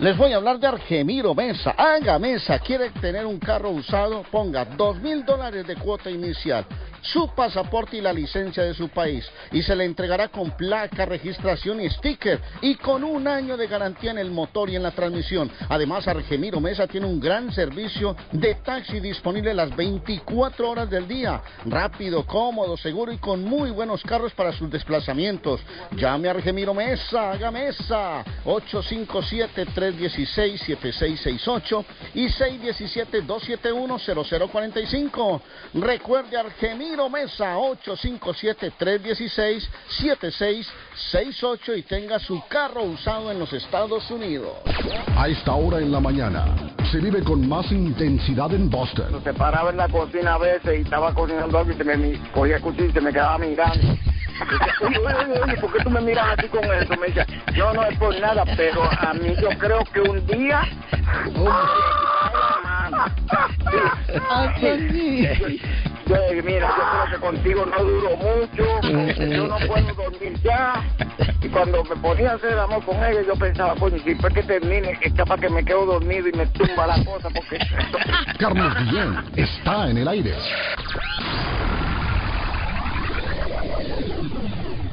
Les voy a hablar de Argemiro Mesa. Haga Mesa. ¿Quiere tener un carro usado? Ponga dos mil dólares de cuota inicial, su pasaporte y la licencia de su país. Y se le entregará con placa, registración y sticker. Y con un año de garantía en el motor y en la transmisión. Además, Argemiro Mesa tiene un gran servicio de taxi disponible las 24 horas del día. Rápido, cómodo, seguro y con muy buenos carros para sus desplazamientos. Llame a Argemiro Mesa. Haga Mesa. 857-316-7668 y 617-271-0045. Recuerde Argemiro Mesa 857-316-7668 y tenga su carro usado en los Estados Unidos. A esta hora en la mañana se vive con más intensidad en Boston. Se paraba en la cocina a veces y estaba cocinando algo y se me cogía el cuchillo y se me quedaba mirando. Dice, Oye, oye, oye, oye, ¿por qué tú me miras así con eso? Me dice, yo no es por nada, pero a mí yo creo que un día... Yo, mira, yo creo que contigo no duro mucho, yo no puedo dormir ya. Y cuando me ponía a hacer el amor con ella, yo pensaba, coño, si después que termine, es capaz que me quedo dormido y me tumba la cosa, porque... Carlos Guillén está en el aire.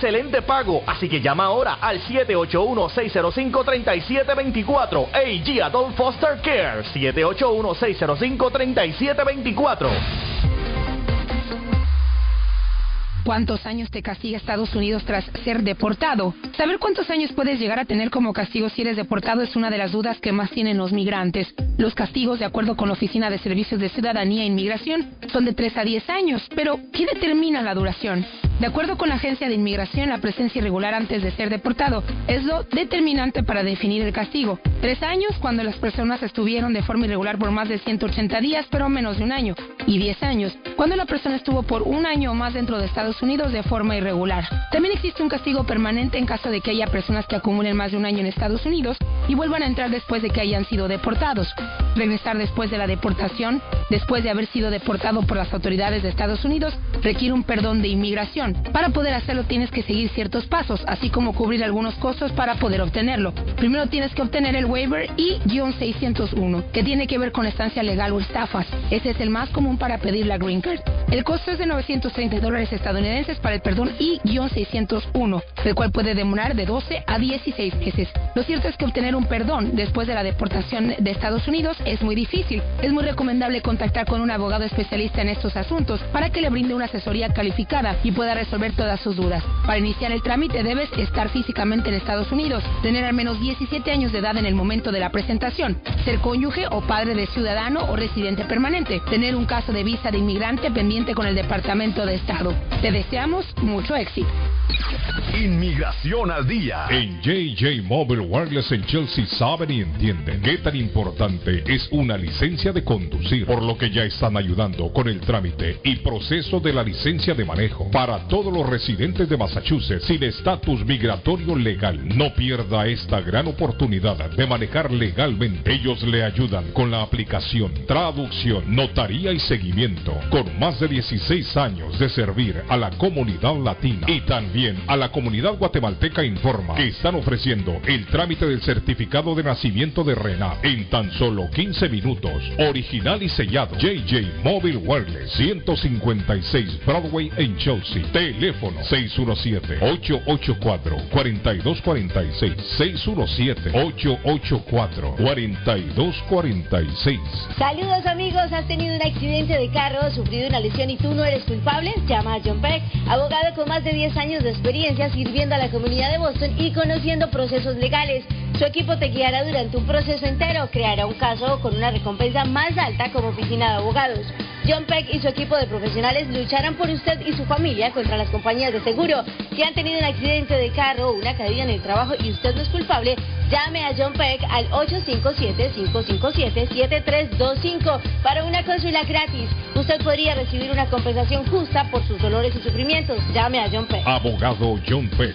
excelente pago. Así que llama ahora al 781-605-3724. AG Adult Foster Care. 781-605-3724. ¿Cuántos años te castiga Estados Unidos tras ser deportado? Saber cuántos años puedes llegar a tener como castigo si eres deportado es una de las dudas que más tienen los migrantes. Los castigos, de acuerdo con la Oficina de Servicios de Ciudadanía e Inmigración, son de 3 a 10 años. Pero, ¿qué determina la duración? De acuerdo con la Agencia de Inmigración, la presencia irregular antes de ser deportado es lo determinante para definir el castigo. Tres años cuando las personas estuvieron de forma irregular por más de 180 días, pero menos de un año. Y 10 años cuando la persona estuvo por un año o más dentro de Estados Unidos de forma irregular. También existe un castigo permanente en caso de que haya personas que acumulen más de un año en Estados Unidos y vuelvan a entrar después de que hayan sido deportados. Regresar después de la deportación, después de haber sido deportado por las autoridades de Estados Unidos, requiere un perdón de inmigración. Para poder hacerlo tienes que seguir ciertos pasos, así como cubrir algunos costos para poder obtenerlo. Primero tienes que obtener el waiver I-601, que tiene que ver con estancia legal o estafas. Ese es el más común para pedir la Green Card. El costo es de 930 dólares estadounidenses para el perdón I-601, el cual puede demorar de 12 a 16 meses. Lo cierto es que obtener un perdón después de la deportación de Estados Unidos es muy difícil. Es muy recomendable contactar con un abogado especialista en estos asuntos para que le brinde una asesoría calificada y pueda resolver todas sus dudas. Para iniciar el trámite debes estar físicamente en Estados Unidos, tener al menos 17 años de edad en el momento de la presentación, ser cónyuge o padre de ciudadano o residente permanente, tener un caso de visa de inmigrante pendiente con el Departamento de Estado. Te deseamos mucho éxito. Inmigración al día. En JJ Mobile Wireless en Chelsea saben y entienden qué tan importante es una licencia de conducir, por lo que ya están ayudando con el trámite y proceso de la licencia de manejo para todos los residentes de Massachusetts sin estatus migratorio legal. No pierda esta gran oportunidad de manejar legalmente. Ellos le ayudan con la aplicación, traducción, notaría y seguimiento, con más de 16 años de servir a la comunidad latina y también a la comunidad guatemalteca informa que están ofreciendo el trámite del certificado de nacimiento de Rena en tan solo 15 minutos. Original y sellado. JJ Mobile Wireless 156 Broadway en Chelsea. Teléfono 617-884-4246. 617-884-4246. Saludos amigos, ¿has tenido un accidente de carro, sufrido una lesión y tú no eres culpable? Llama a John Peck, abogado con más de 10 años de experiencia sirviendo a la comunidad de Boston y conociendo procesos legales. Su equipo te guiará durante un proceso entero, creará un caso con una recompensa más alta como oficina de abogados. John Peck y su equipo de profesionales lucharán por usted y su familia contra las compañías de seguro. Si han tenido un accidente de carro o una caída en el trabajo y usted no es culpable, llame a John Peck al 857-557-7325 para una consulta gratis. Usted podría recibir una compensación justa por sus dolores y sufrimientos. Llame a John Peck. Abogado John Peck,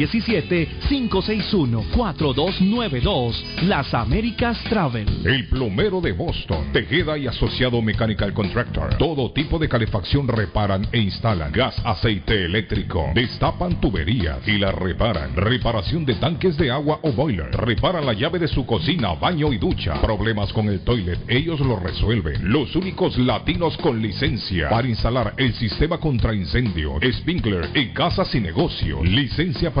617-561-4292. Las Américas Travel. El plomero de Boston. Tejeda y asociado Mechanical Contractor. Todo tipo de calefacción reparan e instalan. Gas, aceite eléctrico. Destapan tuberías y la reparan. Reparación de tanques de agua o boiler. Reparan la llave de su cocina, baño y ducha. Problemas con el toilet, ellos lo resuelven. Los únicos latinos con licencia para instalar el sistema contra incendio, sprinkler en casas y negocio. Licencia para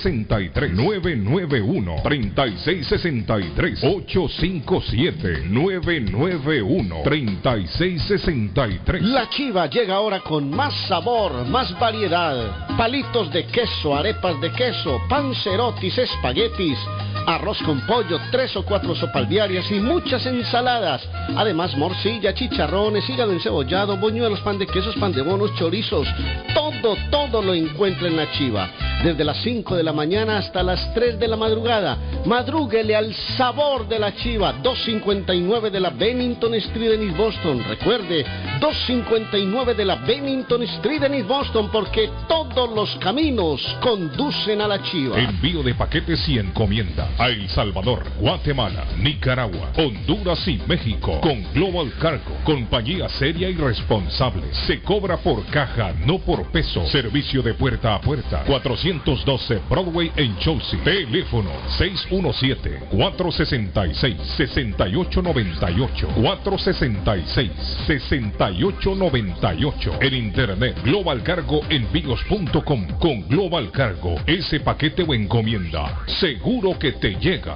857-991-3663. 991-3663. 857-991-3663. La chiva llega ahora con más sabor, más variedad. Palitos de queso, arepas de queso, pancerotis, espaguetis, arroz con pollo, tres o cuatro sopalviarias y muchas ensaladas. Además, morcilla, chicharrones, hígado encebollado, boñuelos, pan de quesos, pan de bonos, chorizos. Todo, todo lo encuentra en la chiva. desde las 5 de la mañana hasta las 3 de la madrugada. Madrúguele al sabor de la chiva, 259 de la Bennington Street en East Boston. Recuerde, 259 de la Bennington Street en East Boston, porque todos los caminos conducen a la chiva. Envío de paquetes y encomiendas a El Salvador, Guatemala, Nicaragua, Honduras y México con Global Cargo, compañía seria y responsable. Se cobra por caja, no por peso. Servicio de puerta a puerta. 412 Broadway en Chelsea. Teléfono 617-466-6898. 466-6898. En internet, Global Cargo Envíos.com. Con Global Cargo, ese paquete o encomienda, seguro que te llega.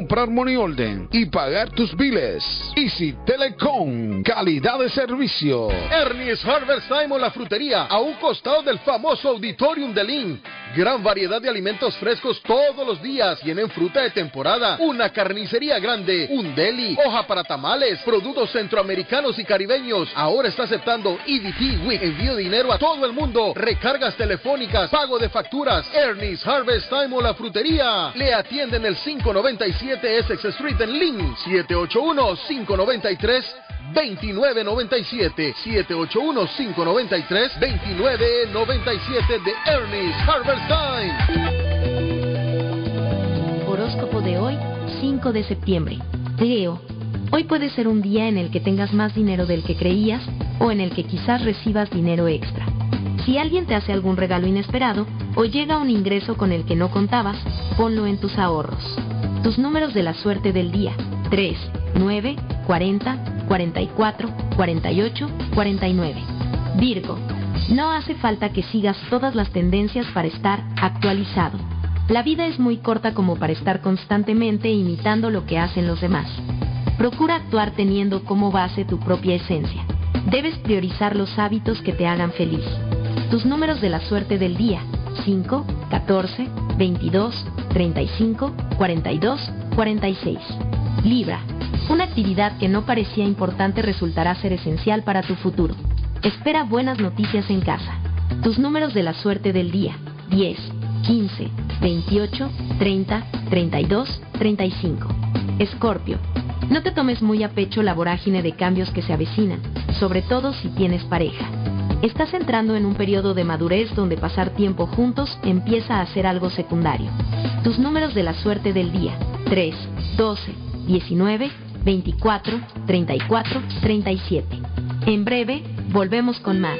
money order y pagar tus biles. Easy Telecom, calidad de servicio. Ernie's Harvest Time o la frutería, a un costado del famoso Auditorium de Lynn. Gran variedad de alimentos frescos todos los días. Tienen fruta de temporada, una carnicería grande, un deli, hoja para tamales, productos centroamericanos y caribeños. Ahora está aceptando EBT Week. Envío dinero a todo el mundo. Recargas telefónicas, pago de facturas. Ernie's Harvest Time o la frutería. Le atienden el 597 Essex Street en Lynn. 781 593 2997 781-593 2997 de Ernest Harvest Time. Horóscopo de hoy, 5 de septiembre. Leo, hoy puede ser un día en el que tengas más dinero del que creías o en el que quizás recibas dinero extra. Si alguien te hace algún regalo inesperado o llega un ingreso con el que no contabas, ponlo en tus ahorros. Tus números de la suerte del día, 3, 9, 40, 44, 48, 49. Virgo, no hace falta que sigas todas las tendencias para estar actualizado. La vida es muy corta como para estar constantemente imitando lo que hacen los demás. Procura actuar teniendo como base tu propia esencia. Debes priorizar los hábitos que te hagan feliz. Tus números de la suerte del día, 5, 14, 22, 35, 42, 46. Libra, una actividad que no parecía importante resultará ser esencial para tu futuro. Espera buenas noticias en casa. Tus números de la suerte del día. 10, 15, 28, 30, 32, 35. Escorpio. No te tomes muy a pecho la vorágine de cambios que se avecinan, sobre todo si tienes pareja. Estás entrando en un periodo de madurez donde pasar tiempo juntos empieza a ser algo secundario. Tus números de la suerte del día. 3, 12, 19, 24, 34, 37. En breve, volvemos con más.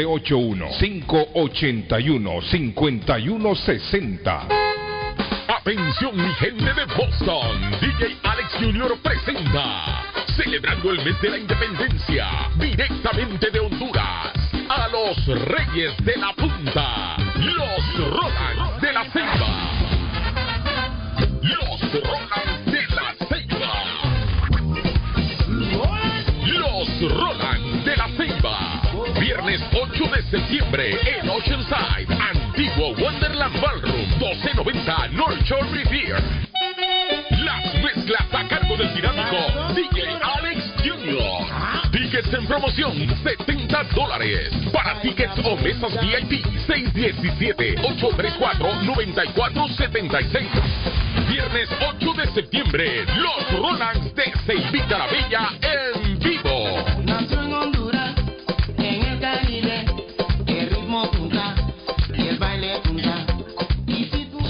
781-581-5160. Atención mi gente de Boston, DJ Alex Jr. presenta, celebrando el mes de la independencia, directamente de Honduras, a los Reyes de la Punta, los Roland de la Ceiba. Los Roland de la Ceiba. Los Roland de la Ceiba. Viernes 8 de septiembre en Oceanside, Antiguo Wonderland Ballroom, 1290 North Shore Revere. Las mezclas a cargo del dinámico DJ Alex Jr. Tickets en promoción, 70 dólares. Para tickets o mesas VIP, 617-834-9476. Viernes 8 de septiembre, los Rolands de Ceibita la Bella en vivo.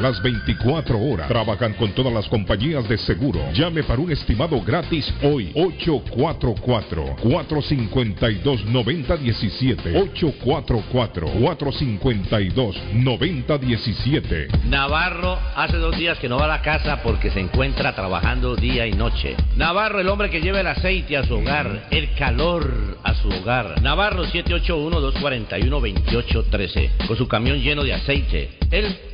las 24 horas. Trabajan con todas las compañías de seguro. Llame para un estimado gratis hoy. 844-452-9017. 844-452-9017. Navarro hace dos días que no va a la casa porque se encuentra trabajando día y noche. Navarro, el hombre que lleva el aceite a su hogar, el calor a su hogar. Navarro 781-241-2813. Con su camión lleno de aceite. Él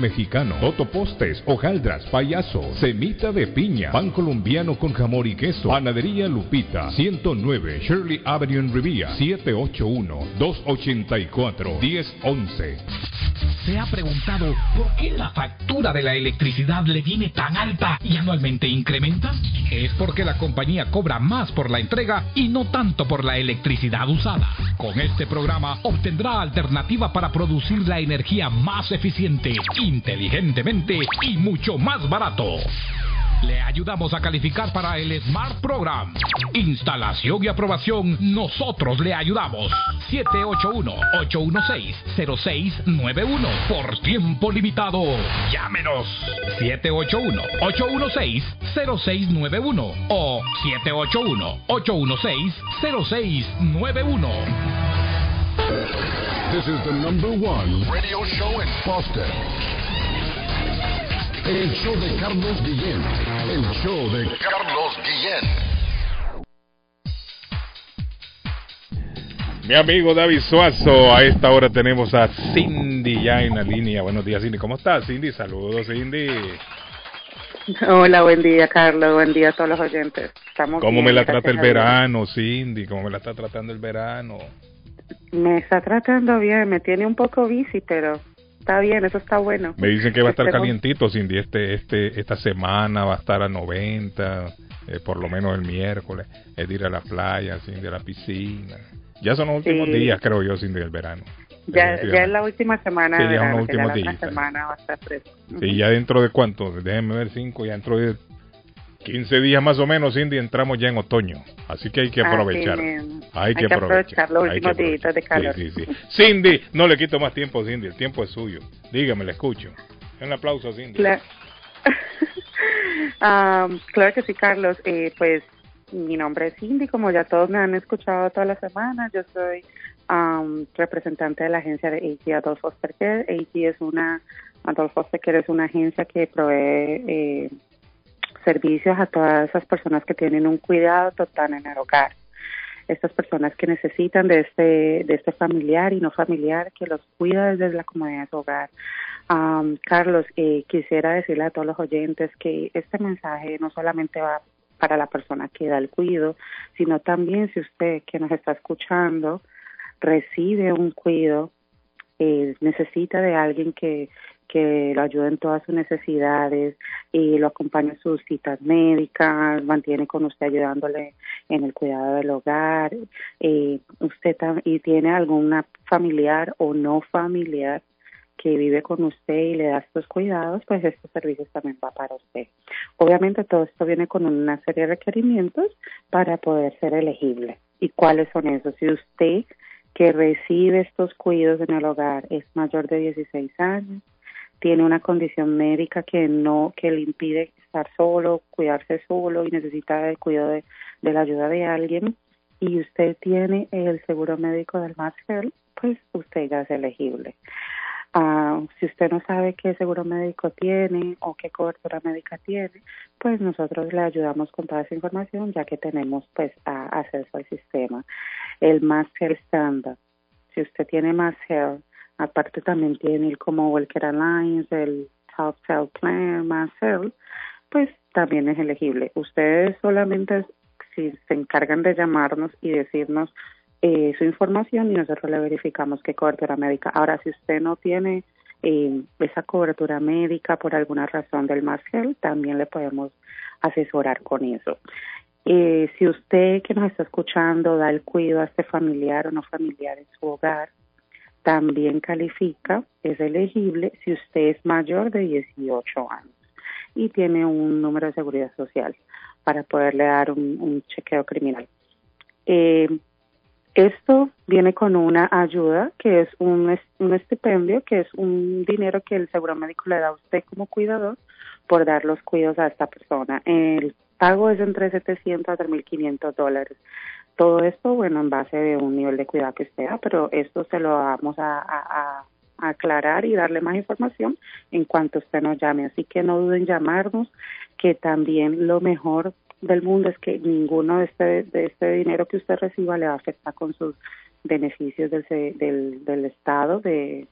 mexicano, totopostes, hojaldras, payaso, semita de piña, pan colombiano con jamón y queso, panadería Lupita, 109 Shirley Avenue en Rivia, 781-284-1011. ¿Se ha preguntado por qué la factura de la electricidad le viene tan alta y anualmente incrementa? Es porque la compañía cobra más por la entrega y no tanto por la electricidad usada. Con este programa obtendrá alternativa para producir la energía más eficiente, inteligentemente y mucho más barato. Le ayudamos a calificar para el Smart Program. Instalación y aprobación, nosotros le ayudamos. 781-816-0691. Por tiempo limitado. Llámenos. 781-816-0691 o 781-816-0691. This is the number one radio show in Boston. El show de Carlos Guillén. El show de Carlos Guillén. Mi amigo David Suazo, a esta hora tenemos a Cindy ya en la línea. Buenos días, Cindy. ¿Cómo estás, Cindy? Saludos, Cindy. Hola, buen día, Carlos. Buen día a todos los oyentes. Estamos ¿Cómo bien, me la trata el verano, Cindy? ¿Cómo me la está tratando el verano? Me está tratando bien. Me tiene un poco bici, pero está bien. Eso está bueno. Me dicen que va a estar Esperemos- calientito, Cindy. Este, este, esta semana va a estar a 90, eh, por lo menos el miércoles. Es de ir a la playa, Cindy, a la piscina. Ya son los últimos días, creo yo, Cindy, del verano. Ya, ya es la última semana Sí, de ya verano, que ya la días. semana va a estar fresco. Sí, ya dentro de cuánto, déjenme ver, 5, ya dentro de 15 días más o menos, Cindy, entramos ya en otoño. Así que hay que Así aprovechar. Hay que aprovechar. los hay que últimos días de calor. Sí, sí, sí. Cindy, no le quito más tiempo, Cindy, el tiempo es suyo. Dígame, le escucho. Un aplauso a Cindy. Cla- Am, claro que sí, Carlos. Eh, pues mi nombre es Cindy, como ya todos me han escuchado toda la semana. Yo soy am, representante de la agencia de AT Adult Foster Care. AT es una, Adult Foster Care es una agencia que provee eh, servicios a todas esas personas que tienen un cuidado total en el hogar. estas personas que necesitan de este, de este familiar y no familiar que los cuida desde la comunidad de su hogar. Am, Carlos, eh, quisiera decirle a todos los oyentes que este mensaje no solamente va para la persona que da el cuido, sino también si usted que nos está escuchando recibe un cuido, eh, necesita de alguien que, que lo ayude en todas sus necesidades y lo acompañe en sus citas médicas, mantiene con usted ayudándole en el cuidado del hogar, eh, usted y tiene alguna familiar o no familiar que vive con usted y le da estos cuidados, pues estos servicios también va para usted. Obviamente todo esto viene con una serie de requerimientos para poder ser elegible. ¿Y cuáles son esos? Si usted que recibe estos cuidados en el hogar es mayor de 16 años, tiene una condición médica que no que le impide estar solo, cuidarse solo y necesita el cuidado de, de la ayuda de alguien y usted tiene el seguro médico del Mass Health, pues usted ya es elegible. Ah, si usted no sabe qué seguro médico tiene o qué cobertura médica tiene, pues nosotros le ayudamos con toda esa información ya que tenemos pues a- acceso al sistema. El Mass Health Standard. Si usted tiene Mass Health, aparte también tiene el como Welker Alliance, el Top Health Plan, Mass Health, pues también es elegible. Ustedes solamente si se encargan de llamarnos y decirnos eh, su información y nosotros le verificamos qué cobertura médica. Ahora, si usted no tiene eh, esa cobertura médica por alguna razón del Marcel, también le podemos asesorar con eso. Eh, si usted que nos está escuchando da el cuidado a este familiar o no familiar en su hogar, también califica, es elegible si usted es mayor de 18 años y tiene un número de seguridad social para poderle dar un, chequeo criminal. Eh, esto viene con una ayuda que es un, un estipendio, que es un dinero que el seguro médico le da a usted como cuidador por dar los cuidados a esta persona. El pago es entre 700 a 3.500 dólares. Todo esto, bueno, en base de un nivel de cuidado que usted da, pero esto se lo vamos a, aclarar y darle más información en cuanto usted nos llame. Así que no duden en llamarnos, que también lo mejor del mundo es que ninguno de este, de este dinero que usted reciba le va a afectar con sus beneficios del, del, del Estado, de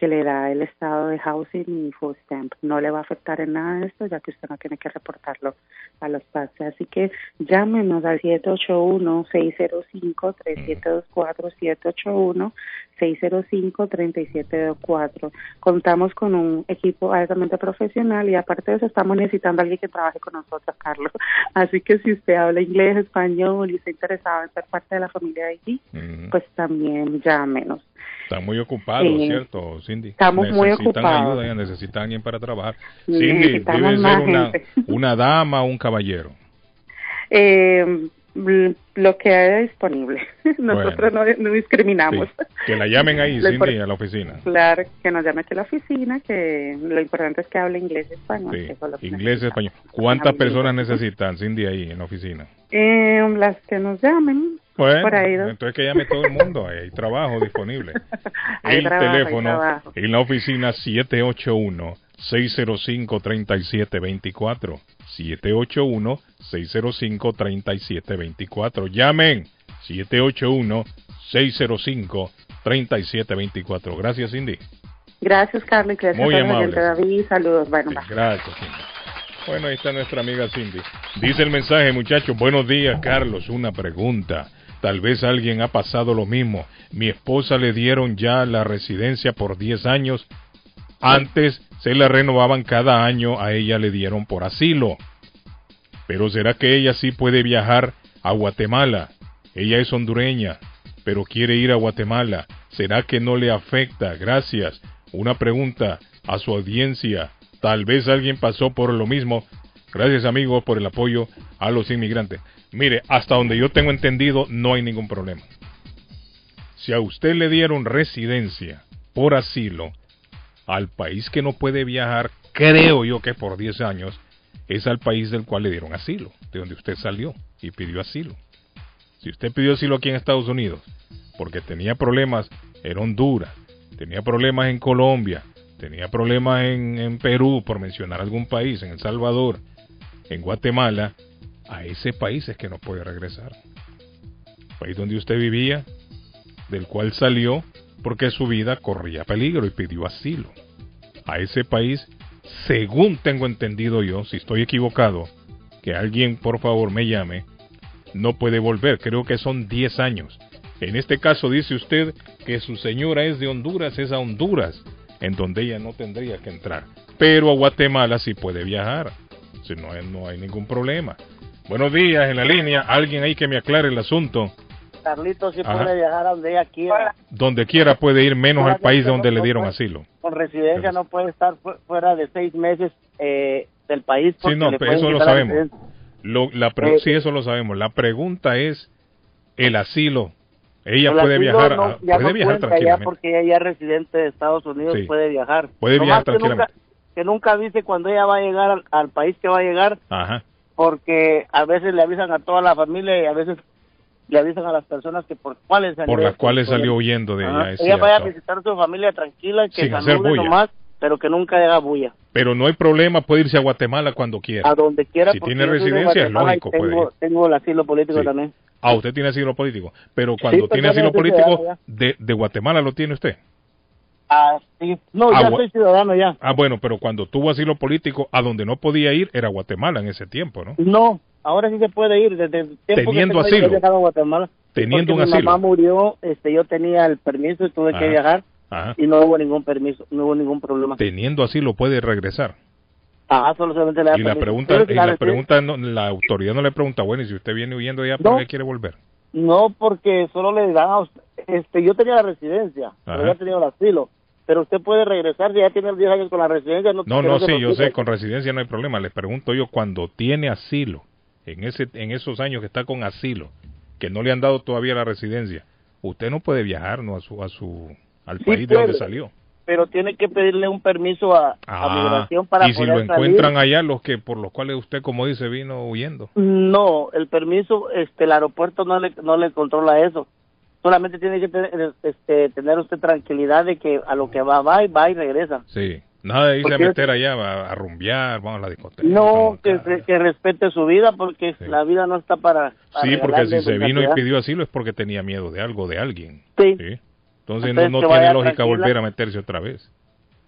que le da el Estado de Housing y Food Stamp. No le va a afectar en nada de esto, ya que usted no tiene que reportarlo a los taxes. Así que llámenos al 781-605-3724, 781-605-3724. Contamos con un equipo altamente profesional y aparte de eso estamos necesitando a alguien que trabaje con nosotros, Carlos. Así que si usted habla inglés, español y está interesado en ser parte de la familia de aquí, pues también llámenos. Están muy ocupados, Sí. ¿cierto, Cindy? Estamos muy necesitan ocupados. ayuda, ellos necesitan alguien para trabajar. Cindy, debe ser una, una dama o un caballero. Eh, l- lo que haya disponible. Nosotros no, no discriminamos. Que la llamen ahí, Cindy, a la oficina. Claro, que nos llame aquí a la oficina, que lo importante es que hable inglés y español. Sí, es inglés, español. ¿Cuántas personas necesitan, Cindy, ahí en la oficina? Eh, las que nos llamen, Bueno, por ahí dos. entonces que llame todo el mundo, hay trabajo disponible. Hay el trabajo, teléfono en la oficina 781-605-3724. 781-605-3724. Llamen 781-605-3724. Gracias, Cindy. Gracias, Carlos, gracias Muy amable. David. Saludos. Bueno, bye. Gracias, Cindy. Bueno, ahí está nuestra amiga Cindy. Dice el mensaje, muchachos. Buenos días, Carlos. Una pregunta. Tal vez alguien ha pasado lo mismo. Mi esposa le dieron ya la residencia por 10 años. Antes se la renovaban cada año, a ella le dieron por asilo. Pero ¿será que ella sí puede viajar a Guatemala? Ella es hondureña, pero quiere ir a Guatemala. ¿Será que no le afecta? Gracias. Una pregunta a su audiencia. Tal vez alguien pasó por lo mismo. Gracias amigos por el apoyo a los inmigrantes. Mire, hasta donde yo tengo entendido no hay ningún problema. Si a usted le dieron residencia por asilo al país que no puede viajar, creo yo que por 10 años, es al país del cual le dieron asilo, de donde usted salió y pidió asilo. Si usted pidió asilo aquí en Estados Unidos porque tenía problemas en Honduras, tenía problemas en Colombia, tenía problemas en, en Perú, por mencionar algún país, en El Salvador, en Guatemala, a ese país es que no puede regresar. país donde usted vivía, del cual salió porque su vida corría peligro y pidió asilo. A ese país, según tengo entendido yo, si estoy equivocado, que alguien por favor me llame, no puede volver, creo que son 10 años. En este caso dice usted que su señora es de Honduras, es a Honduras, en donde ella no tendría que entrar. Pero a Guatemala sí puede viajar, si no, hay- no hay ningún problema. Buenos días, en la línea, alguien ahí que me aclare el asunto. Carlitos sí Ajá. puede viajar a donde ella quiera. Donde quiera puede ir, menos al país de donde le dieron asilo. Con residencia no puede estar fu- fuera de seis meses eh, del país. Sí, no, eso lo sabemos. Lo- la pre- Eh, sí, eso lo sabemos. La pregunta es el asilo. Ella El puede asilo viajar, no- a- ya puede no viajar ya tranquilamente. porque ella ya es residente de Estados Unidos, Sí. puede viajar. Puede Nomás viajar nunca- tranquilamente. Que nunca, dice cuando ella va a llegar al, al país que va a llegar, Ajá. porque a veces le avisan a toda la familia y a veces le avisan a las personas que por cuáles salió. Por las cuales salió huyendo de Ajá. ella. es Ella vaya a visitar a su familia tranquila, que Sin hacer bulla. nomás, pero que nunca haga bulla. Pero no hay problema, puede irse a Guatemala cuando quiera. A donde quiera. Si tiene residencia, es lógico, puede tengo, ir. tengo el asilo político Sí. también. Ah, usted tiene asilo político. Pero cuando pues tiene asilo político, de, de Guatemala lo tiene usted. Ah, sí. No, Ah, ya soy ciudadano ya. Ah, bueno, pero cuando tuvo asilo político, a donde no podía ir era Guatemala en ese tiempo, ¿no? No, ahora sí se puede ir desde el tiempo Teniendo que asilo. a Guatemala. Teniendo un mi asilo. mamá murió, este, yo tenía el permiso y tuve Ajá. que viajar Ajá. y no hubo ningún permiso, no hubo ningún problema. Teniendo asilo puede regresar. Ah, solo solamente le da Y la permiso. pregunta, Pero y la pregunta no- la autoridad no le pregunta, bueno, y si usted viene huyendo allá, ¿por No. qué quiere volver? No, porque solo le dan a usted, este, yo tenía la residencia, pero Ajá. ya tenía el asilo. Pero usted puede regresar, si ya tiene 10 años con la residencia. No, No, no, sí, yo sé, con residencia no hay problema. Le pregunto yo, cuando tiene asilo, en ese en esos años que está con asilo, que no le han dado todavía la residencia, usted no puede viajar no a su a su al Sí país de donde salió. Pero tiene que pedirle un permiso a, a Ah, migración para y si poder lo encuentran salir. allá los que por los cuales usted como dice vino huyendo. No, el permiso, este, el aeropuerto no le, no le controla eso. Solamente tiene que tener, este, tener usted tranquilidad de que a lo que va, va y va y regresa. Sí. Nada de irse a meter allá a, a rumbear, vamos a la discoteca. No, que, re- que respete su vida porque la vida no está para... para Sí, porque si se vino y pidió asilo es porque tenía miedo de algo, de alguien. Sí. Entonces, Entonces, no, tiene lógica tranquila. volver a meterse otra vez.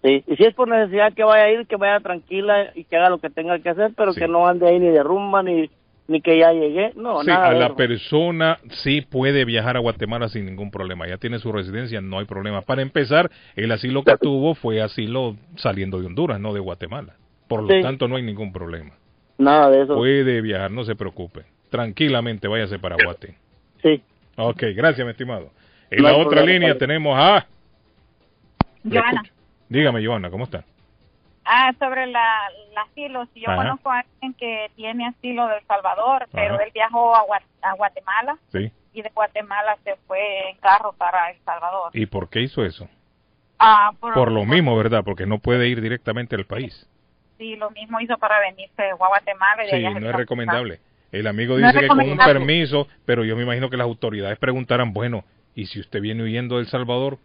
Sí, y si es por necesidad que vaya a ir, que vaya tranquila y que haga lo que tenga que hacer, pero que no ande ahí ni de rumba ni, ni que ya llegué. No, sí, nada a de la eso. persona sí puede viajar a Guatemala sin ningún problema. Ya tiene su residencia, no hay problema. Para empezar, el asilo que tuvo fue asilo saliendo de Honduras, no de Guatemala. Por lo Sí. tanto, no hay ningún problema. Nada de eso. Puede viajar, no se preocupe. Tranquilamente váyase para Guate. Sí. Ok, gracias, mi estimado. En No la otra problema, línea padre. tenemos a... Joana. Dígame, Joana, ¿cómo está? Ah, sobre la, el asilo, si yo Ajá. conozco a alguien que tiene asilo de El Salvador, pero Ajá. él viajó a, a Guatemala Sí. y de Guatemala se fue en carro para El Salvador. ¿Y por qué hizo eso? Ah, por, Por lo mismo, ¿verdad? Porque no puede ir directamente al país. Sí, lo mismo hizo para venirse a Guatemala y Sí, no es recomendable. El amigo dice que con un permiso, pero yo me imagino que las autoridades preguntarán, bueno, y si usted viene huyendo de El Salvador,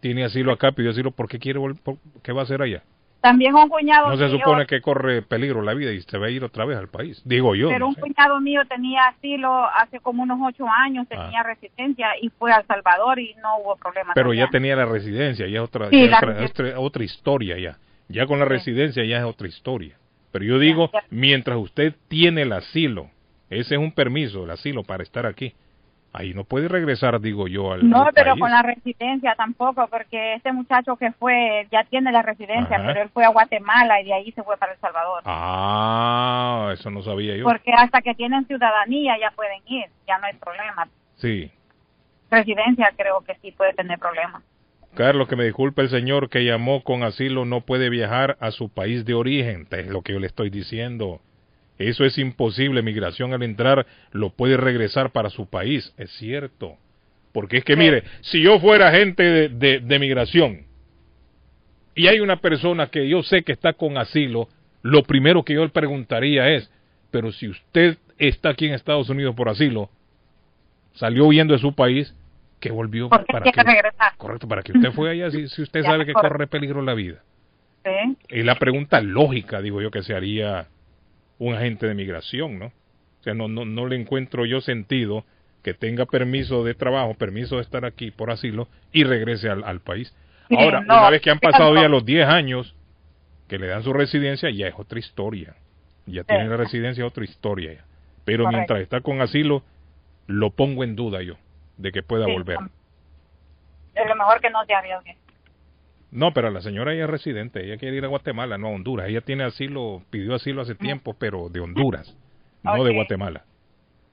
tiene asilo acá, pidió asilo, ¿por qué quiere vol- por- ¿Qué va a hacer allá? También un cuñado No se mío, supone que corre peligro la vida y se va a ir otra vez al país. Digo yo. pero no un sé. cuñado mío tenía asilo hace como unos ocho años, Ah. tenía residencia y fue a El Salvador y no hubo problema. Pero ya tenía la residencia, ya es otra, Sí, ya otra, otra- otra historia ya. Ya con la residencia ya es otra historia. Pero yo digo, mientras usted tiene el asilo, ese es un permiso, el asilo para estar aquí. Ahí no puede regresar, digo yo, al, No, al pero país. con la residencia tampoco, porque este muchacho que fue ya tiene la residencia, Ajá. pero él fue a Guatemala y de ahí se fue para El Salvador. Ah, eso no sabía yo. Porque hasta que tienen ciudadanía ya pueden ir, ya no hay problema. Sí. Residencia creo que sí puede tener problemas. Carlos, que me disculpe el señor que llamó con asilo, no puede viajar a su país de origen. Es lo que yo le estoy diciendo. Eso es imposible. Migración al entrar lo puede regresar para su país. Es cierto. Porque es que, mire, si yo fuera agente de, de- de migración y hay una persona que yo sé que está con asilo, lo primero que yo le preguntaría es, pero si usted está aquí en Estados Unidos por asilo, salió huyendo de su país, que volvió Porque para que regresar. Correcto, para que usted fue allá si, si usted Ya, sabe que corre peligro la vida. ¿Sí? Es la pregunta lógica, digo yo, que se haría un agente de migración, ¿no? O sea, no, no, no le encuentro yo sentido que tenga permiso de trabajo, permiso de estar aquí por asilo y regrese al, al país. Ahora, no, una vez que han pasado ya los 10 años que le dan su residencia, ya es otra historia. Ya tiene la residencia, otra historia. ya. Pero Correcto. mientras está con asilo, lo pongo en duda yo, de que pueda Sí, volver. Es lo mejor que no se arriesgue. No, pero la señora ella es residente, ella quiere ir a Guatemala, no a Honduras. Ella tiene asilo, pidió asilo hace tiempo, pero de Honduras, no de. Guatemala.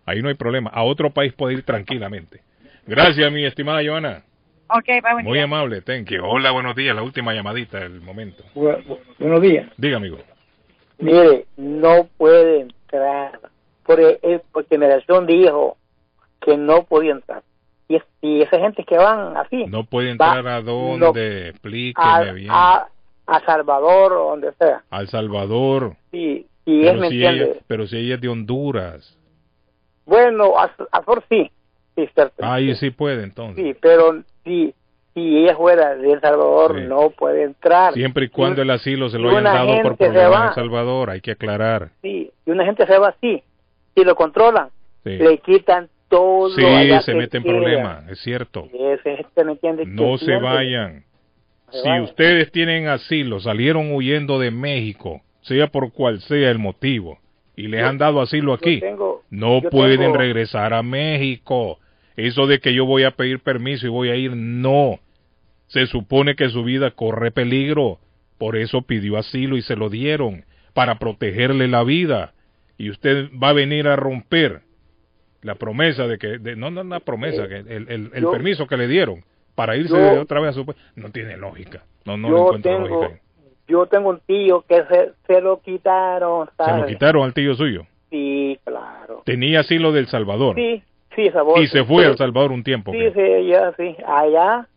Ahí no hay problema. A otro país puede ir tranquilamente. Gracias, mi estimada Joana. Ok, va buen Muy día. amable, thank you. Hola, buenos días. La última llamadita del momento. Buenos días. Diga, amigo. Mire, no puede entrar. Porque, porque Generación dijo que no podía entrar. Y, es- y esa gente que van así, No puede Va- entrar a dónde, explíqueme a, bien. a, a Salvador o donde sea. Al Salvador. Sí, y él pero, me si ella, pero si ella es de Honduras. Bueno, a, a Flor sí. Sí, cierto. Ahí sí puede, entonces. Sí, pero si, si ella fuera de El Salvador, no puede entrar. Siempre y cuando el asilo se y lo hayan dado por problemas en va. El Salvador, hay que aclarar. Sí, y una gente se va así. Si lo controlan, Sí. le quitan todo. Sí, allá se que mete en quiera. problemas, es cierto. Ese me. No se vayan. se Si vayan. ustedes tienen asilo, salieron huyendo de México, sea por cual sea el motivo, y les han dado asilo aquí, tengo- no pueden tengo- regresar a México. Eso de que yo voy a pedir permiso y voy a ir, no. Se supone que su vida corre peligro. Por eso pidió asilo y se lo dieron, para protegerle la vida. Y usted va a venir a romper la promesa de que, de- no, no la promesa, que el, el- el yo- permiso que le dieron para irse yo- otra vez a su país, no tiene lógica. No, no le encuentro tengo, lógica. yo tengo un tío que se, se lo quitaron. Se lo quitaron al tío suyo. Sí, claro. Tenía asilo del Salvador. Sí, sí, sabor. y se fue Sí, al Salvador un tiempo. Sí, sí, ya, sí. Allá,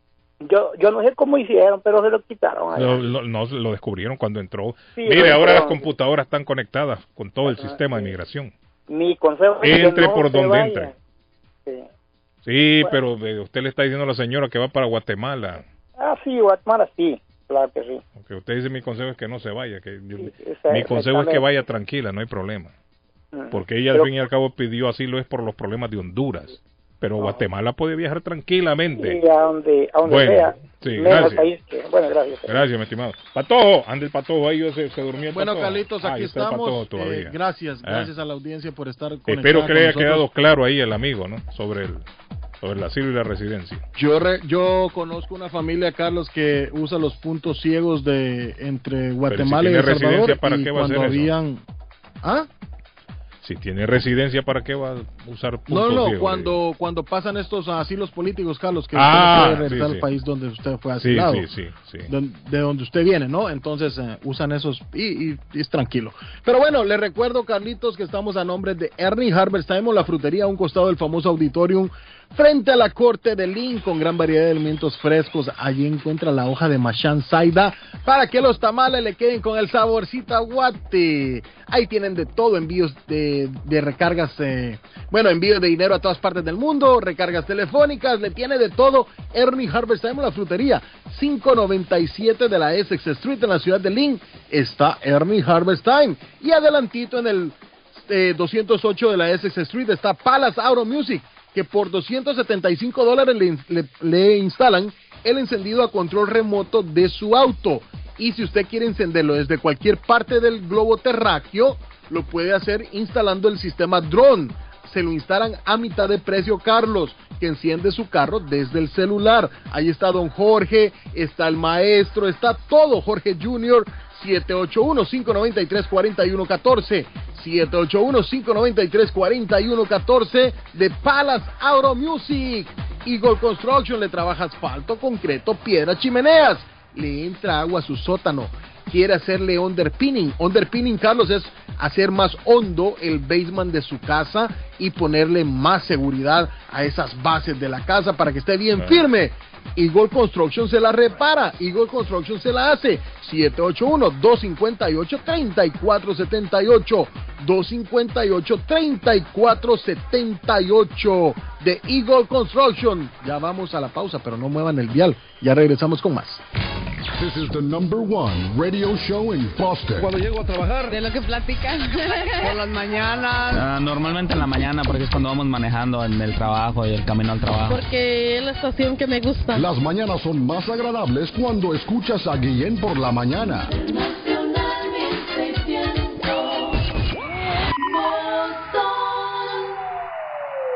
yo, yo no sé cómo hicieron, pero se lo quitaron allá. Lo- no, lo descubrieron cuando entró. Sí, Mire, ahora las computadoras están conectadas con todo el sistema de migración. Mi consejo es que Entre no por se donde vaya. entre. Sí. Sí, pero usted le está diciendo a la señora que va para Guatemala. Ah, sí, Guatemala sí, claro que sí. Usted dice mi consejo es que no se vaya. que yo- esa- mi consejo es que vaya tranquila, no hay problema. Mm. Porque ella Pero- al fin y al cabo pidió asilo es por los problemas de Honduras. Pero Guatemala puede viajar tranquilamente. Sí, a donde, a donde Bueno, sea. sí, gracias. país que- bueno, gracias. Gracias, mi estimado. Patojo, ande el patojo ahí, yo se, se durmió el Bueno, patojo. Carlitos, Ah, aquí el estamos. patojo Eh, todavía. gracias, Ah. gracias a la audiencia por estar conectada Espero que le haya con quedado claro ahí el amigo, ¿no? Sobre el, sobre el asilo y la residencia. Yo, re- yo conozco una familia, Carlos, que usa los puntos ciegos de entre Guatemala tiene y El Salvador. residencia, ¿para y qué va a hacer eso? habían... ¿Ah? Si tiene residencia, ¿para qué va a usar puntos No, no, cuando, cuando pasan estos asilos políticos, Carlos, que Ah, usted puede regresar sí, al sí. país donde usted fue asilado. sí, sí, sí. don- De donde usted viene, ¿no? Entonces eh, usan esos y, y- y es tranquilo. Pero bueno, le recuerdo, Carlitos, que estamos a nombre de Ernie Harvest la frutería a un costado del famoso auditorium, frente a la corte de Lynn, con gran variedad de alimentos frescos. Allí encuentra la hoja de Machan Saida para que los tamales le queden con el saborcito aguate. Ahí tienen de todo, envíos de, recargas, eh, bueno, envíos de dinero a todas partes del mundo, recargas telefónicas, le tiene de todo. Ernie Harvest Time, la frutería, 597 de la Essex Street en la ciudad de Lynn, está Ernie Harvest Time. Y adelantito en el eh, 208 de la Essex Street está Palace Auto Music, que por 275 dólares le, le- le instalan el encendido a control remoto de su auto. Y si usted quiere encenderlo desde cualquier parte del globo terráqueo, lo puede hacer instalando el sistema drone. Se lo instalan a mitad de precio, Carlos, que enciende su carro desde el celular. Ahí está don Jorge, está el maestro, está todo. Jorge Junior, 781-593-4114. 781-593-4114 de Palace Auto Music. Eagle Construction le trabaja asfalto, concreto, piedra, chimeneas. Le entra agua a su sótano. Quiere hacerle underpinning. Underpinning, Carlos, es hacer más hondo el basement de su casa y ponerle más seguridad a esas bases de la casa para que esté bien firme. Eagle Construction se la repara, Eagle Construction se la hace. 781-258-3478. 258-3478 de Eagle Construction. Ya vamos a la pausa, pero no muevan el vial. Ya regresamos con más. This is the number one radio show in Boston. Cuando llego a trabajar. De lo que platican. Por las mañanas. Ah, normalmente en la mañana porque es cuando vamos manejando en el trabajo y el camino al trabajo. Porque es la estación que me gusta. Las mañanas son más agradables cuando escuchas a Guillén por la mañana.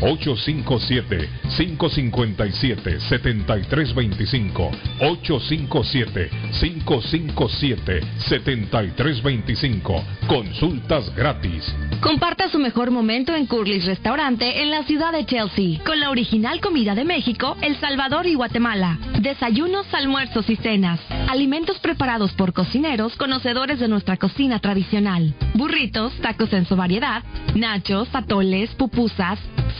857-557-7325. 857-557-7325. Consultas gratis. Comparta su mejor momento en Curly's Restaurante en la ciudad de Chelsea, con la original comida de México, El Salvador y Guatemala. Desayunos, almuerzos y cenas. Alimentos preparados por cocineros conocedores de nuestra cocina tradicional. Burritos, tacos en su variedad, nachos, atoles, pupusas,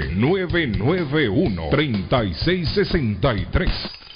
991-3663.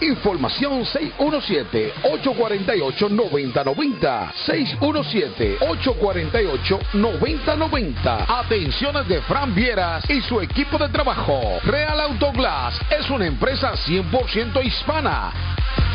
Información 617-848-9090. 617-848-9090. Atenciones de Fran Vieras y su equipo de trabajo. Real Autoglass es una empresa 100% hispana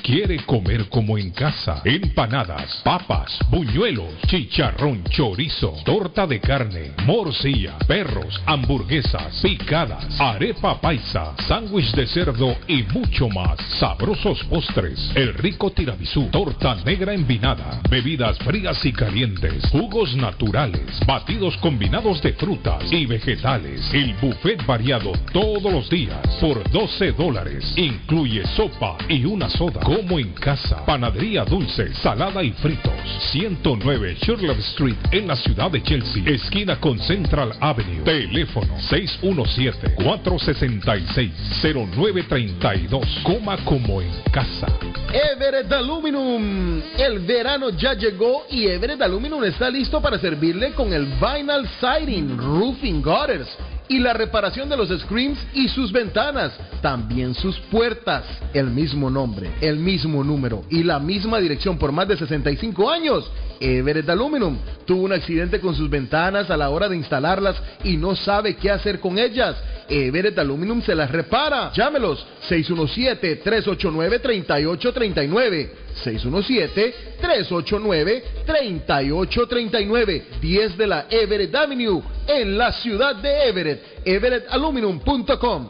¿Quiere comer como en casa? Empanadas, papas, buñuelos, chicharrón, chorizo, torta de carne, morcilla, perros, hamburguesas, picadas, arepa paisa, sándwich de cerdo y mucho más. Sabrosos postres, el rico tiramisú, torta negra envinada, bebidas frías y calientes, jugos naturales, batidos combinados de frutas y vegetales. El buffet variado todos los días por 12 dólares. Incluye sopa y una soda. Como en casa. Panadería dulce, salada y fritos. 109 Sherlock Street en la ciudad de Chelsea. Esquina con Central Avenue. Teléfono 617-466-0932. Coma como en casa. Everett Aluminum. El verano ya llegó y Everett Aluminum está listo para servirle con el Vinyl Siding, Roofing Gutters y la reparación de los screens y sus ventanas, también sus puertas. El mismo nombre, el mismo número y la misma dirección por más de 65 años. Everett Aluminum tuvo un accidente con sus ventanas a la hora de instalarlas y no sabe qué hacer con ellas. Everett Aluminum se las repara. Llámelos 617-389-3839. 617-389-3839. 10 de la Everett Avenue en la ciudad de Everett. EverettAluminum.com.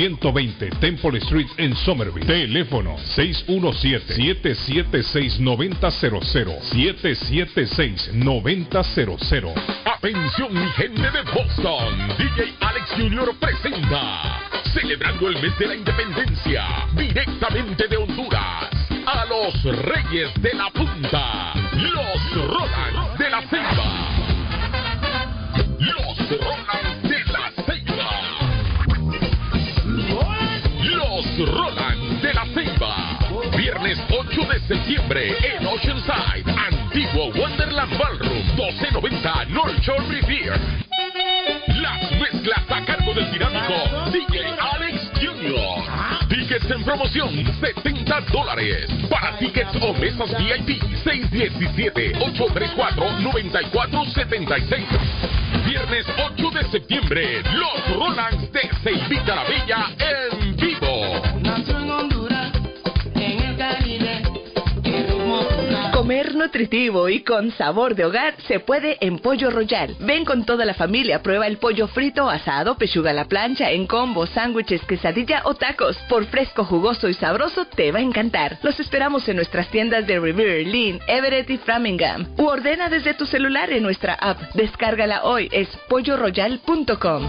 120 Temple Street en Somerville. Teléfono 617-776-9000. 776-9000. Atención mi gente de Boston, DJ Alex Jr. presenta, celebrando el mes de la independencia, directamente de Honduras, a los Reyes de la Punta, los Roland de la Ceiba. Los Roland Roland de la Ceiba. Viernes 8 de septiembre en Oceanside, Antiguo Wonderland Ballroom, 1290 North Shore Revere. Las mezclas a cargo del dinámico DJ Alex Jr. Tickets en promoción, 70 dólares. Para tickets o mesas VIP, 617-834-9476. Viernes 8 de septiembre, los Rolands de Ceibita la Bella en vivo. Comer nutritivo y con sabor de hogar se puede en Pollo Royal. Ven con toda la familia, prueba el pollo frito, asado, pechuga a la plancha, en combo, sándwiches, quesadilla o tacos. Por fresco, jugoso y sabroso te va a encantar. Los esperamos en nuestras tiendas de Revere, Lynn, Everett y Framingham. U ordena desde tu celular en nuestra app. Descárgala hoy, es polloroyal.com.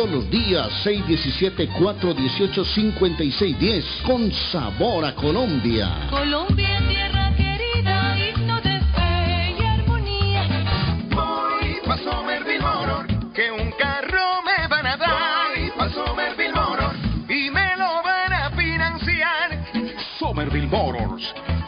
todos los días 617-418-5610 con sabor a Colombia. Colombia, tierra querida, himno de fe y armonía. Voy pa' Somerville Motor, que un carro me van a dar. Voy pa' Somerville Motor, y me lo van a financiar. Somerville Motors.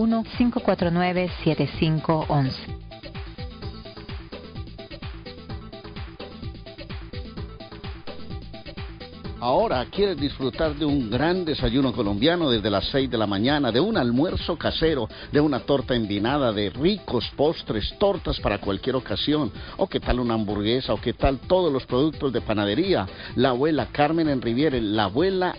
781-549-7511. Ahora quieres disfrutar de un gran desayuno colombiano desde las 6 de la mañana, de un almuerzo casero, de una torta envinada, de ricos postres, tortas para cualquier ocasión, o qué tal una hamburguesa, o qué tal todos los productos de panadería. La abuela Carmen en Riviere, la abuela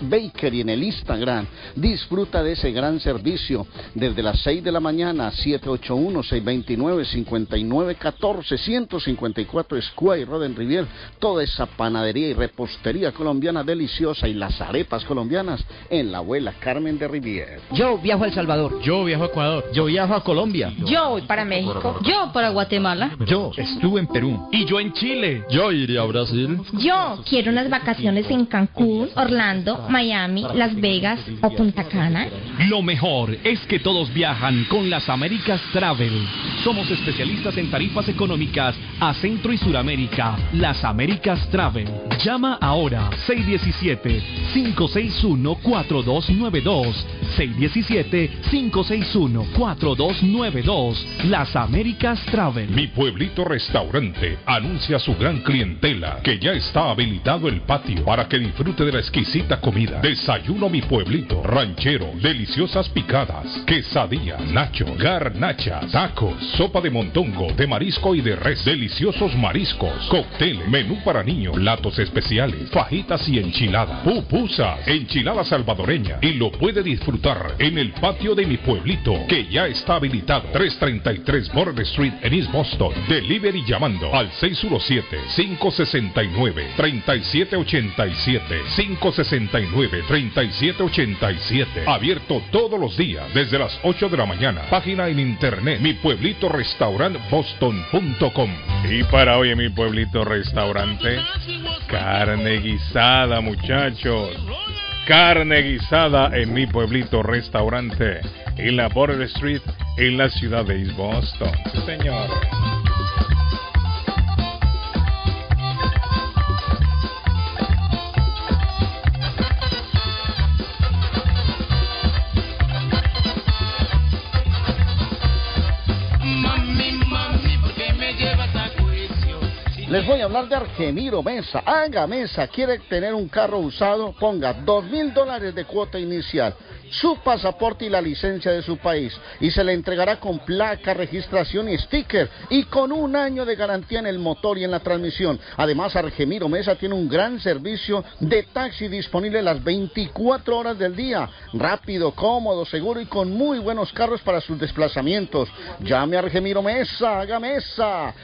Bakery en el Instagram. Disfruta de ese gran servicio desde las 6 de la mañana, 781-629-5914, 154 Square Road en Rivier. Toda esa panadería y repostería colombiana deliciosa y las arepas colombianas en la abuela Carmen de Rivier. Yo viajo a El Salvador. Yo viajo a Ecuador. Yo viajo a Colombia. Yo voy para México. Yo para Guatemala. Yo estuve en Perú. Y yo en Chile. Yo iría a Brasil. Yo quiero unas vacaciones en Cancún, Orlando, Miami, Las Vegas o Punta Cana. Lo mejor es que todos viajan con las Américas Travel. Somos especialistas en tarifas económicas a Centro y Suramérica. Las Américas Travel. Llama ahora 617-561-4292. 617-561-4292. Las Américas Travel. Mi pueblito restaurante anuncia a su gran clientela que ya está habilitado el patio para que disfrute de la exquisita comida. Desayuno mi pueblito, ranchero, deliciosas picadas, quesadilla, nacho, garnacha, tacos, sopa de montongo, de marisco y de res, deliciosos mariscos, cóctel, menú para niños, platos especiales, fajitas y enchiladas, pupusas, enchilada salvadoreña. Y lo puede disfrutar en el patio de mi pueblito que ya está habilitado. 333 Border Street en East Boston. Delivery llamando al 617-569-3787. 569-3787. Abierto todos los días desde las 8 de la mañana. Página en internet mi pueblito restaurant boston.com. Y para hoy en mi pueblito restaurante, carne guisada, muchachos. Carne guisada en mi pueblito restaurante, en la Border Street, en la ciudad de East Boston. Sí, señor. Les voy a hablar de Argemiro Mesa. Haga Mesa, quiere tener un carro usado, ponga dos mil dólares de cuota inicial, su pasaporte y la licencia de su país y se le entregará con placa, registración y sticker y con un año de garantía en el motor y en la transmisión. Además, Argemiro Mesa tiene un gran servicio de taxi disponible las 24 horas del día. Rápido, cómodo, seguro y con muy buenos carros para sus desplazamientos. Llame a Argemiro Mesa, haga Mesa.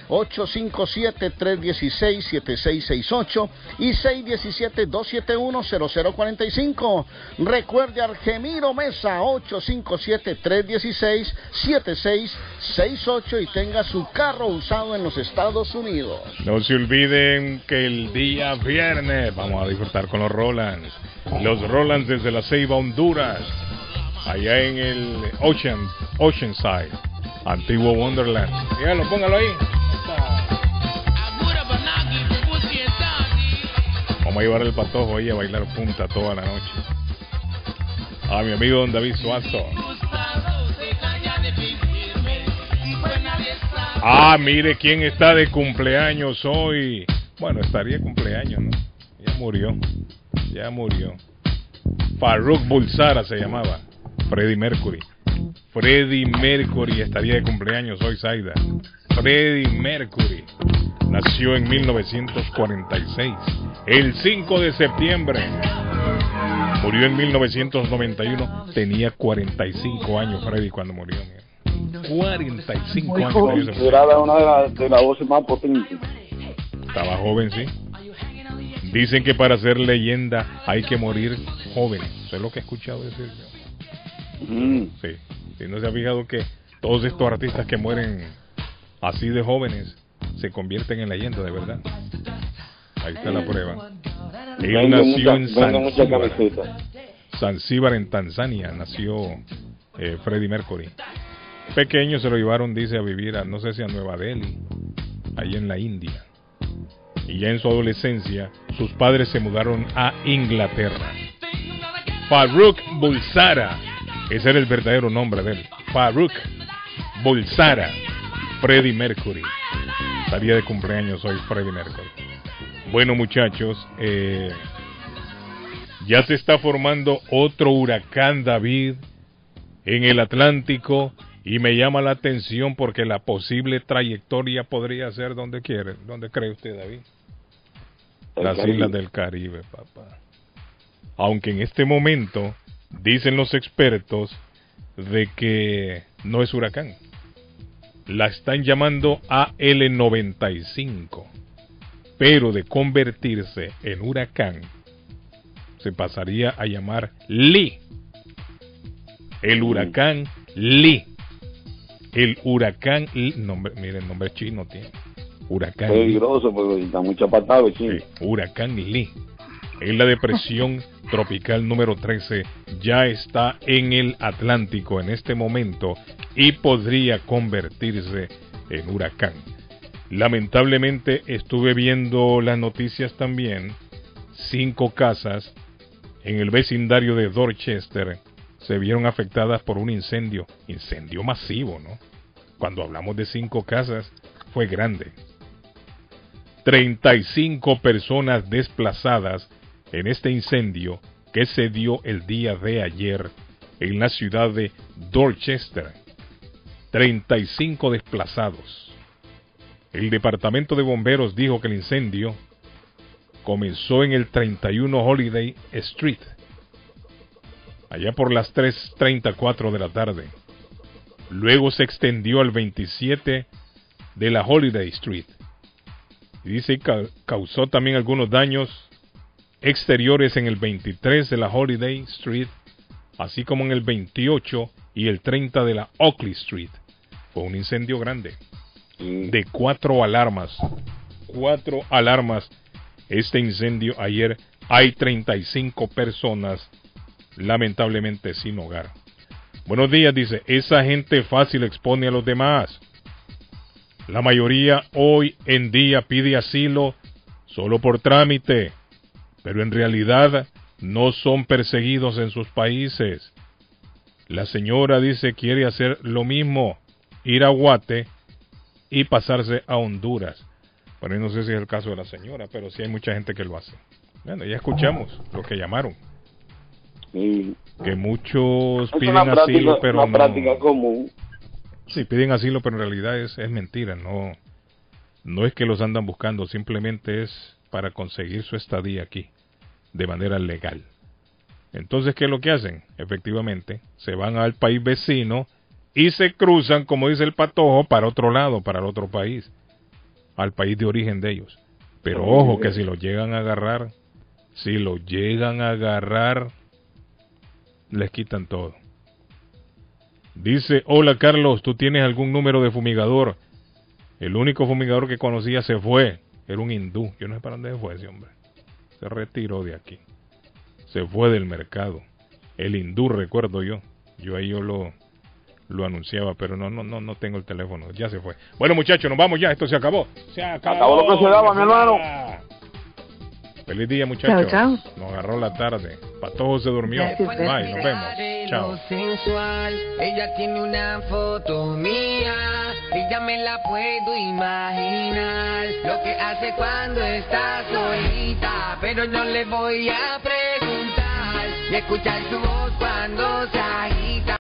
857-316-7668 y 617-271-0045. Recuerde Argemiro Mesa 857-316-7668 y tenga su carro usado en los Estados Unidos. No se olviden que el día viernes vamos a disfrutar con los Rolands. Los Rolands desde la Ceiba, Honduras. Allá en el Ocean, Oceanside. Antiguo Wonderland. Dígalo, póngalo ahí. Vamos a llevar el patojo ahí a bailar punta toda la noche. A mi amigo don David Suazo. Ah, mire quién está de cumpleaños hoy. Bueno, estaría cumpleaños, ¿no? Ya murió. Ya murió. Farouk Bulsara se llamaba. Freddie Mercury. Freddie Mercury estaría de cumpleaños hoy, Zaida. Freddie Mercury nació en 1946, el 5 de septiembre. Murió en 1991, tenía 45 años Freddie cuando murió. mira. 45 años. Considerada una de las de las voces más potentes. Estaba joven, sí. Dicen que para ser leyenda hay que morir joven. Eso es lo que he escuchado decir yo. Mm. Sí. Si no se ha fijado que todos estos artistas que mueren así de jóvenes se convierten en leyenda de verdad. Ahí está la prueba. Él nació en. Zanzíbar en Tanzania nació eh, Freddie Mercury. Pequeño se lo llevaron, dice, a vivir a no sé si a Nueva Delhi, ahí en la India. Y ya en su adolescencia, sus padres se mudaron a Inglaterra. Farouk Bulsara, ese era el verdadero nombre de él. Farouk Bulsara, Freddie Mercury. Estaría de cumpleaños hoy Freddie Mercury. Bueno muchachos, eh, ya se está formando otro huracán David en el Atlántico y me llama la atención porque la posible trayectoria podría ser donde quiere, donde cree usted David. El Las Caribe. islas del Caribe, papá. Aunque en este momento dicen los expertos de que no es huracán. La están llamando AL95. Pero de convertirse en huracán, se pasaría a llamar Lee. El huracán Lee. El huracán Lee. Nombre, miren, nombre chino tiene. Huracán Lee. Peligroso porque está mucho apartado, chino. Huracán Lee. En la depresión tropical número 13 ya está en el Atlántico en este momento y podría convertirse en huracán. Lamentablemente estuve viendo las noticias también. Cinco casas en el vecindario de Dorchester se vieron afectadas por un incendio. Incendio masivo, ¿no? Cuando hablamos de cinco casas, fue grande. 35 personas desplazadas en este incendio que se dio el día de ayer en la ciudad de Dorchester. 35 desplazados. El departamento de bomberos dijo que el incendio comenzó en el 31 Holiday Street, allá por las 3.34 de la tarde. Luego se extendió al 27 de la Holiday Street. Dice que causó también algunos daños exteriores en el 23 de la Holiday Street, así como en el 28 y el 30 de la Oakley Street. Fue un incendio grande de cuatro alarmas. Cuatro alarmas. Este incendio ayer hay 35 personas lamentablemente sin hogar. Buenos días, dice, esa gente fácil expone a los demás. La mayoría hoy en día pide asilo solo por trámite, pero en realidad no son perseguidos en sus países. La señora dice quiere hacer lo mismo, ir a Guate y pasarse a Honduras. Bueno, no sé si es el caso de la señora, pero sí hay mucha gente que lo hace. Bueno, ya escuchamos lo que llamaron. Que muchos Es piden práctica, asilo, pero una no. práctica común. Sí, piden asilo, pero en realidad es, es mentira. No, no es que los andan buscando, simplemente es para conseguir su estadía aquí de manera legal. Entonces, ¿qué es lo que hacen? Efectivamente, se van al país vecino y se cruzan, como dice el patojo, para otro lado, para el otro país, al país de origen de ellos. Pero ojo que si lo llegan a agarrar, si lo llegan a agarrar, les quitan todo. Dice, hola Carlos, ¿tú tienes algún número de fumigador? El único fumigador que conocía se fue. Era un hindú. Yo no sé para dónde se fue ese hombre. Se retiró de aquí. Se fue del mercado. El hindú, recuerdo yo. Yo ahí yo lo, lo anunciaba, pero no, no, no, no tengo el teléfono. Ya se fue. Bueno, muchachos, nos vamos ya. Esto se acabó. Se acabó. Acabó lo que se daba, mi hermano. Feliz día, muchachos. Chao, Nos agarró la tarde. Patojo se durmió. Bye, nos vemos. Chao. sensual, ella tiene una foto mía, ella me la puedo imaginar, lo que hace cuando está solita, pero no le voy a preguntar, y escuchar su voz cuando se